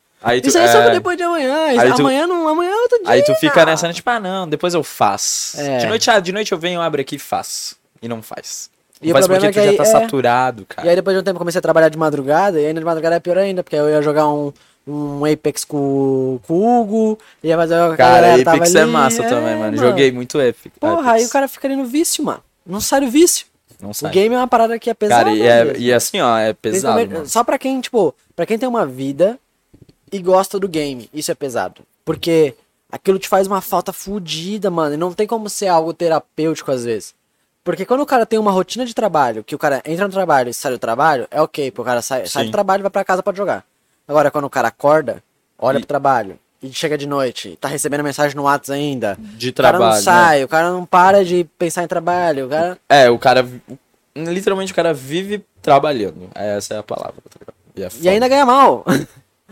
tu, Isso aí é só pra é, depois de amanhã. Isso- tu- Amanhã não, amanhã é outro dia. aí tu fica nessa, né, tipo, ah, não, depois eu faço. É. De, noite, ah, de noite eu venho, abro aqui e faço. E não faz. E Não o problema porque é tu que já aí- tá é. saturado, cara. E aí depois de um tempo eu comecei a trabalhar de madrugada, e ainda de madrugada é pior ainda, porque eu ia jogar um, um Apex com, com o Hugo, ia fazer a Cara, Apex é ali, massa também, mano. Joguei muito Epic. Porra, aí Apex. o cara fica ali no vício, mano. Não sai do vício. Não O sai. game é uma parada que é pesada. Cara, e, é, e assim, ó, é pesado, mano. Só pra quem, tipo, pra quem tem uma vida e gosta do game, isso é pesado. Porque aquilo te faz uma falta fodida, mano. E não tem como ser algo terapêutico às vezes. Porque quando o cara tem uma rotina de trabalho, que o cara entra no trabalho e sai do trabalho, é ok, porque o cara sai, sai do trabalho e vai pra casa pra jogar. Agora, quando o cara acorda, olha E- pro trabalho e chega de noite, tá recebendo mensagem no WhatsApp ainda. De O cara trabalho. não sai, o cara não para de pensar em trabalho, o cara... né? É, o cara. Literalmente o cara vive trabalhando. Essa é a palavra. tá? E, é E ainda ganha mal.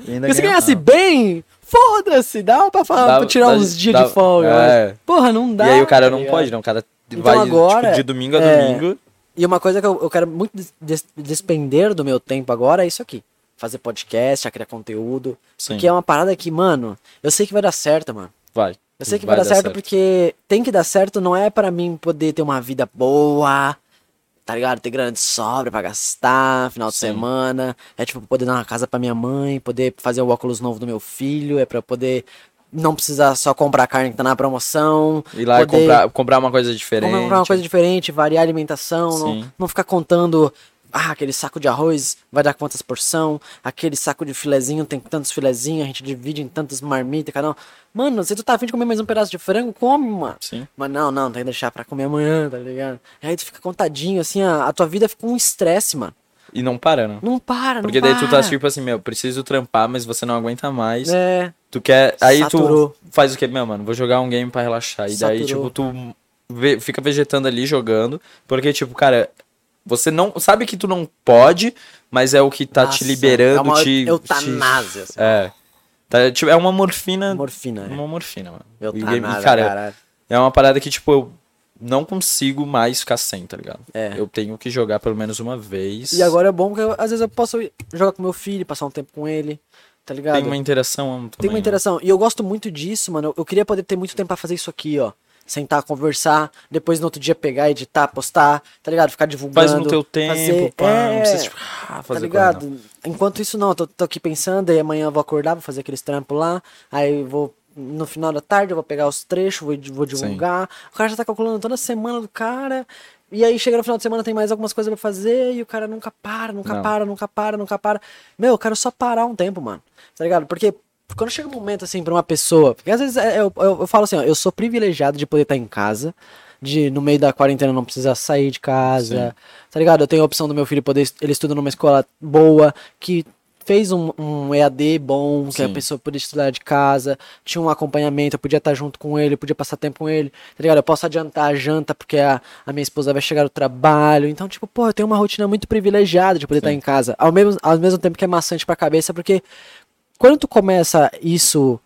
E ainda se ganha ganhasse mal. bem, foda-se, dá pra, falar, Dá- pra tirar dá- uns dias dá- de folga. é. Porra, não dá. E aí o cara não ligado? pode, não. O cara Então vai agora, tipo, de domingo a é, domingo. E uma coisa que eu, eu quero muito des- des- despender do meu tempo agora é isso aqui. Fazer podcast, a criar conteúdo. Sim. Porque é uma parada que, mano, eu sei que vai dar certo, mano. Vai. Eu sei que vai, dar, certo, porque tem que dar certo, não é pra mim poder ter uma vida boa. tá ligado? Ter grana de sobra pra gastar, final de Sim. semana. É tipo, poder dar uma casa pra minha mãe, poder fazer o óculos novo do meu filho, é pra poder não precisar só comprar carne que tá na promoção. Ir lá e poder comprar, comprar uma coisa diferente. comprar uma coisa diferente, variar a alimentação, Sim. não, não ficar contando. Ah, aquele saco de arroz vai dar quantas porção? Aquele saco de filezinho tem tantos filezinhos, a gente divide em tantas marmitas, cada um. Mano, se tu tá afim de comer mais um pedaço de frango, come, mano. Sim. Mas não, não, tem que deixar pra comer amanhã, tá ligado? Aí tu fica contadinho, assim, a, a tua vida fica um estresse, mano. E não para, né? Não para, Porque não daí tu tá tipo assim, meu, preciso trampar, mas você não aguenta mais. É, Tu quer. Aí Saturou. tu faz o quê? Meu, mano, vou jogar um game pra relaxar. E daí, Saturou. tipo, tu fica vegetando ali jogando. Porque, tipo, cara, você não. Sabe que tu não pode, mas é o que tá te nossa, liberando, é uma te. eutanásia, assim. te- É. Tá, tipo, é uma morfina. Morfina, é. Uma morfina, mano. Eutanásia, e, cara, caralho. é uma parada que, tipo, eu não consigo mais ficar sem, tá ligado? É. Eu tenho que jogar pelo menos uma vez. E agora é bom que eu- às vezes eu posso jogar com meu filho, passar um tempo com ele, tá ligado? tem uma interação. Tem também, uma né? interação. E eu gosto muito disso, mano. Eu, eu queria poder ter muito tempo pra fazer isso aqui, ó. Sentar, conversar, depois no outro dia pegar, editar, postar, tá ligado? Ficar divulgando. Faz no teu tempo, fazer... pá, é, não precisa, tipo, ah, tá fazer ligado? coisa, Enquanto isso não, eu tô, tô aqui pensando, aí amanhã eu vou acordar, vou fazer aqueles trampos lá, aí vou, no final da tarde eu vou pegar os trechos, vou, vou divulgar. O cara já tá calculando toda a semana do cara, e aí chega no final de semana tem mais algumas coisas pra fazer, e o cara nunca para, nunca Não. para, nunca para, nunca para. Meu, eu quero só parar um tempo, mano, tá ligado? Porque quando chega um momento assim pra uma pessoa, porque às vezes é, eu, eu, eu falo assim, ó, eu sou privilegiado de poder estar em casa, de no meio da quarentena não precisar sair de casa, tá ligado? Eu tenho a opção do meu filho poder, ele estuda numa escola boa, que fez um, um EAD bom, que a Sim. pessoa podia estudar de casa, tinha um acompanhamento, eu podia estar junto com ele, podia passar tempo com ele, tá ligado? Eu posso adiantar a janta porque a, a minha esposa vai chegar do trabalho, então, tipo, pô, eu tenho uma rotina muito privilegiada de poder estar em casa, ao mesmo, ao mesmo tempo que é maçante pra cabeça, porque quando tu começa isso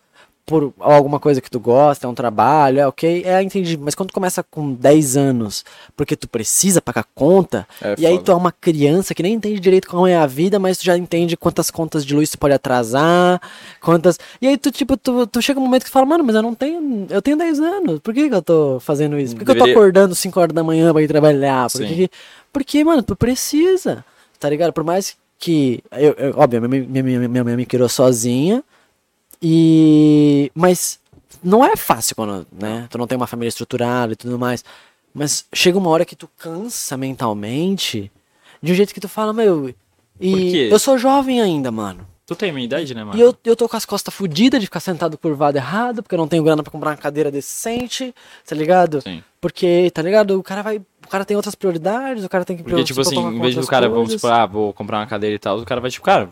por alguma coisa que tu gosta, é um trabalho, é ok, é entendido. Mas quando tu começa com 10 anos, porque tu precisa pagar conta, É e aí tu é uma criança que nem entende direito como é a vida, mas tu já entende quantas contas de luz tu pode atrasar, quantas. E aí tu, tipo, tu, tu chega um momento que tu fala, mano, mas eu não tenho. Eu tenho 10 anos, por que, que eu tô fazendo isso? Por que, que eu Deveria- tô acordando 5 horas da manhã pra ir trabalhar? Por que- porque, mano, tu precisa, tá ligado? Por mais que. Eu, eu, óbvio, minha, minha, minha, minha mãe me criou sozinha. E. Mas não é fácil quando, né? Tu não tem uma família estruturada e tudo mais. Mas chega uma hora que tu cansa mentalmente de um jeito que tu fala, meu. Por E quê? eu sou jovem ainda, mano. Tu tem minha idade, né, mano? E eu, eu tô com as costas fodidas de ficar sentado curvado errado, porque eu não tenho grana pra comprar uma cadeira decente, tá ligado? Sim. Porque, tá ligado? O cara vai. O cara tem outras prioridades, o cara tem que Porque, tipo assim, em vez do cara, vamos coisas. supor, ah, vou comprar uma cadeira e tal, o cara vai tipo, cara,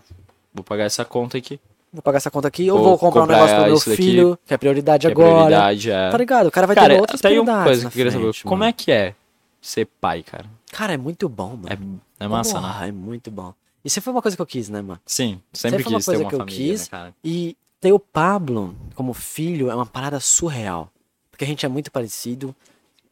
vou pagar essa conta aqui. Vou pagar essa conta aqui, eu Vou vou comprar, comprar um negócio pro meu isso daqui, filho, que é prioridade Que é agora. prioridade, é. Tá ligado? O cara vai cara, ter outras prioridades. uma coisa que eu queria saber, frente, como mano. é que é ser pai, cara? Cara, é muito bom, mano. É, é massa, né? Porra, É muito bom. Isso foi uma coisa que eu quis, né, mano? Sim, sempre foi uma quis ter coisa uma que eu família, quis. né, cara? E ter o Pablo como filho é uma parada surreal. Porque a gente é muito parecido.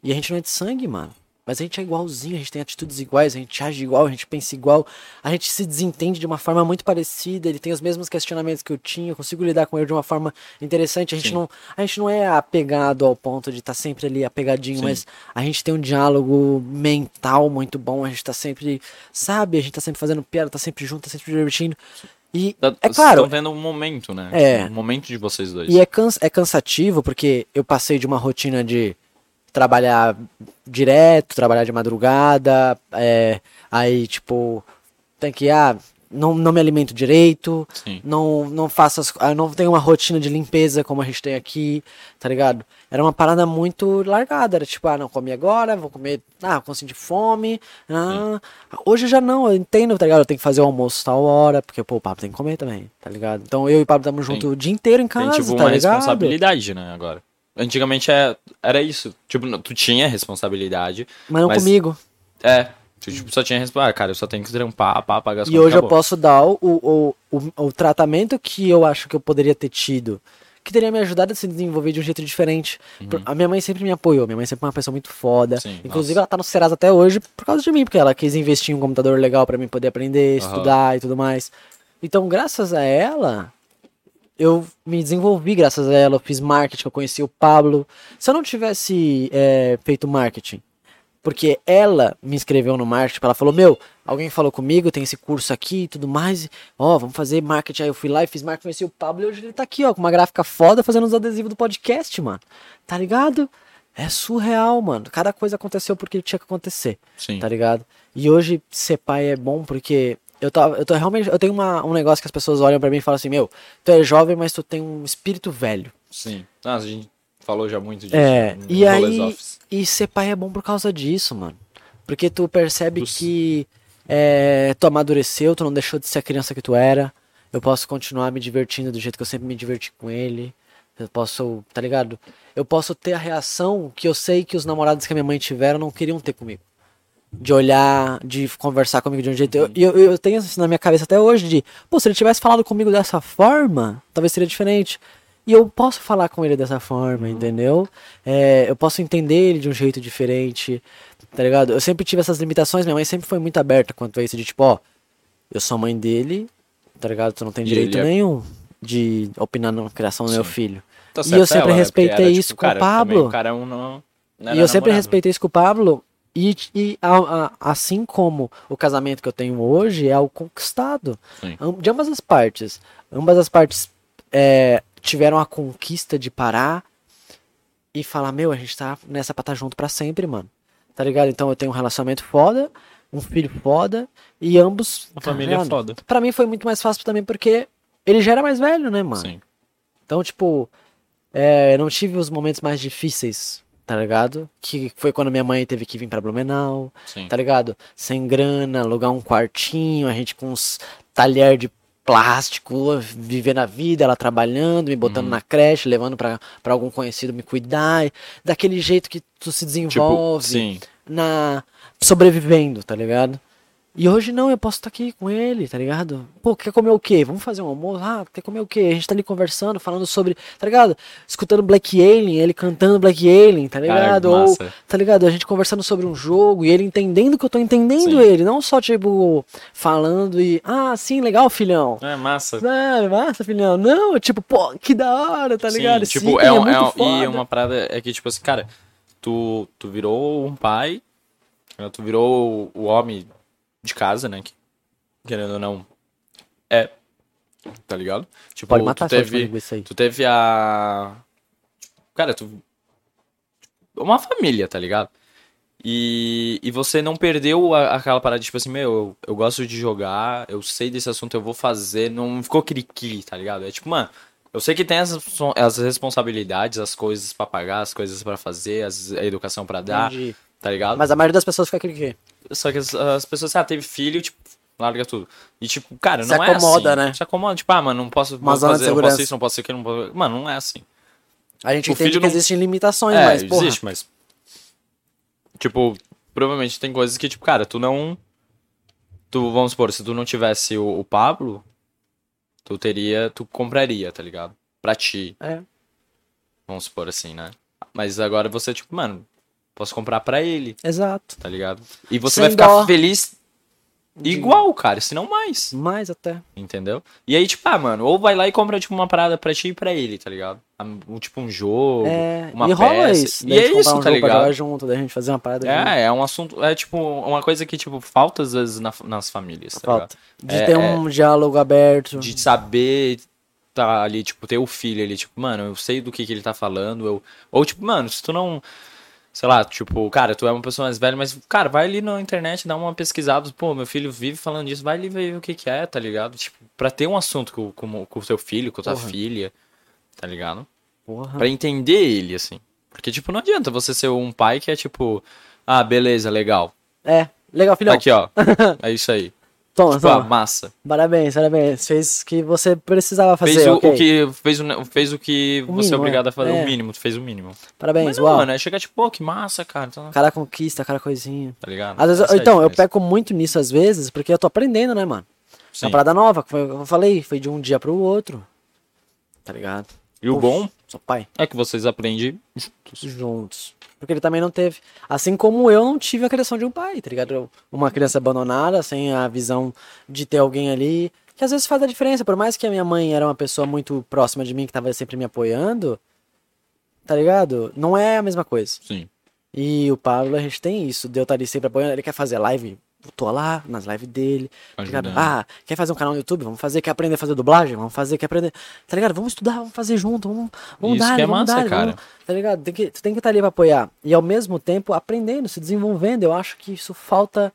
E a gente não é de sangue, mano. Mas a gente é igualzinho, a gente tem atitudes iguais, a gente age igual, a gente pensa igual, a gente se desentende de uma forma muito parecida, ele tem os mesmos questionamentos que eu tinha, eu consigo lidar com ele de uma forma interessante. A gente, Sim. não, a gente não é apegado ao ponto de estar sempre ali apegadinho, Sim. mas a gente tem um diálogo mental muito bom, a gente tá sempre, sabe, a gente tá sempre fazendo piada, tá sempre junto, tá sempre divertindo. E Tá- é vocês claro, Estão tendo um momento, né? É. Um momento de vocês dois. e é, cans é cansativo porque eu passei de uma rotina de trabalhar direto, trabalhar de madrugada, é, aí tipo, tem que, ah, não, não me alimento direito, Sim. não, não faço as, ah, não tenho uma rotina de limpeza como a gente tem aqui, tá ligado? Era uma parada muito largada, era tipo, ah, não, comi agora, vou comer, ah, vou sentir fome, ah, hoje já não, eu entendo, tá ligado? Eu tenho que fazer o almoço tal hora, porque, pô, o Pablo tem que comer também, tá ligado? Então eu e o Pablo estamos juntos o dia inteiro em casa, Tem, tipo, tá uma ligado? responsabilidade, né, agora. Antigamente é, era isso. Tipo, tu tinha responsabilidade. Mas não Mas- comigo. É. Tu tipo, só tinha responsabilidade. Ah, cara, eu só tenho que trampar, pá, pagar as E hoje eu acabou. posso dar o, o, o, o tratamento que eu acho que eu poderia ter tido, que teria me ajudado a se desenvolver de um jeito diferente. Por- A minha mãe sempre me apoiou, minha mãe sempre é uma pessoa muito foda. Uhum. Sim, Inclusive, nossa. ela tá no Serasa até hoje por causa de mim, porque ela quis investir em um computador legal pra mim poder aprender, Aham. estudar e tudo mais. Então, graças a ela, eu me desenvolvi graças a ela, eu fiz marketing, eu conheci o Pablo. Se eu não tivesse é, feito marketing, Porque ela me inscreveu no marketing, ela falou, meu, alguém falou comigo, tem esse curso aqui e tudo mais, ó, vamos fazer marketing. Aí eu fui lá e fiz marketing, conheci o Pablo e hoje ele tá aqui, ó, com uma gráfica foda fazendo os adesivos do podcast, mano. Tá ligado? É surreal, mano. Cada coisa aconteceu porque tinha que acontecer, Sim. tá ligado? E hoje ser pai é bom porque eu tava, eu tô realmente, eu tenho uma, um negócio que as pessoas olham pra mim e falam assim, meu, tu é jovem, mas tu tem um espírito velho. Sim. Nossa, a gente falou já muito disso. É, no e aí, Office. e ser pai é bom por causa disso, mano. Porque tu percebe que é, tu amadureceu, tu não deixou de ser a criança que tu era. Eu posso continuar me divertindo do jeito que eu sempre me diverti com ele. Eu posso, tá ligado? Eu posso ter a reação que eu sei que os namorados que a minha mãe tiveram não queriam ter comigo. De olhar, de conversar comigo de um jeito. Eu, eu, eu tenho isso na minha cabeça até hoje de, pô, se ele tivesse falado comigo dessa forma, talvez seria diferente. E eu posso falar com ele dessa forma, entendeu? É, eu posso entender ele de um jeito diferente, tá ligado? Eu sempre tive essas limitações, minha mãe sempre foi muito aberta quanto a isso, de tipo, ó, eu sou mãe dele, tá ligado? Tu não tem direito é- nenhum de opinar na criação do meu Sim. filho. Tá e eu sempre ela, né? Porque respeitei era, isso tipo, com o cara, também Pablo. O cara é um não, não E eu sempre namorado. respeitei isso com o Pablo. E, e a- a- assim como o casamento que eu tenho hoje é o conquistado. Sim. De ambas as partes. Ambas as partes é, tiveram a conquista de parar e falar: Meu, a gente tá nessa pra estar junto pra sempre, mano. Tá ligado? Então eu tenho um relacionamento foda, um filho foda e ambos. Uma tá família ligado? foda. Pra mim foi muito mais fácil também porque ele já era mais velho, né, mano? Sim. Então, tipo, é, eu não tive os momentos mais difíceis, tá ligado? Que foi quando minha mãe teve que vir pra Blumenau, Sim. tá ligado? Sem grana, alugar um quartinho, a gente com uns talher de plástico, vivendo a vida, ela trabalhando, me botando Uhum. na creche, levando pra, pra algum conhecido me cuidar, daquele jeito que tu se Tipo, desenvolve sim. na sobrevivendo, tá ligado? E hoje não, eu posso estar aqui com ele, tá ligado? Pô, quer comer o quê? Vamos fazer um almoço? Ah, quer comer o quê? A gente tá ali conversando, falando sobre, tá ligado? Escutando Black Alien, ele cantando Black Alien, tá ligado? Ou, massa. tá ligado? A gente conversando sobre um jogo e ele entendendo que eu tô entendendo Sim. ele, não só, tipo, falando e, ah, sim, legal, filhão. É massa. Ah, massa, filhão. Não, tipo, pô, que da hora, tá Sim, ligado? tipo, Sim, é, um, é um- foda. e uma parada é que, tipo assim, cara, tu, tu virou um pai, né, tu virou o homem de casa, né? Que, querendo ou não, é. Tá ligado? Tipo, Pode matar tu teve, linguiça aí. tu teve a. Cara, tu. Uma família, tá ligado? E, e você não perdeu a- aquela parada tipo assim, meu, eu, eu gosto de jogar, eu sei desse assunto, eu vou fazer, não ficou cri-cri, tá ligado? É tipo, mano, eu sei que tem as, as responsabilidades, as coisas pra pagar, as coisas pra fazer, as, a educação pra dar, Entendi. Tá ligado? Mas a maioria das pessoas fica quê? Só que as, as pessoas, ah, teve filho, tipo, larga tudo. E tipo, cara, Se não é acomoda, assim. né? Se acomoda, tipo, ah, mano, não posso Uma fazer, não posso isso, não posso aquilo, não posso... Mano, não é assim. A gente O entende que não- existem limitações, É, mas, porra, existe, mas. Tipo, provavelmente tem coisas que, tipo, cara, tu não. Tu, vamos supor, se tu não tivesse o, o Pablo, tu teria. Tu compraria, tá ligado? Pra ti. É. Vamos supor assim, né? Mas agora você, tipo, mano, posso comprar pra ele, Exato. tá ligado? E você Sem vai ficar dó. feliz igual, cara, se não mais. Mais até. Entendeu? E aí, tipo, ah, mano, ou vai lá e compra, tipo, uma parada pra ti e pra ele, tá ligado? Um, tipo, um jogo, É, uma e rola peça. isso. E é comprar isso, um tá pra ligado? jogar junto, daí a gente fazer uma parada junto. É, é um assunto, é tipo, uma coisa que, tipo, falta às vezes na- nas famílias, tá Falta. De É, ter é. um diálogo aberto. ligado? De saber tá ali, tipo, ter o filho ali, tipo, mano, eu sei do que que ele tá falando, eu... Ou, tipo, mano, se tu não... Sei lá, tipo, cara, tu é uma pessoa mais velha, mas, cara, vai ali na internet, dá uma pesquisada, pô, meu filho vive falando disso, vai ali ver o que que é, tá ligado? Tipo, pra ter um assunto com, com, com o teu filho, com a tua Porra. filha, tá ligado? Porra. Pra entender ele, assim. Porque, tipo, não adianta você ser um pai que é, tipo, ah, beleza, legal. É, legal, filhão. Aqui, ó. É isso aí. Toma, Tipo, toma. massa. Parabéns, parabéns. Fez o que você precisava fazer, Fez o, ok. o que fez o, fez o que O você é obrigado a fazer. É. O mínimo, tu fez o mínimo. Parabéns, Mas não, uau. mano, é chegar tipo, pô, que massa, cara. Tá, Cara conquista, cara coisinha. tá ligado? Às vezes, é então, eu peco muito nisso às vezes, porque eu tô aprendendo, né, mano? Sim. uma parada nova, foi, eu falei, foi de um dia pro outro. Tá ligado? E o Puf, bom Sou pai. é que vocês aprendem juntos. juntos. Porque ele também não teve. Assim como eu não tive a criação de um pai, tá ligado? Uma criança abandonada, sem a visão de ter alguém ali. Que às vezes faz a diferença. Por mais que a minha mãe era uma pessoa muito próxima de mim, que tava sempre me apoiando, tá ligado? Não é a mesma coisa. Sim. E o Pablo, a gente tem isso. Deu tá ali sempre apoiando. Ele quer fazer live, tô lá nas lives dele. Tá ligado? Ah, quer fazer um canal no YouTube? Vamos fazer. Quer aprender a fazer dublagem? Vamos fazer. Quer aprender. Tá ligado? Vamos estudar, vamos fazer junto. Vamos, vamos Isso dar, que é vamos massa, dar, cara. vamos- tá ligado? Tem que, tu tem que estar ali pra apoiar. E ao mesmo tempo aprendendo, se desenvolvendo. Eu acho que isso falta.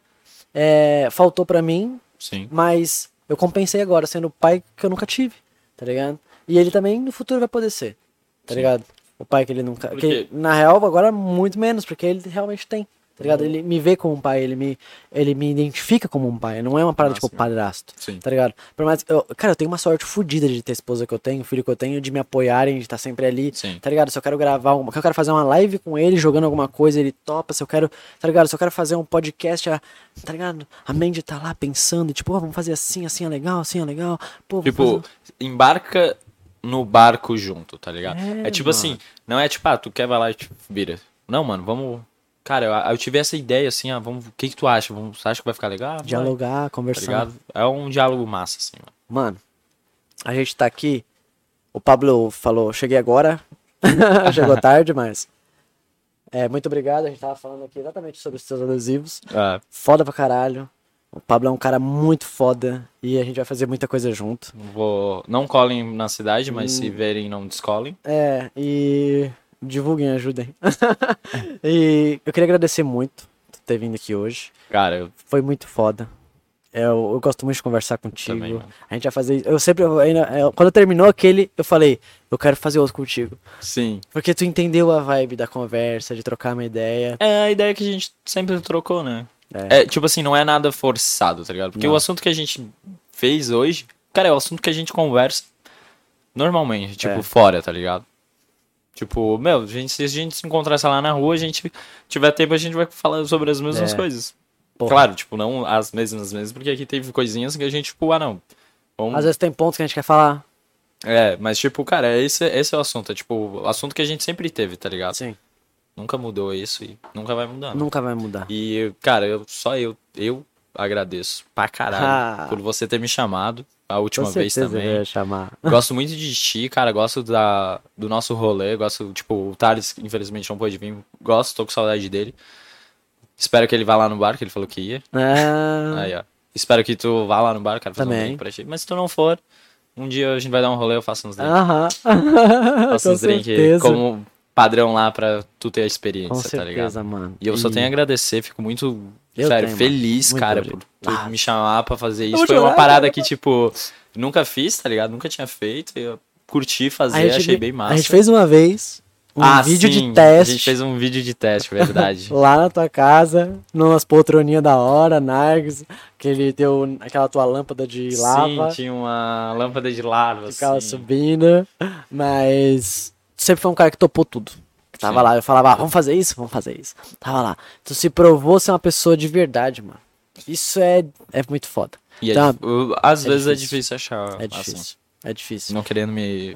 é, faltou pra mim, Sim. mas eu compensei agora, sendo o pai que eu nunca tive, tá ligado? E ele também no futuro vai poder ser, tá Sim. ligado? O pai que ele nunca. Que na real, agora muito menos, porque ele realmente tem. Tá ligado? Ele me vê como um pai, ele me, ele me identifica como um pai. Não é uma parada Massa, tipo padrasto. Sim. Tá ligado? Por mais, eu, cara, eu tenho uma sorte fodida de ter esposa que eu tenho, filho que eu tenho, de me apoiarem, de estar sempre ali. Sim. Tá ligado? Se eu quero gravar uma. Se eu quero fazer uma live com ele jogando alguma coisa, ele topa. Se eu quero. Tá ligado? Se eu quero fazer um podcast, a, tá ligado? A Mandy tá lá pensando, tipo, ó, vamos fazer assim, assim é legal, assim é legal. Pô, Tipo, fazer- embarca no barco junto, tá ligado? É, É, tipo assim, não é tipo, ah, tu quer vai lá e tipo, vira. Não, mano, vamos. Cara, eu, eu tive essa ideia assim, ah, vamos. O que que tu acha? Vamos, você acha que vai ficar legal? Vai, dialogar, Tá conversar. ligado? É um diálogo massa, assim, mano. Mano, a gente tá aqui. O Pablo falou, cheguei agora. Chegou tarde, mas. É, muito obrigado. A gente tava falando aqui exatamente sobre os seus adesivos. Ah, Foda pra caralho. O Pablo é um cara muito foda e a gente vai fazer muita coisa junto. vou. Não colhem na cidade, mas Hum. se verem, não descolem. É, e divulguem, ajudem. e eu queria agradecer muito por ter vindo aqui hoje. Cara, eu Foi muito foda. Eu, eu gosto muito de conversar contigo. Também, a gente vai fazer. Eu sempre. eu eu- quando terminou aquele, eu falei, eu quero fazer outro contigo. sim. Porque tu entendeu a vibe da conversa, de trocar uma ideia. É a ideia que a gente sempre trocou, né? É. É, tipo assim, não é nada forçado, tá ligado? Porque Não. o assunto que a gente fez hoje, cara, é o assunto que a gente conversa normalmente, tipo, É. fora, tá ligado? Tipo, meu, a gente, se a gente se encontrasse lá na rua, a gente tiver tempo, a gente vai falar sobre as mesmas É. coisas. Porra. Claro, tipo, não as mesmas mesmas, porque aqui teve coisinhas que a gente, tipo, ah, não. Vamos... Às vezes tem pontos que a gente quer falar. É, mas tipo, cara, esse, esse é o assunto. É tipo, o assunto que a gente sempre teve, tá ligado? Sim. Nunca mudou isso e nunca vai mudar. né? Nunca vai mudar. E, cara, eu, só eu, eu agradeço pra caralho Ah. por você ter me chamado a última Com vez certeza eu também. ia chamar. Gosto muito de ti, cara. Gosto da, do nosso rolê. Gosto, tipo, o Thales, infelizmente, não pôde vir. Gosto, tô com saudade dele. Espero que ele vá lá no bar, que ele falou que ia. Ah, Aí, ó. Espero que tu vá lá no bar, cara, fazer Também. um drink pra ti. Mas se tu não for, um dia a gente vai dar um rolê, eu faço uns drinks. Aham. faço uns drinks certeza. como padrão lá pra tu ter a Com experiência, tá ligado? certeza, mano. E eu só tenho a agradecer, fico muito, Eu sério, tenho, feliz, mano. Cara, por Ah. me chamar pra fazer isso. Foi uma parada que, tipo, nunca fiz, tá ligado? Nunca tinha feito. Eu curti fazer, gente, achei bem massa. a gente fez uma vez um ah, vídeo sim, de teste A gente fez um vídeo de teste, verdade. lá na tua casa, numas poltroninhas da hora, Nargs, que ele deu aquela tua lâmpada de lava, Sim, tinha uma lâmpada de lava, ficava assim. subindo, mas sempre foi um cara que topou tudo. Que tava Sim. lá, eu falava, ah, vamos fazer isso, vamos fazer isso. Tava lá. Tu se provou ser uma pessoa de verdade, mano. Isso é, é muito foda. E é dif- eu- às É vezes é difícil. difícil achar. É assim. É difícil. Não querendo me.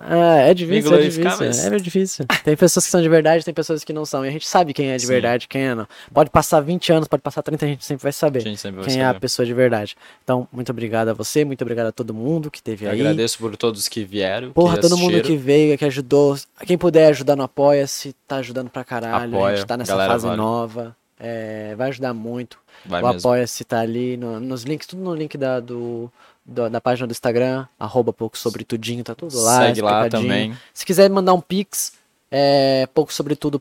É, é difícil, é difícil. mas- É difícil. Tem pessoas que são de verdade, tem pessoas que não são. E a gente sabe quem é de Sim. verdade, quem é não. Pode passar 20 anos, pode passar 30, a gente sempre vai saber A gente sempre vai quem é a pessoa de verdade. Então, muito obrigado a você, muito obrigado a todo mundo que esteve Eu aí. agradeço por todos que vieram. Porra, que todo mundo que veio, que ajudou. Quem puder ajudar no Apoia-se, tá ajudando pra caralho. a Apoia, gente tá nessa galera, fase vale. nova. É, vai ajudar muito. Vai o. Apoia-se tá ali no- nos links, tudo no link da, do, do- da página do Instagram, arroba pouco sobre tudinho, tá tudo lá. Segue lá também. Se quiser mandar um pix, é pouco sobre tudo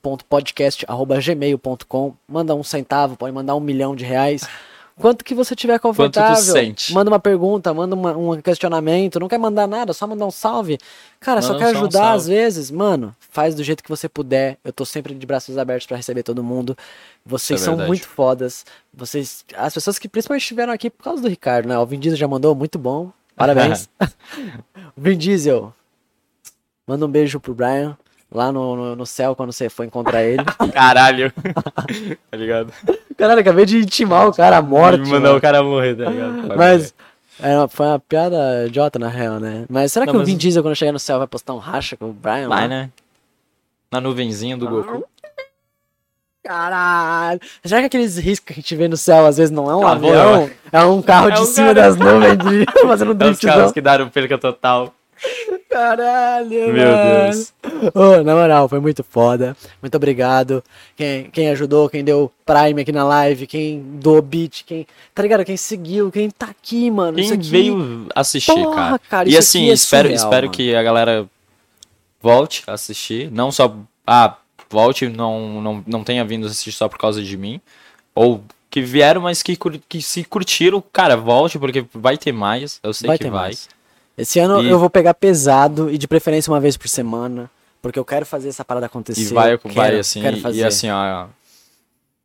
gmail.com, manda um centavo, pode mandar um milhão de reais. Quanto que você tiver confortável. sente. Manda uma pergunta, manda uma- um questionamento, não quer mandar nada, só mandar um salve. Cara, só Manda quer só um ajudar salve. às vezes, mano, faz do jeito que você puder. Eu tô sempre de braços abertos pra receber todo mundo. Vocês é são verdade. muito fodas. Vocês, as pessoas que principalmente estiveram aqui por causa do Ricardo, né? O Vin Diesel já mandou, muito bom. Parabéns. Vin Diesel, manda um beijo pro Brian. Lá no, no, no céu, quando você for encontrar ele. Caralho. tá ligado? Caralho, acabei de intimar o cara à morte. Me mandar mano. o cara morrer, tá ligado? Vai Mas é uma- foi uma piada idiota, na real, né? Mas será que Não, o Vin mas- Diesel, quando chegar no céu, vai postar um racha com o Brian? Vai, lá? né? Na nuvenzinha do Goku. Caralho! Será que aqueles riscos que a gente vê no céu às vezes não é um avião? É um carro É de um cima cara- das nuvens de, fazendo um É os driftzão? caras que deram perca total. Caralho, Meu mano. Deus. Ô, na moral, foi muito foda. Muito obrigado. Quem, quem ajudou, quem deu Prime aqui na live, quem doou beat, quem. Tá ligado? Quem seguiu, quem tá aqui, mano. Quem aqui- veio assistir, Porra, cara. cara, E assim, é espero, surreal, espero mano. que a galera volte a assistir. Não só. Ah, volte, não, não, não tenha vindo assistir só por causa de mim. Ou que vieram, mas que, que se curtiram, cara, volte, porque vai ter mais. Eu sei Vai que vai. mais. Esse ano E- eu vou pegar pesado e de preferência uma vez por semana. Porque eu quero fazer essa parada acontecer. E vai, eu vai quero- assim, quero e- fazer. e assim, ó.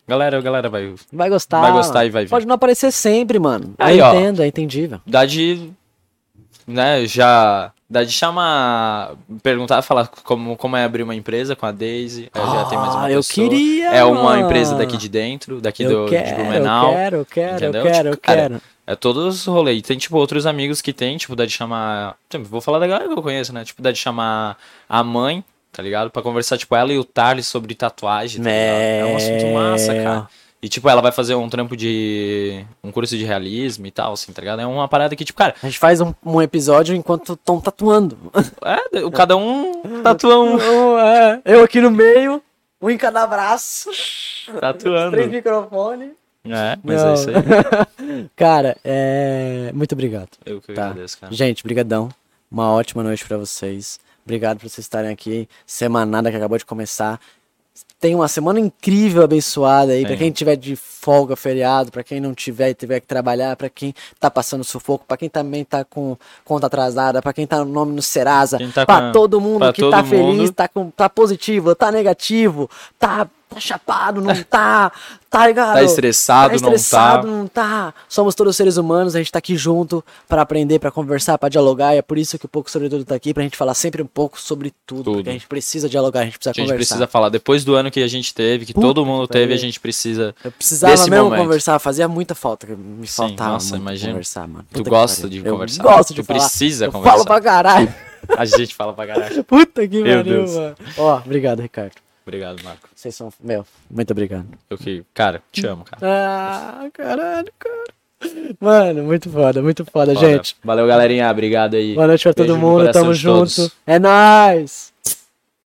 Galera, galera vai. Vai gostar. vai gostar mano. e vai vir. Pode não aparecer sempre, mano. Aí, eu ó. entendo, é entendível. Dá de. Né, já. Dá de chamar. Perguntar, falar como, como é abrir uma empresa com a Daisy. Aí já tem mais uma Ah, eu pessoa. queria, É uma empresa daqui de dentro, daqui Eu do, de quero, Blumenau. eu quero, eu quero, entendeu? eu quero, eu Tipo, cara, quero. É todos os rolês. E Tem, tipo, outros amigos que tem, tipo, dá de chamar. Vou falar da galera que eu conheço, né? Tipo, dá de chamar a mãe, tá ligado? Pra conversar, tipo, ela e o Thales sobre tatuagem, tá? É um assunto massa, cara. E, tipo, ela vai fazer um trampo de. um curso de realismo e tal, assim, tá ligado? É uma parada que, tipo, cara, A gente faz um, um episódio enquanto estão tatuando. é, o- cada um tatua um. É, eu aqui no meio, um em cada braço, Tatuando. três microfones. É, mas Não. é isso aí. Cara, é... muito obrigado. Eu que Tá. agradeço, cara. Gente, brigadão. Uma ótima noite pra vocês. Obrigado por vocês estarem aqui. Semanada que acabou de começar. Tem uma semana incrível, abençoada aí. Pra Tem. quem tiver de folga, feriado, pra quem não tiver e tiver que trabalhar, pra quem tá passando sufoco, pra quem também tá com conta atrasada, pra quem tá no nome no Serasa, tá pra com a- todo mundo que todo tá feliz, mundo. tá, com, tá positivo, tá negativo, tá, tá chapado, não tá, tá ligado? Tá estressado, tá não estressado, tá. não tá. Somos todos seres humanos, a gente tá aqui junto pra aprender, pra conversar, pra dialogar. E é por isso que o Pouco Sobre Tudo tá aqui, pra gente falar sempre um pouco sobre tudo. Tudo. Porque a gente precisa dialogar, a gente precisa A gente conversar. precisa falar. Depois do ano que a gente teve, que Puta todo mundo teve, a gente precisa. Eu precisava desse mesmo momento. conversar, fazia muita falta, me Sim, faltava nossa, imagina. conversar, mano. Tu Puta que gosta de Eu conversar. gosto de Tu falar. precisa eu conversar. falo pra caralho. A gente fala pra caralho. Puta que pariu, mano. Ó, obrigado, Ricardo. Obrigado, Marco. Vocês são. Meu, muito obrigado. Eu que. Cara, te amo, cara. Ah, caralho, cara. Mano, muito foda, muito foda, Foda. gente. Valeu, galerinha. Obrigado aí. Boa noite pra todo Beijo no mundo, tamo junto. É nóis!